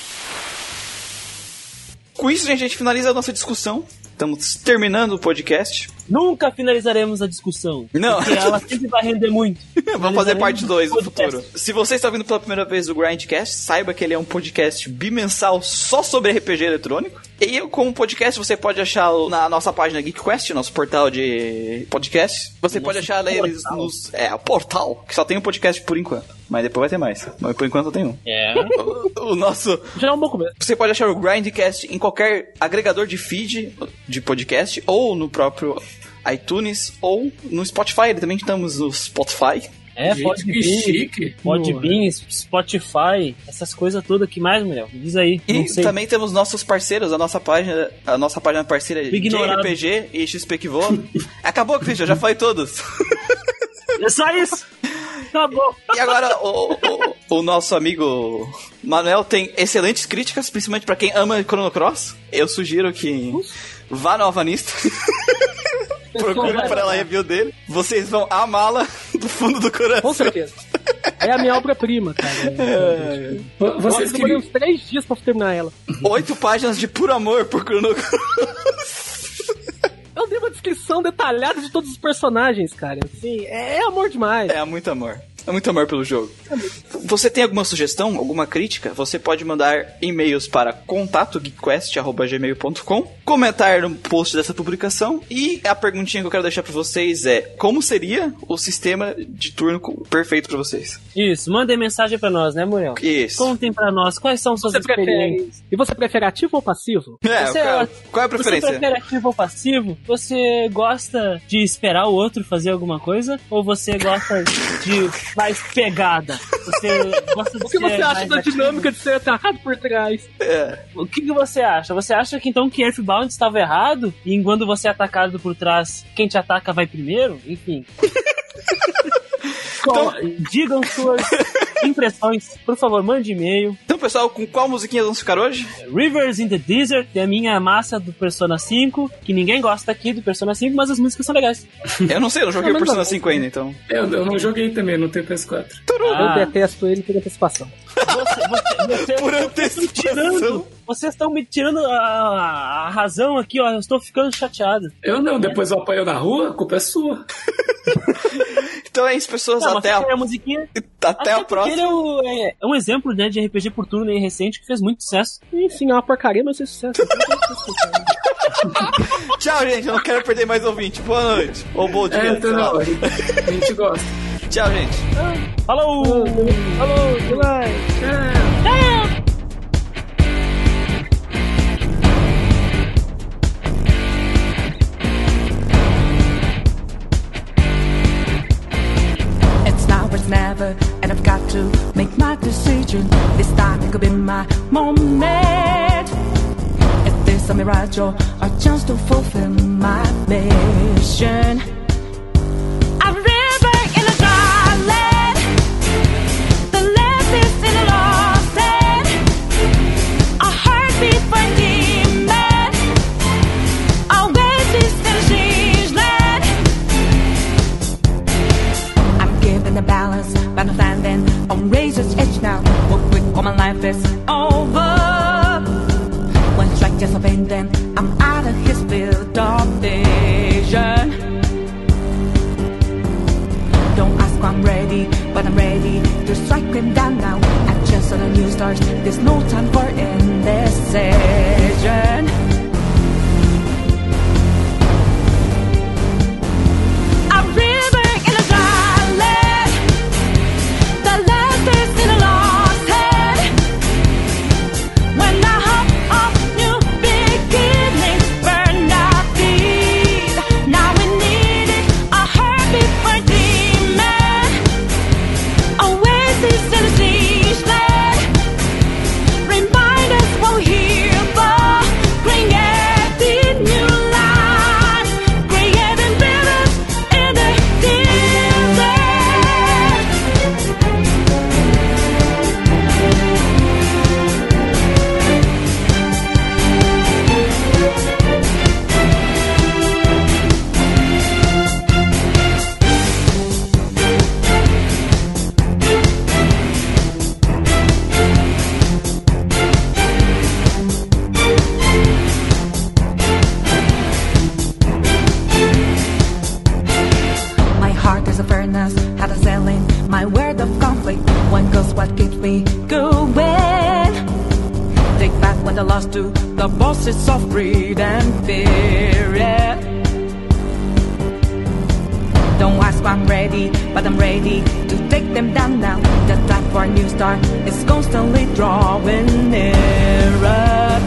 Speaker 1: Com isso, gente, a gente finaliza a nossa discussão. Estamos terminando o podcast.
Speaker 2: Nunca finalizaremos a discussão.
Speaker 1: Não.
Speaker 2: Porque ela sempre vai render muito.
Speaker 1: Vamos fazer parte 2 no futuro. Se você está ouvindo pela primeira vez o Grindcast, saiba que ele é um podcast bimensal só sobre RPG eletrônico. E como podcast você pode achá-lo na nossa página GeekQuest, nosso portal de podcast. Você pode achar eles
Speaker 2: portal.
Speaker 1: nos. É, o portal, que só tem um podcast por enquanto. Mas depois vai ter mais. Mas por enquanto só tem um.
Speaker 2: É.
Speaker 1: O, o nosso.
Speaker 4: Já é um bom começo.
Speaker 1: Você pode achar o Grindcast em qualquer agregador de feed de podcast, ou no próprio iTunes, ou no Spotify. Também estamos no Spotify.
Speaker 2: É,
Speaker 3: Gente,
Speaker 2: pode
Speaker 3: que
Speaker 2: vir.
Speaker 3: chique.
Speaker 2: Podbean, Spotify, essas coisas todas. que mais, Muriel? Diz aí.
Speaker 1: E
Speaker 2: não sei.
Speaker 1: também temos nossos parceiros, a nossa página, a nossa página parceira de
Speaker 2: Ignorado.
Speaker 1: RPG e XP que voa. Acabou, Christian, já falei todos.
Speaker 2: É só isso. Acabou.
Speaker 1: E agora o, o, o nosso amigo Manuel tem excelentes críticas, principalmente pra quem ama Chrono Cross. Eu sugiro que vá no Alvanista. Procure por ela a review dele. Vocês vão amá-la do fundo do coração.
Speaker 4: Com certeza. É a minha obra-prima, cara.
Speaker 3: Vo- Vocês
Speaker 4: Eu demorei
Speaker 3: queriam...
Speaker 4: uns três dias pra terminar ela.
Speaker 1: Oito páginas de puro amor por Chrono.
Speaker 4: Eu dei uma descrição detalhada de todos os personagens, cara. Assim, é amor demais.
Speaker 1: É muito amor. É muito amor pelo jogo. Você tem alguma sugestão, alguma crítica? Você pode mandar e-mails para contatogeekquest.gmail.com, comentar no post dessa publicação e a perguntinha que eu quero deixar para vocês é como seria o sistema de turno perfeito para vocês?
Speaker 2: Isso, mandem mensagem pra nós, né, Muriel?
Speaker 1: Isso.
Speaker 2: Contem pra nós quais são suas
Speaker 4: Você prefere...
Speaker 2: experiências.
Speaker 4: E você prefere ativo ou passivo?
Speaker 1: É,
Speaker 2: Você-
Speaker 1: qual, qual é a
Speaker 2: Você
Speaker 1: preferência?
Speaker 2: prefere ativo ou passivo? Você gosta de esperar o outro fazer alguma coisa? Ou você gosta de mais pegada? Você gosta de
Speaker 4: O que você acha da
Speaker 2: ativo?
Speaker 4: dinâmica de ser atarrado por trás?
Speaker 1: É.
Speaker 2: O que, que você acha? Você acha que então que Earthbound estava errado? E quando você é atacado por trás, quem te ataca vai primeiro? Enfim. Qual- digam suas impressões. Por favor, mande e-mail.
Speaker 1: Pessoal, com qual musiquinha vamos ficar hoje?
Speaker 2: Rivers in the Desert é a minha massa do Persona 5, que ninguém gosta aqui do Persona 5, mas as músicas são legais.
Speaker 1: Eu não sei, eu não joguei o Persona
Speaker 4: não.
Speaker 1: 5 ainda, então.
Speaker 3: Eu, eu não joguei também, não tenho PS4.
Speaker 2: Ah,
Speaker 4: Eu detesto ele por antecipação.
Speaker 2: você- você- você-
Speaker 1: Por
Speaker 2: vocês estão me tirando-
Speaker 1: antecipação.
Speaker 2: Vocês estão me tirando a, a razão aqui, ó. Eu estou ficando chateado.
Speaker 3: Eu não, depois eu apanho na rua, a culpa é sua.
Speaker 1: Então é isso, pessoas.
Speaker 2: Não, mas
Speaker 1: até a,
Speaker 2: a musiquinha.
Speaker 1: até a
Speaker 2: porque
Speaker 1: próxima.
Speaker 2: Ele é, o- é- é um exemplo né, de RPG por turno aí recente que fez muito sucesso.
Speaker 4: Enfim, é uma porcaria, mas é sucesso.
Speaker 1: Tchau, gente. Eu não quero perder mais ouvinte. Boa noite. Ou bom dia.
Speaker 3: É, então não, a gente, a gosta.
Speaker 1: Tchau, gente.
Speaker 2: Falou!
Speaker 4: Falou, July.
Speaker 6: It's never, and I've got to make my decision. This time could be my moment. If this a mirage or a chance to fulfill my mission. The left I'm standing on razor's edge now. What quick, all my life is over. One strike just a then I'm out of his field of vision. Don't ask I'm ready, but I'm ready to strike him down now. I just saw the new stars, there's no time for indecision. Lost to the bosses of greed and fear. Yeah. Don't ask why I'm ready, but I'm ready to take them down now. The time for a new start is constantly drawing nearer.